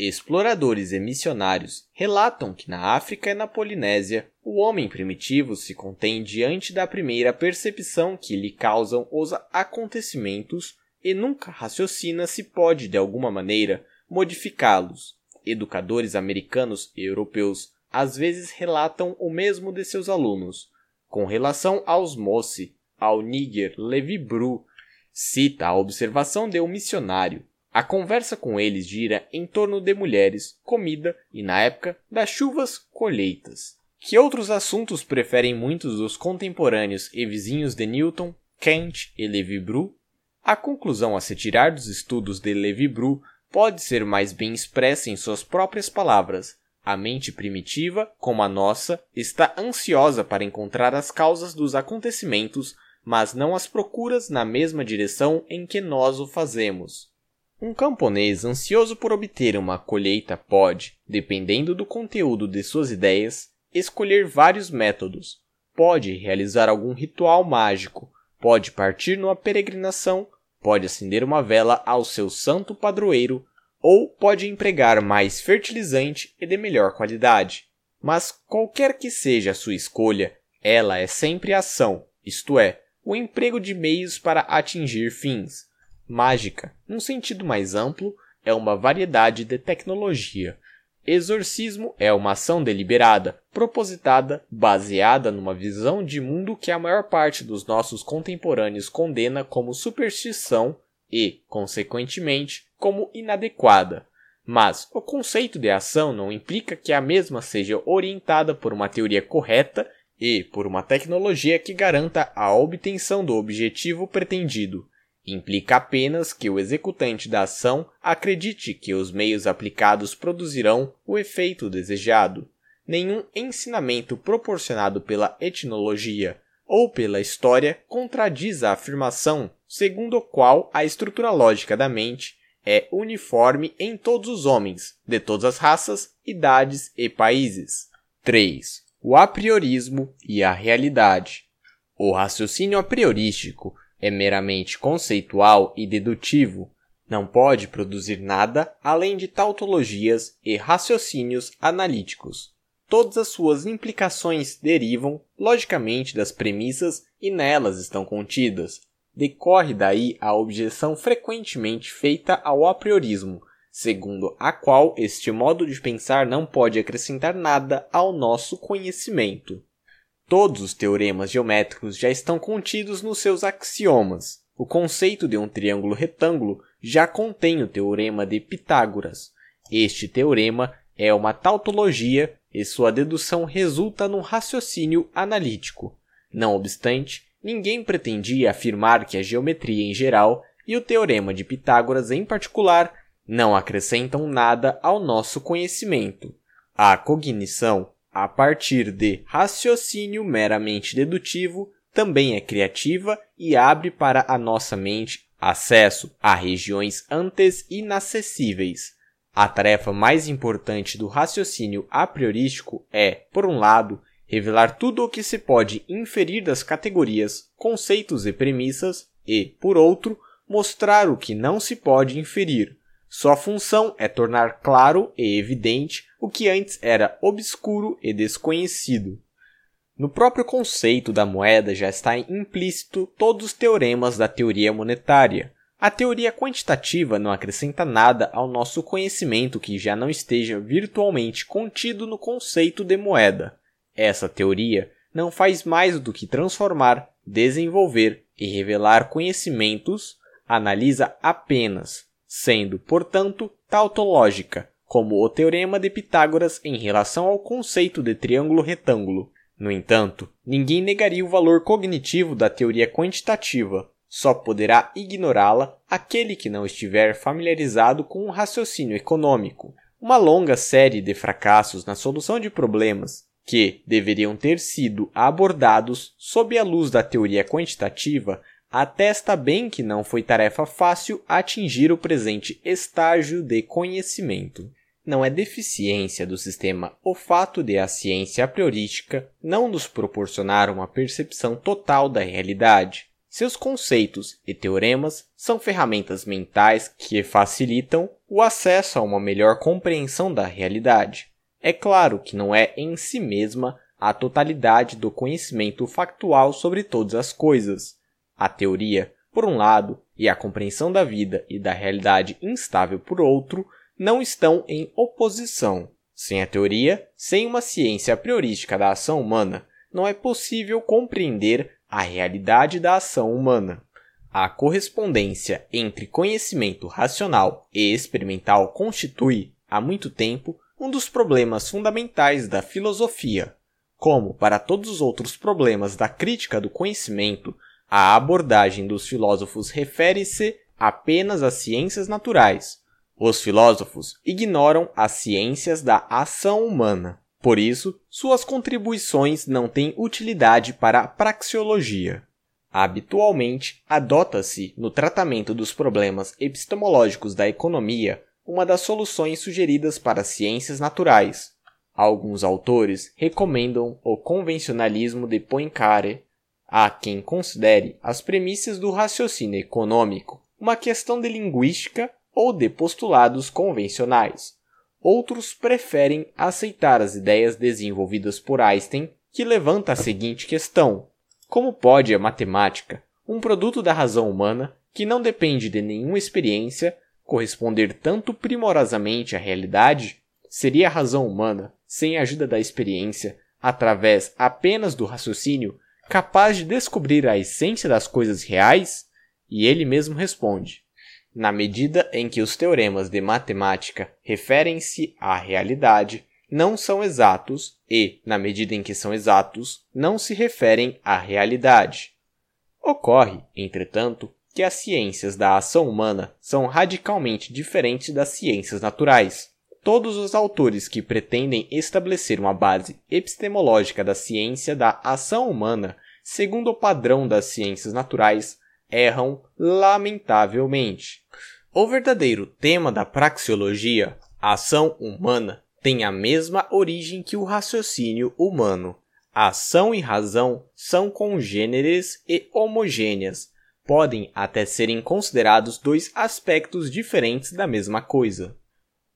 Exploradores e missionários relatam que na África e na Polinésia o homem primitivo se contém diante da primeira percepção que lhe causam os acontecimentos e nunca raciocina se pode de alguma maneira modificá-los. Educadores americanos e europeus às vezes relatam o mesmo de seus alunos. Com relação aos Mossi, ao Níger Levi Bru, cita a observação de um missionário. A conversa com eles gira em torno de mulheres, comida e, na época, das chuvas, colheitas. Que outros assuntos preferem muitos dos contemporâneos e vizinhos de Newton, Kant e Levi Bru? A conclusão a se tirar dos estudos de Levi Bru pode ser mais bem expressa em suas próprias palavras. A mente primitiva, como a nossa, está ansiosa para encontrar as causas dos acontecimentos mas não as procuras na mesma direção em que nós o fazemos. Um camponês ansioso por obter uma colheita pode, dependendo do conteúdo de suas ideias, escolher vários métodos. pode realizar algum ritual mágico, pode partir numa peregrinação, pode acender uma vela ao seu santo padroeiro ou pode empregar mais fertilizante e de melhor qualidade. Mas qualquer que seja a sua escolha, ela é sempre ação, isto é, o emprego de meios para atingir fins. Mágica, num sentido mais amplo, é uma variedade de tecnologia. Exorcismo é uma ação deliberada, propositada, baseada numa visão de mundo que a maior parte dos nossos contemporâneos condena como superstição e, consequentemente, como inadequada. Mas o conceito de ação não implica que a mesma seja orientada por uma teoria correta e por uma tecnologia que garanta a obtenção do objetivo pretendido. Implica apenas que o executante da ação acredite que os meios aplicados produzirão o efeito desejado. Nenhum ensinamento proporcionado pela etnologia ou pela história contradiz a afirmação segundo a qual a estrutura lógica da mente é uniforme em todos os homens, de todas as raças, idades e países. 3. O apriorismo e a realidade. O raciocínio a priorístico é meramente conceitual e dedutivo, não pode produzir nada além de tautologias e raciocínios analíticos. Todas as suas implicações derivam, logicamente, das premissas e nelas estão contidas, Decorre daí a objeção frequentemente feita ao apriorismo, segundo a qual este modo de pensar não pode acrescentar nada ao nosso conhecimento. Todos os teoremas geométricos já estão contidos nos seus axiomas. O conceito de um triângulo retângulo já contém o teorema de Pitágoras. Este teorema é uma tautologia e sua dedução resulta num raciocínio analítico. Não obstante, ninguém pretendia afirmar que a geometria em geral e o teorema de Pitágoras em particular não acrescentam nada ao nosso conhecimento. A cognição, a partir de raciocínio meramente dedutivo, também é criativa e abre para a nossa mente acesso a regiões antes inacessíveis. A tarefa mais importante do raciocínio a priorístico é, por um lado, revelar tudo o que se pode inferir das categorias, conceitos e premissas e, por outro, mostrar o que não se pode inferir. Sua função é tornar claro e evidente o que antes era obscuro e desconhecido. No próprio conceito da moeda já está implícito todos os teoremas da teoria monetária. A teoria quantitativa não acrescenta nada ao nosso conhecimento que já não esteja virtualmente contido no conceito de moeda. Essa teoria não faz mais do que transformar, desenvolver e revelar conhecimentos, analisa apenas, sendo, portanto, tautológica, como o teorema de Pitágoras em relação ao conceito de triângulo retângulo. No entanto, ninguém negaria o valor cognitivo da teoria quantitativa, só poderá ignorá-la aquele que não estiver familiarizado com o raciocínio econômico. Uma longa série de fracassos na solução de problemas que deveriam ter sido abordados sob a luz da teoria quantitativa, atesta bem que não foi tarefa fácil atingir o presente estágio de conhecimento. Não é deficiência do sistema o fato de a ciência a priorística não nos proporcionar uma percepção total da realidade. Seus conceitos e teoremas são ferramentas mentais que facilitam o acesso a uma melhor compreensão da realidade. É claro que não é em si mesma a totalidade do conhecimento factual sobre todas as coisas. A teoria, por um lado, e a compreensão da vida e da realidade instável por outro, não estão em oposição. Sem a teoria, sem uma ciência priorística da ação humana, não é possível compreender a realidade da ação humana. A correspondência entre conhecimento racional e experimental constitui, há muito tempo, um dos problemas fundamentais da filosofia. Como para todos os outros problemas da crítica do conhecimento, a abordagem dos filósofos refere-se apenas às ciências naturais. Os filósofos ignoram as ciências da ação humana. Por isso, suas contribuições não têm utilidade para a praxeologia. Habitualmente, adota-se, no tratamento dos problemas epistemológicos da economia, uma das soluções sugeridas para as ciências naturais. Alguns autores recomendam o convencionalismo de Poincaré a quem considere as premissas do raciocínio econômico uma questão de linguística ou de postulados convencionais. Outros preferem aceitar as ideias desenvolvidas por Einstein, que levanta a seguinte questão: como pode a matemática, um produto da razão humana que não depende de nenhuma experiência, corresponder tanto primorosamente à realidade? Seria a razão humana, sem a ajuda da experiência, através apenas do raciocínio, capaz de descobrir a essência das coisas reais? E ele mesmo responde: na medida em que os teoremas de matemática referem-se à realidade, não são exatos e, na medida em que são exatos, não se referem à realidade. Ocorre, entretanto, que as ciências da ação humana são radicalmente diferentes das ciências naturais. Todos os autores que pretendem estabelecer uma base epistemológica da ciência da ação humana, segundo o padrão das ciências naturais, erram lamentavelmente. O verdadeiro tema da praxeologia, a ação humana, tem a mesma origem que o raciocínio humano. Ação e razão são congêneres e homogêneas, podem até serem considerados dois aspectos diferentes da mesma coisa.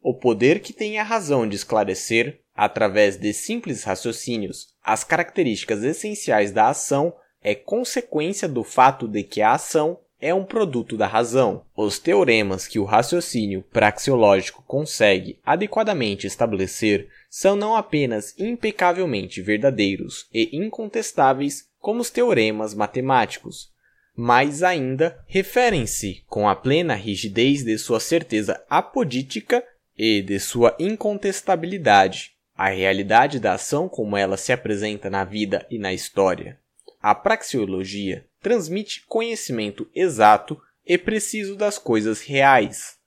O poder que tem a razão de esclarecer, através de simples raciocínios, as características essenciais da ação é consequência do fato de que a ação é um produto da razão. Os teoremas que o raciocínio praxeológico consegue adequadamente estabelecer são não apenas impecavelmente verdadeiros e incontestáveis como os teoremas matemáticos, mas ainda referem-se com a plena rigidez de sua certeza apodítica e de sua incontestabilidade à realidade da ação como ela se apresenta na vida e na história. A praxeologia transmite conhecimento exato e preciso das coisas reais.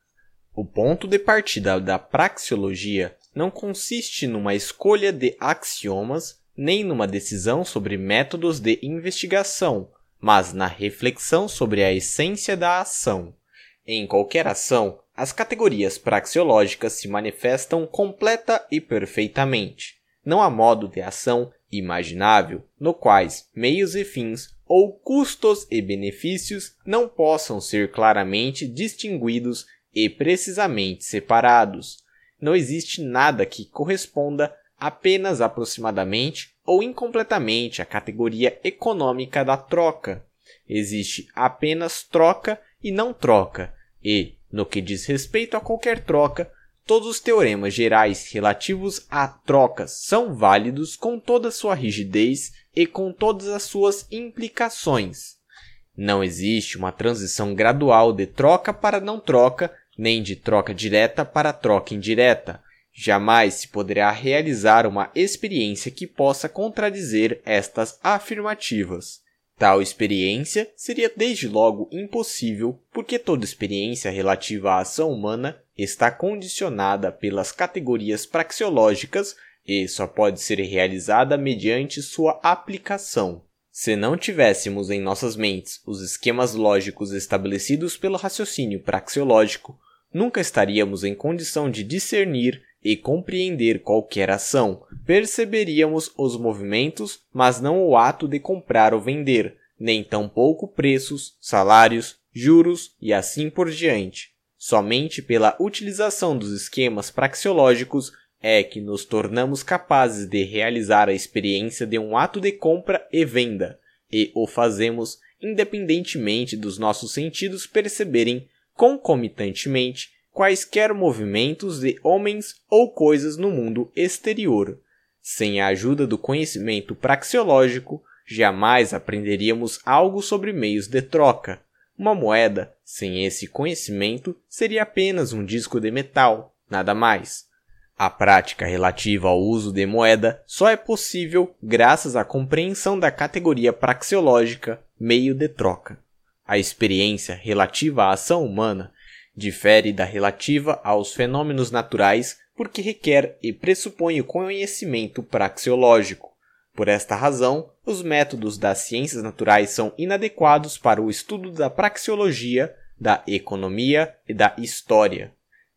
O ponto de partida da praxeologia não consiste numa escolha de axiomas nem numa decisão sobre métodos de investigação, mas na reflexão sobre a essência da ação. Em qualquer ação, as categorias praxeológicas se manifestam completa e perfeitamente. Não há modo de ação imaginável no quais meios e fins ou custos e benefícios não possam ser claramente distinguidos e precisamente separados. Não existe nada que corresponda apenas aproximadamente ou incompletamente à categoria econômica da troca. Existe apenas troca e não troca, e, no que diz respeito a qualquer troca, Todos os teoremas gerais relativos a trocas são válidos com toda sua rigidez e com todas as suas implicações. Não existe uma transição gradual de troca para não troca, nem de troca direta para troca indireta. Jamais se poderá realizar uma experiência que possa contradizer estas afirmativas. Tal experiência seria desde logo impossível, porque toda experiência relativa à ação humana está condicionada pelas categorias praxeológicas e só pode ser realizada mediante sua aplicação. Se não tivéssemos em nossas mentes os esquemas lógicos estabelecidos pelo raciocínio praxeológico, nunca estaríamos em condição de discernir e compreender qualquer ação, perceberíamos os movimentos, mas não o ato de comprar ou vender, nem tampouco preços, salários, juros e assim por diante. Somente pela utilização dos esquemas praxeológicos é que nos tornamos capazes de realizar a experiência de um ato de compra e venda, e o fazemos independentemente dos nossos sentidos perceberem concomitantemente quaisquer movimentos de homens ou coisas no mundo exterior. Sem a ajuda do conhecimento praxeológico, jamais aprenderíamos algo sobre meios de troca. Uma moeda, sem esse conhecimento, seria apenas um disco de metal, nada mais. A prática relativa ao uso de moeda só é possível graças à compreensão da categoria praxeológica meio de troca. A experiência relativa à ação humana Difere da relativa aos fenômenos naturais porque requer e pressupõe o conhecimento praxeológico. Por esta razão, os métodos das ciências naturais são inadequados para o estudo da praxeologia, da economia e da história.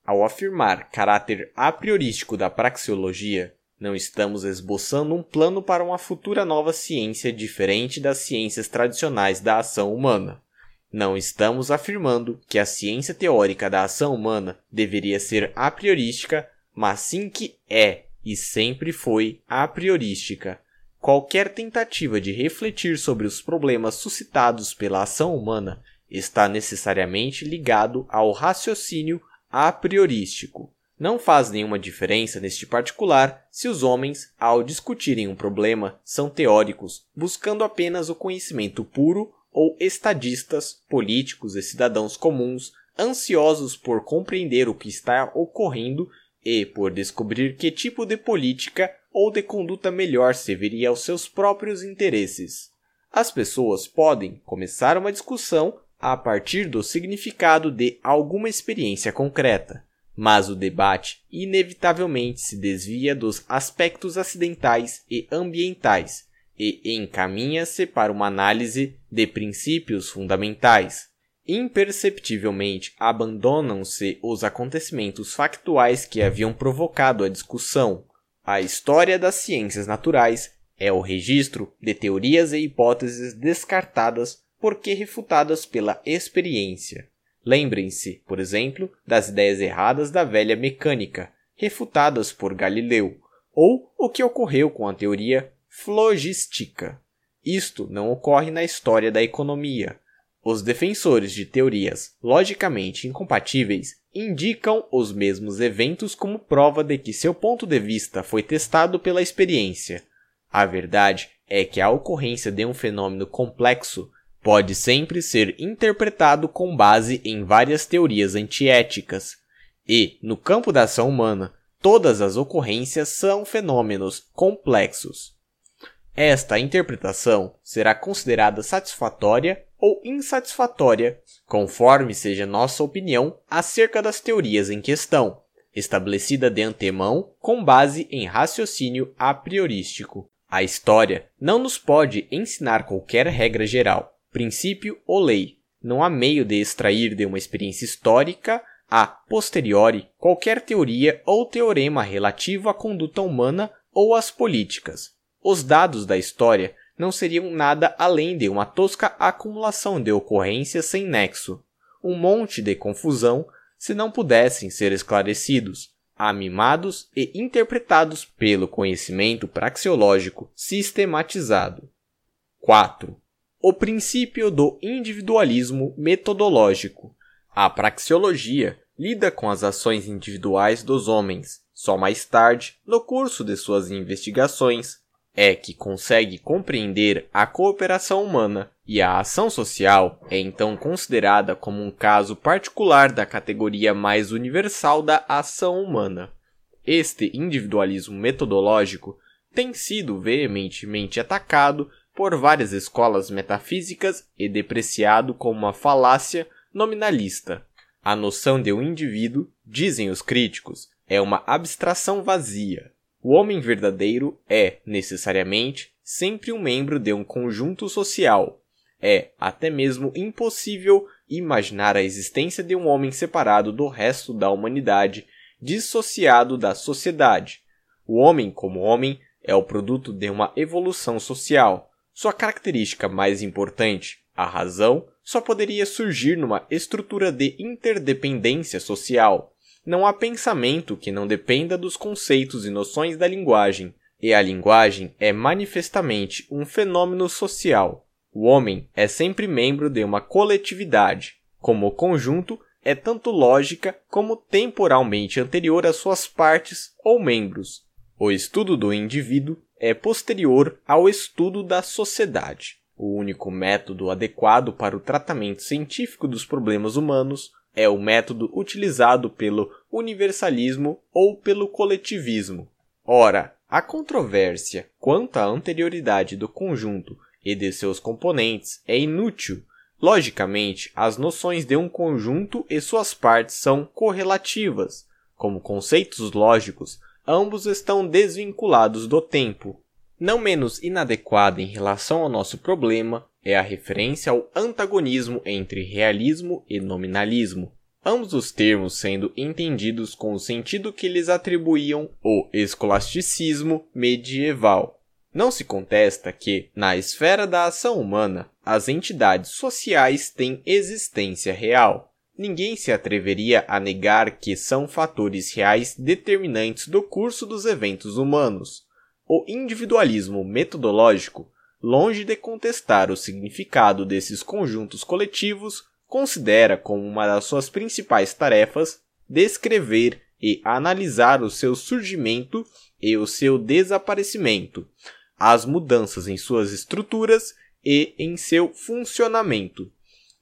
Ao afirmar caráter a priorístico da praxeologia, Não estamos esboçando um plano para uma futura nova ciência diferente das ciências tradicionais da ação humana. Não estamos afirmando que a ciência teórica da ação humana deveria ser a priorística, mas sim que é e sempre foi a priorística. Qualquer tentativa de refletir sobre os problemas suscitados pela ação humana está necessariamente ligado ao raciocínio a priorístico. Não faz nenhuma diferença neste particular se os homens, ao discutirem um problema, são teóricos, buscando apenas o conhecimento puro, ou estadistas, políticos e cidadãos comuns, ansiosos por compreender o que está ocorrendo e por descobrir que tipo de política ou de conduta melhor serviria aos seus próprios interesses. As pessoas podem começar uma discussão a partir do significado de alguma experiência concreta mas o debate inevitavelmente se desvia dos aspectos acidentais e ambientais e encaminha-se para uma análise de princípios fundamentais. Imperceptivelmente abandonam-se os acontecimentos factuais que haviam provocado a discussão. A história das ciências naturais é o registro de teorias e hipóteses descartadas porque refutadas pela experiência. Lembrem-se, por exemplo, das ideias erradas da velha mecânica, refutadas por Galileu, ou o que ocorreu com a teoria flogistica. Isto não ocorre na história da economia. Os defensores de teorias logicamente incompatíveis indicam os mesmos eventos como prova de que seu ponto de vista foi testado pela experiência. A verdade é que a ocorrência de um fenômeno complexo pode sempre ser interpretado com base em várias teorias antiéticas. E, no campo da ação humana, todas as ocorrências são fenômenos complexos. Esta interpretação será considerada satisfatória ou insatisfatória, conforme seja nossa opinião acerca das teorias em questão, estabelecida de antemão com base em raciocínio a priorístico. A história não nos pode ensinar qualquer regra geral, princípio ou lei. Não há meio de extrair de uma experiência histórica a posteriori qualquer teoria ou teorema relativo à conduta humana ou às políticas. Os dados da história não seriam nada além de uma tosca acumulação de ocorrências sem nexo, um monte de confusão se não pudessem ser esclarecidos, amimados e interpretados pelo conhecimento praxeológico sistematizado. 4 o princípio do individualismo metodológico. A praxeologia lida com as ações individuais dos homens. Só mais tarde, no curso de suas investigações, é que consegue compreender a cooperação humana e a ação social é então considerada como um caso particular da categoria mais universal da ação humana. Este individualismo metodológico tem sido veementemente atacado por várias escolas metafísicas e depreciado como uma falácia nominalista. A noção de um indivíduo, dizem os críticos, é uma abstração vazia. O homem verdadeiro é, necessariamente, sempre um membro de um conjunto social. É até mesmo impossível imaginar a existência de um homem separado do resto da humanidade, dissociado da sociedade. O homem, como homem, é o produto de uma evolução social, sua característica mais importante, a razão, só poderia surgir numa estrutura de interdependência social. Não há pensamento que não dependa dos conceitos e noções da linguagem, e a linguagem é manifestamente um fenômeno social. O homem é sempre membro de uma coletividade. Como conjunto, é tanto lógica como temporalmente anterior às suas partes ou membros. O estudo do indivíduo é posterior ao estudo da sociedade. O único método adequado para o tratamento científico dos problemas humanos é o método utilizado pelo universalismo ou pelo coletivismo. Ora, a controvérsia quanto à anterioridade do conjunto e de seus componentes é inútil. Logicamente, as noções de um conjunto e suas partes são correlativas. Como conceitos lógicos, ambos estão desvinculados do tempo. Não menos inadequada em relação ao nosso problema é a referência ao antagonismo entre realismo e nominalismo. ambos os termos sendo entendidos com o sentido que lhes atribuíam o escolasticismo medieval. Não se contesta que, na esfera da ação humana, as entidades sociais têm existência real. Ninguém se atreveria a negar que são fatores reais determinantes do curso dos eventos humanos. O individualismo metodológico, longe de contestar o significado desses conjuntos coletivos, considera como uma das suas principais tarefas descrever e analisar o seu surgimento e o seu desaparecimento, as mudanças em suas estruturas e em seu funcionamento,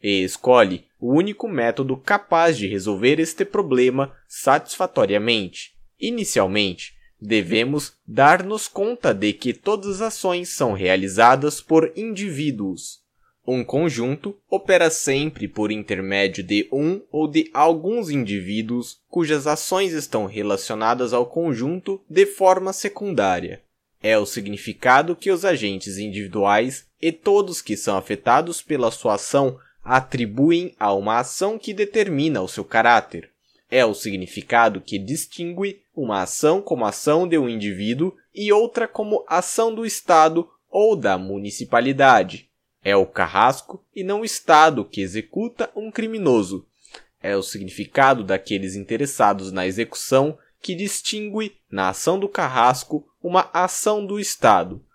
e escolhe o único método capaz de resolver este problema satisfatoriamente. Inicialmente, devemos dar-nos conta de que todas as ações são realizadas por indivíduos, um conjunto opera sempre por intermédio de um ou de alguns indivíduos cujas ações estão relacionadas ao conjunto de forma secundária. É o significado que os agentes individuais e todos que são afetados pela sua ação atribuem a uma ação que determina o seu caráter. É o significado que distingue uma ação como ação de um indivíduo e outra como ação do Estado ou da municipalidade. É o carrasco e não o Estado que executa um criminoso. É o significado daqueles interessados na execução que distingue na ação do carrasco uma ação do Estado.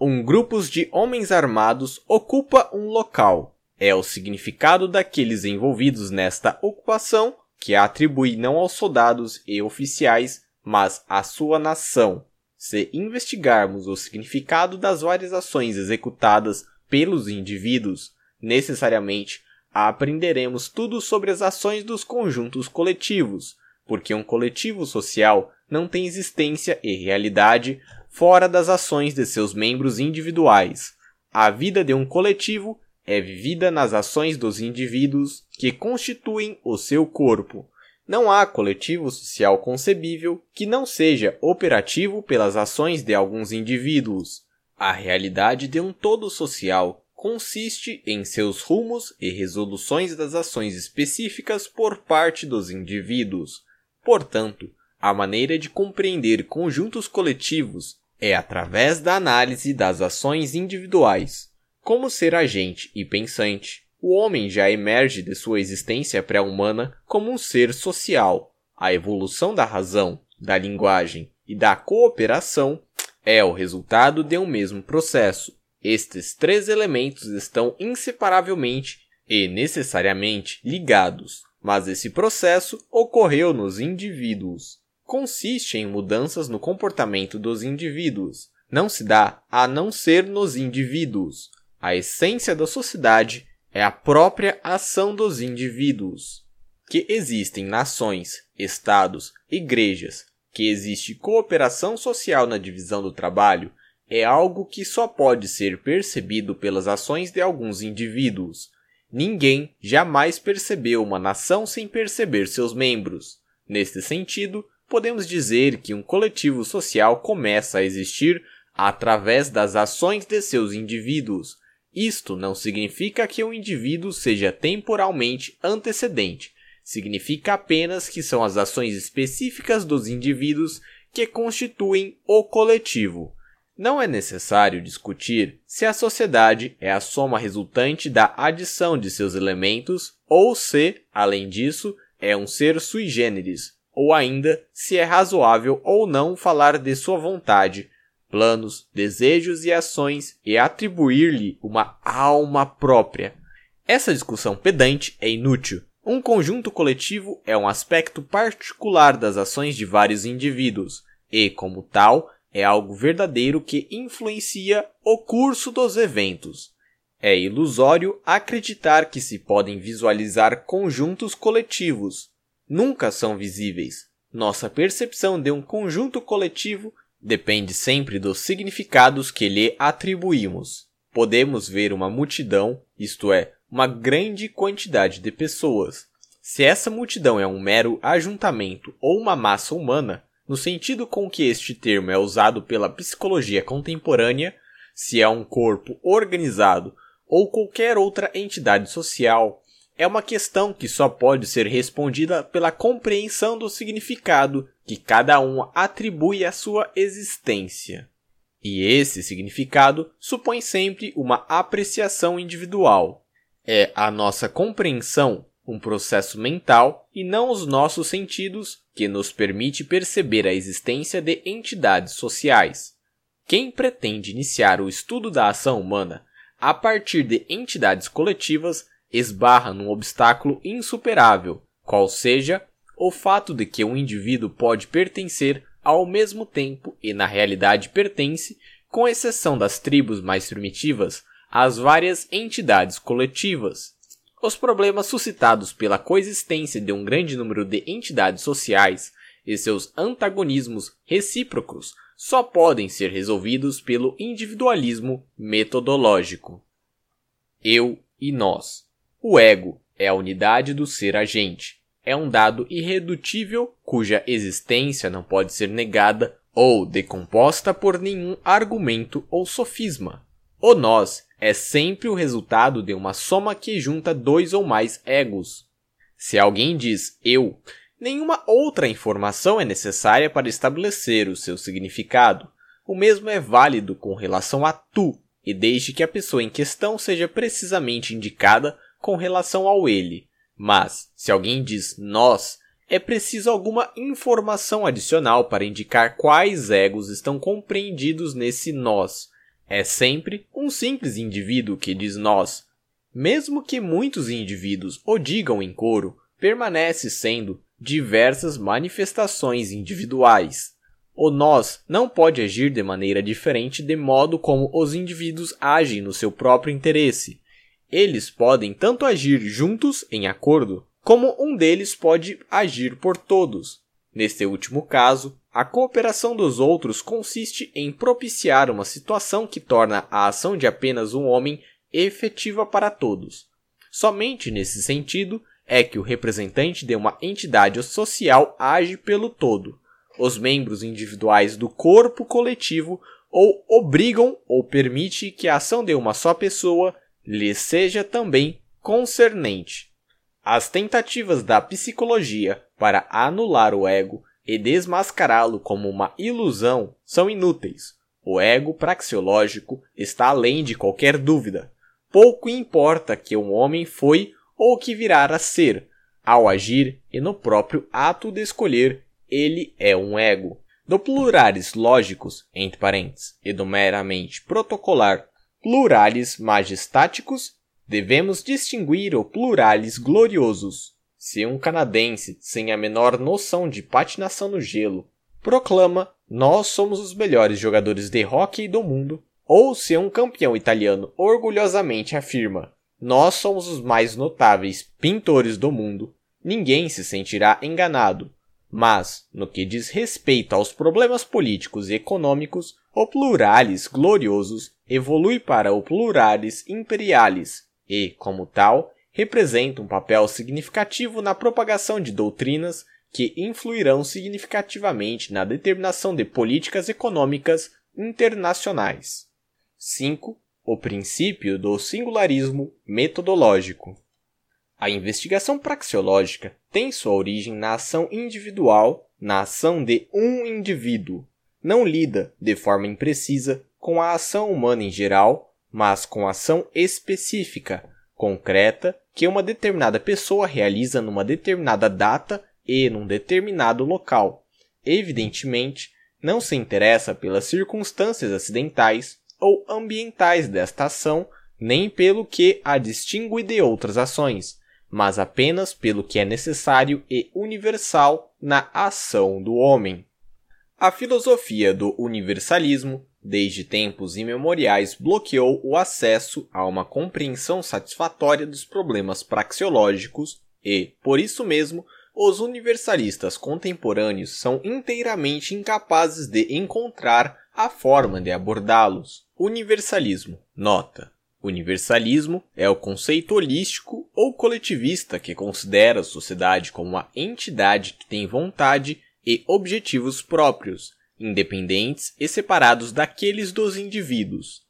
Um grupo de homens armados ocupa um local. É o significado daqueles envolvidos nesta ocupação que atribui não aos soldados e oficiais, mas à sua nação. Se investigarmos o significado das várias ações executadas pelos indivíduos, necessariamente aprenderemos tudo sobre as ações dos conjuntos coletivos, porque um coletivo social não tem existência e realidade fora das ações de seus membros individuais. A vida de um coletivo é vivida nas ações dos indivíduos que constituem o seu corpo. Não há coletivo social concebível que não seja operativo pelas ações de alguns indivíduos. A realidade de um todo social consiste em seus rumos e resoluções das ações específicas por parte dos indivíduos. Portanto, a maneira de compreender conjuntos coletivos é através da análise das ações individuais. Como ser agente e pensante, o homem já emerge de sua existência pré-humana como um ser social. A evolução da razão, da linguagem e da cooperação é o resultado de um mesmo processo. Estes três elementos estão inseparavelmente e necessariamente ligados, mas esse processo ocorreu nos indivíduos. Consiste em mudanças no comportamento dos indivíduos. Não se dá a não ser nos indivíduos. A essência da sociedade é a própria ação dos indivíduos. Que existem nações, estados, igrejas, que existe cooperação social na divisão do trabalho é algo que só pode ser percebido pelas ações de alguns indivíduos. Ninguém jamais percebeu uma nação sem perceber seus membros. Neste sentido, podemos dizer que um coletivo social começa a existir através das ações de seus indivíduos. Isto não significa que um indivíduo seja temporalmente antecedente, significa apenas que são as ações específicas dos indivíduos que constituem o coletivo. Não é necessário discutir se a sociedade é a soma resultante da adição de seus elementos ou se, além disso, é um ser sui generis, ou ainda se é razoável ou não falar de sua vontade, planos, desejos e ações e atribuir-lhe uma alma própria. Essa discussão pedante é inútil, um conjunto coletivo é um aspecto particular das ações de vários indivíduos e, como tal, é algo verdadeiro que influencia o curso dos eventos. É ilusório acreditar que se podem visualizar conjuntos coletivos. Nunca são visíveis. Nossa percepção de um conjunto coletivo depende sempre dos significados que lhe atribuímos. Podemos ver uma multidão, isto é, uma grande quantidade de pessoas. Se essa multidão é um mero ajuntamento ou uma massa humana, no sentido com que este termo é usado pela psicologia contemporânea, se é um corpo organizado ou qualquer outra entidade social, é uma questão que só pode ser respondida pela compreensão do significado que cada um atribui à sua existência. E esse significado supõe sempre uma apreciação individual. É a nossa compreensão um processo mental e não os nossos sentidos que nos permite perceber a existência de entidades sociais. Quem pretende iniciar o estudo da ação humana a partir de entidades coletivas esbarra num obstáculo insuperável, qual seja o fato de que um indivíduo pode pertencer ao mesmo tempo e na realidade pertence, com exceção das tribos mais primitivas, às várias entidades coletivas. Os problemas suscitados pela coexistência de um grande número de entidades sociais e seus antagonismos recíprocos só podem ser resolvidos pelo individualismo metodológico. Eu e nós. O ego é a unidade do ser agente. É um dado irredutível cuja existência não pode ser negada ou decomposta por nenhum argumento ou sofisma. O nós é sempre o resultado de uma soma que junta dois ou mais egos. Se alguém diz eu, nenhuma outra informação é necessária para estabelecer o seu significado. O mesmo é válido com relação a tu, e desde que a pessoa em questão seja precisamente indicada com relação ao ele. Mas, se alguém diz nós, é preciso alguma informação adicional para indicar quais egos estão compreendidos nesse nós. É sempre um simples indivíduo que diz nós. Mesmo que muitos indivíduos o digam em coro, permanece sendo diversas manifestações individuais. O nós não pode agir de maneira diferente de modo como os indivíduos agem no seu próprio interesse. Eles podem tanto agir juntos em acordo, como um deles pode agir por todos. Neste último caso, a cooperação dos outros consiste em propiciar uma situação que torna a ação de apenas um homem efetiva para todos. Somente nesse sentido é que o representante de uma entidade social age pelo todo, os membros individuais do corpo coletivo ou obrigam ou permite que a ação de uma só pessoa lhe seja também concernente. As tentativas da psicologia para anular o ego e desmascará-lo como uma ilusão são inúteis. O ego praxeológico está além de qualquer dúvida. Pouco importa que um homem foi ou que virá a ser, ao agir e no próprio ato de escolher ele é um ego. Do plurares lógicos, entre parênteses, e do meramente protocolar, plurares majestáticos, devemos distinguir o plurares gloriosos. Se um canadense, sem a menor noção de patinação no gelo, proclama nós somos os melhores jogadores de hóquei do mundo, ou se um campeão italiano orgulhosamente afirma nós somos os mais notáveis pintores do mundo, ninguém se sentirá enganado, mas, no que diz respeito aos problemas políticos e econômicos, o pluralis gloriosos evolui para o pluralis imperialis e, como tal, representa um papel significativo na propagação de doutrinas que influirão significativamente na determinação de políticas econômicas internacionais. 5. O princípio do singularismo metodológico. A investigação praxeológica tem sua origem na ação individual, na ação de um indivíduo. Não lida, de forma imprecisa, com a ação humana em geral, mas com ação específica, concreta, que uma determinada pessoa realiza numa determinada data e num determinado local. Evidentemente, não se interessa pelas circunstâncias acidentais ou ambientais desta ação, nem pelo que a distingue de outras ações, mas apenas pelo que é necessário e universal na ação do homem. A filosofia do universalismo, desde tempos imemoriais, bloqueou o acesso a uma compreensão satisfatória dos problemas praxeológicos e, por isso mesmo, os universalistas contemporâneos são inteiramente incapazes de encontrar a forma de abordá-los. Universalismo. Nota. Universalismo é o conceito holístico ou coletivista que considera a sociedade como uma entidade que tem vontade e objetivos próprios, independentes e separados daqueles dos indivíduos.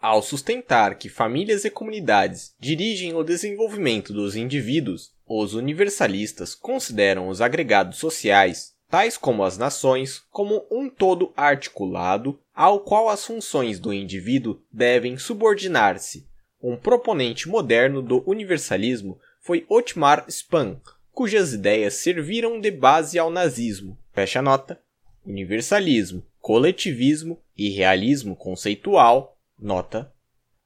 Ao sustentar que famílias e comunidades dirigem o desenvolvimento dos indivíduos, os universalistas consideram os agregados sociais, tais como as nações, como um todo articulado ao qual as funções do indivíduo devem subordinar-se. Um proponente moderno do universalismo foi Otmar Spahn, cujas ideias serviram de base ao nazismo. Fecha nota. Universalismo, coletivismo e realismo conceitual Nota: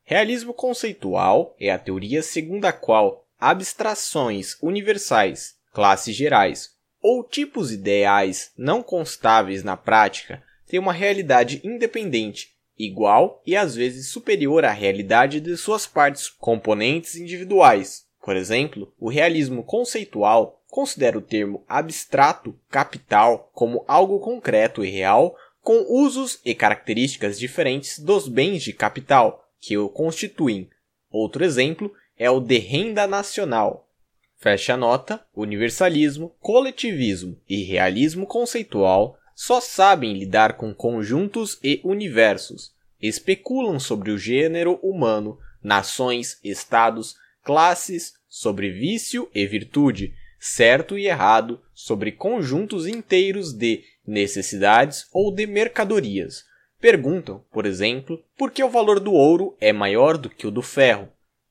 Realismo conceitual é a teoria segundo a qual abstrações universais, classes gerais ou tipos ideais não constáveis na prática têm uma realidade independente, igual e às vezes superior à realidade de suas partes componentes individuais. Por exemplo, o realismo conceitual considera o termo abstrato capital como algo concreto e real com usos e características diferentes dos bens de capital que o constituem. Outro exemplo é o de renda nacional. Fecha a nota, universalismo, coletivismo e realismo conceitual só sabem lidar com conjuntos e universos, especulam sobre o gênero humano, nações, estados, classes, sobre vício e virtude, certo e errado, sobre conjuntos inteiros de necessidades ou de mercadorias. Perguntam, por exemplo, por que o valor do ouro é maior do que o do ferro.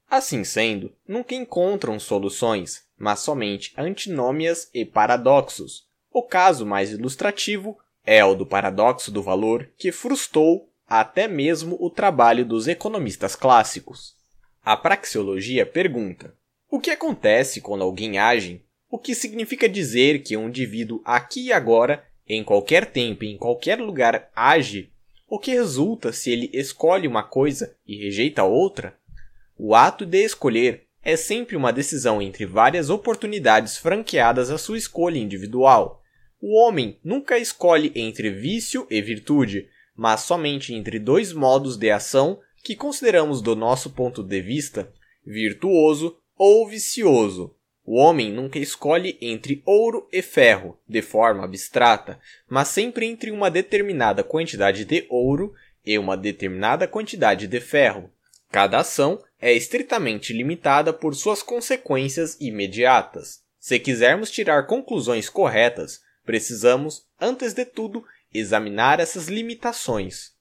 Assim sendo, nunca encontram soluções, mas somente antinômias e paradoxos. O caso mais ilustrativo é o do paradoxo do valor que frustrou até mesmo o trabalho dos economistas clássicos. A praxeologia pergunta: o que acontece quando alguém age? O que significa dizer que um indivíduo aqui e agora em qualquer tempo e em qualquer lugar age, o que resulta se ele escolhe uma coisa e rejeita outra? O ato de escolher é sempre uma decisão entre várias oportunidades franqueadas à sua escolha individual. O homem nunca escolhe entre vício e virtude, mas somente entre dois modos de ação que consideramos do nosso ponto de vista virtuoso ou vicioso. O homem nunca escolhe entre ouro e ferro, de forma abstrata, mas sempre entre uma determinada quantidade de ouro e uma determinada quantidade de ferro. Cada ação é estritamente limitada por suas consequências imediatas. Se quisermos tirar conclusões corretas, precisamos, antes de tudo, examinar essas limitações.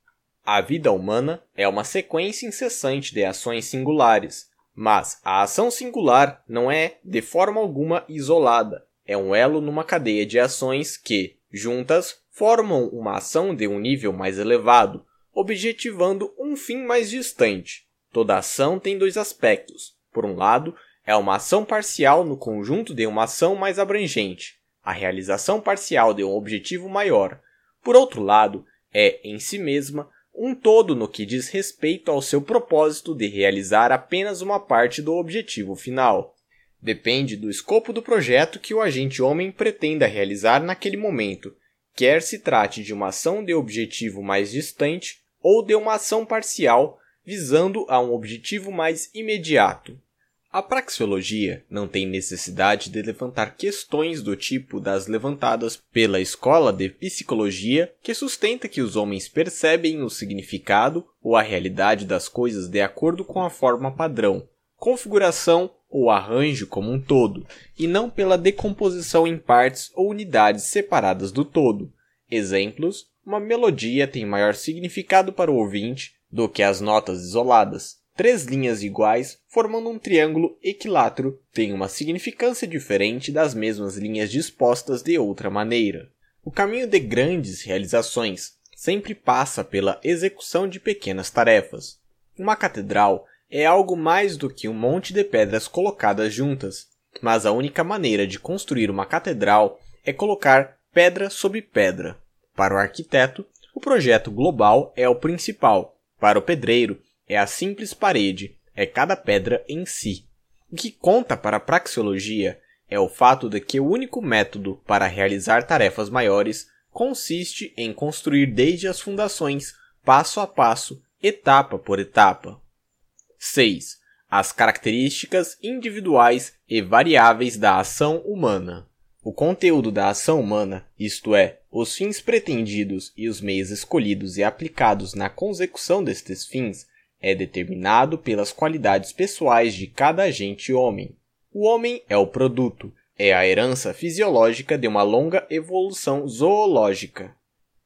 A vida humana é uma sequência incessante de ações singulares, mas a ação singular não é, de forma alguma, isolada. É um elo numa cadeia de ações que, juntas, formam uma ação de um nível mais elevado, objetivando um fim mais distante. Toda ação tem dois aspectos. Por um lado, é uma ação parcial no conjunto de uma ação mais abrangente, a realização parcial de um objetivo maior. Por outro lado, é, em si mesma, um todo no que diz respeito ao seu propósito de realizar apenas uma parte do objetivo final. Depende do escopo do projeto que o agente homem pretenda realizar naquele momento, quer se trate de uma ação de objetivo mais distante ou de uma ação parcial visando a um objetivo mais imediato. A praxeologia não tem necessidade de levantar questões do tipo das levantadas pela escola de psicologia, que sustenta que os homens percebem o significado ou a realidade das coisas de acordo com a forma padrão, configuração ou arranjo como um todo, e não pela decomposição em partes ou unidades separadas do todo. Exemplos: uma melodia tem maior significado para o ouvinte do que as notas isoladas. Três linhas iguais, formando um triângulo equilátero, têm uma significância diferente das mesmas linhas dispostas de outra maneira. O caminho de grandes realizações sempre passa pela execução de pequenas tarefas. Uma catedral é algo mais do que um monte de pedras colocadas juntas, mas a única maneira de construir uma catedral é colocar pedra sobre pedra. Para o arquiteto, o projeto global é o principal. Para o pedreiro, é a simples parede, é cada pedra em si. O que conta para a praxeologia é o fato de que o único método para realizar tarefas maiores consiste em construir desde as fundações, passo a passo, etapa por etapa. 6. As características individuais e variáveis da ação humana. O conteúdo da ação humana, isto é, os fins pretendidos e os meios escolhidos e aplicados na consecução destes fins, é determinado pelas qualidades pessoais de cada agente homem. O homem é o produto, é a herança fisiológica de uma longa evolução zoológica.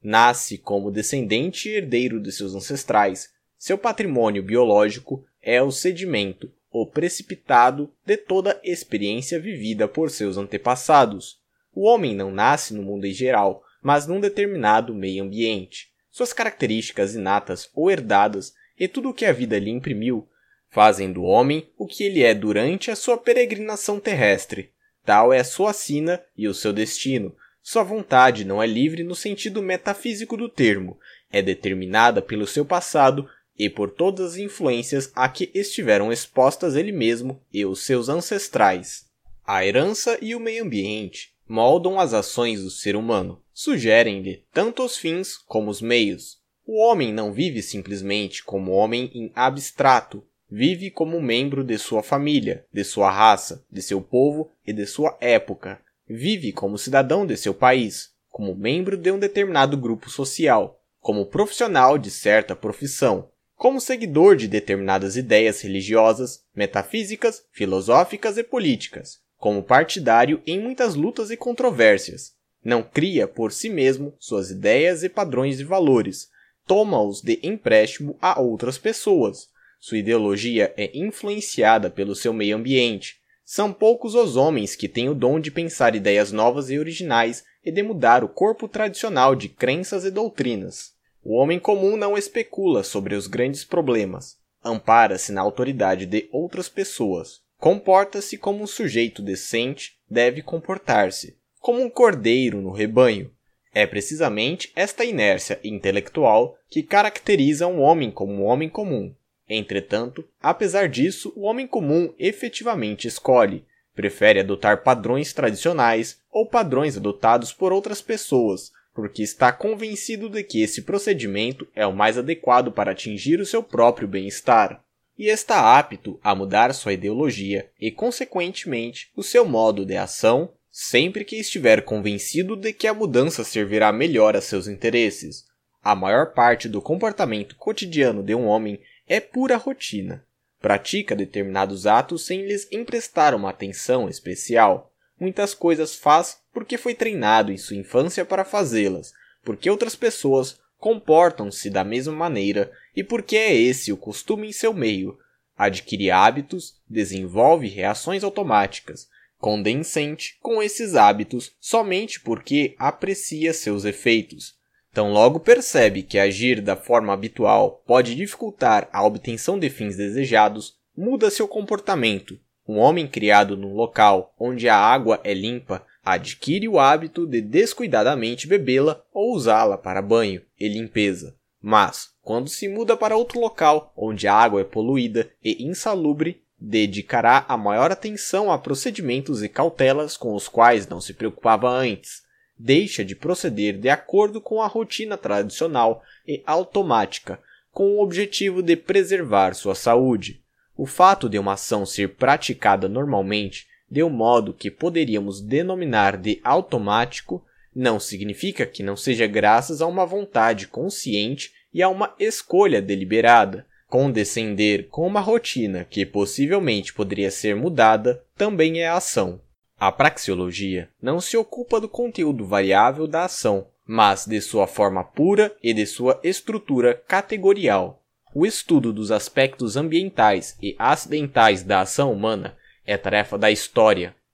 Nasce como descendente e herdeiro de seus ancestrais. Seu patrimônio biológico é o sedimento, o precipitado de toda experiência vivida por seus antepassados. O homem não nasce no mundo em geral, mas num determinado meio ambiente. Suas características inatas ou herdadas e tudo o que a vida lhe imprimiu fazem do homem o que ele é durante a sua peregrinação terrestre. Tal é a sua sina e o seu destino. Sua vontade não é livre no sentido metafísico do termo, é determinada pelo seu passado e por todas as influências a que estiveram expostas ele mesmo e os seus ancestrais. A herança e o meio ambiente moldam as ações do ser humano, sugerem-lhe tanto os fins como os meios. O homem não vive simplesmente como homem em abstrato, vive como membro de sua família, de sua raça, de seu povo e de sua época. Vive como cidadão de seu país, como membro de um determinado grupo social, como profissional de certa profissão, como seguidor de determinadas ideias religiosas, metafísicas, filosóficas e políticas, como partidário em muitas lutas e controvérsias. Não cria por si mesmo suas ideias e padrões de valores, toma-os de empréstimo a outras pessoas. Sua ideologia é influenciada pelo seu meio ambiente. São poucos os homens que têm o dom de pensar ideias novas e originais e de mudar o corpo tradicional de crenças e doutrinas. O homem comum não especula sobre os grandes problemas, ampara-se na autoridade de outras pessoas. Comporta-se como um sujeito decente deve comportar-se, como um cordeiro no rebanho. É precisamente esta inércia intelectual que caracteriza um homem como um homem comum. Entretanto, apesar disso, o homem comum efetivamente escolhe, prefere adotar padrões tradicionais ou padrões adotados por outras pessoas, porque está convencido de que esse procedimento é o mais adequado para atingir o seu próprio bem-estar e está apto a mudar sua ideologia e, consequentemente, o seu modo de ação, sempre que estiver convencido de que a mudança servirá melhor a seus interesses. A maior parte do comportamento cotidiano de um homem é pura rotina. Pratica determinados atos sem lhes emprestar uma atenção especial. Muitas coisas faz porque foi treinado em sua infância para fazê-las, porque outras pessoas comportam-se da mesma maneira e porque é esse o costume em seu meio. Adquire hábitos, desenvolve reações automáticas, condensente com esses hábitos somente porque aprecia seus efeitos. Tão logo percebe que agir da forma habitual pode dificultar a obtenção de fins desejados, muda seu comportamento. Um homem criado num local onde a água é limpa adquire o hábito de descuidadamente bebê-la ou usá-la para banho e limpeza. Mas, quando se muda para outro local onde a água é poluída e insalubre, dedicará a maior atenção a procedimentos e cautelas com os quais não se preocupava antes. Deixa de proceder de acordo com a rotina tradicional e automática, com o objetivo de preservar sua saúde. O fato de uma ação ser praticada normalmente de um modo que poderíamos denominar de automático, não significa que não seja graças a uma vontade consciente e a uma escolha deliberada. Condescender com uma rotina que possivelmente poderia ser mudada também é ação. A praxeologia não se ocupa do conteúdo variável da ação, mas de sua forma pura e de sua estrutura categorial. O estudo dos aspectos ambientais e acidentais da ação humana é tarefa da história,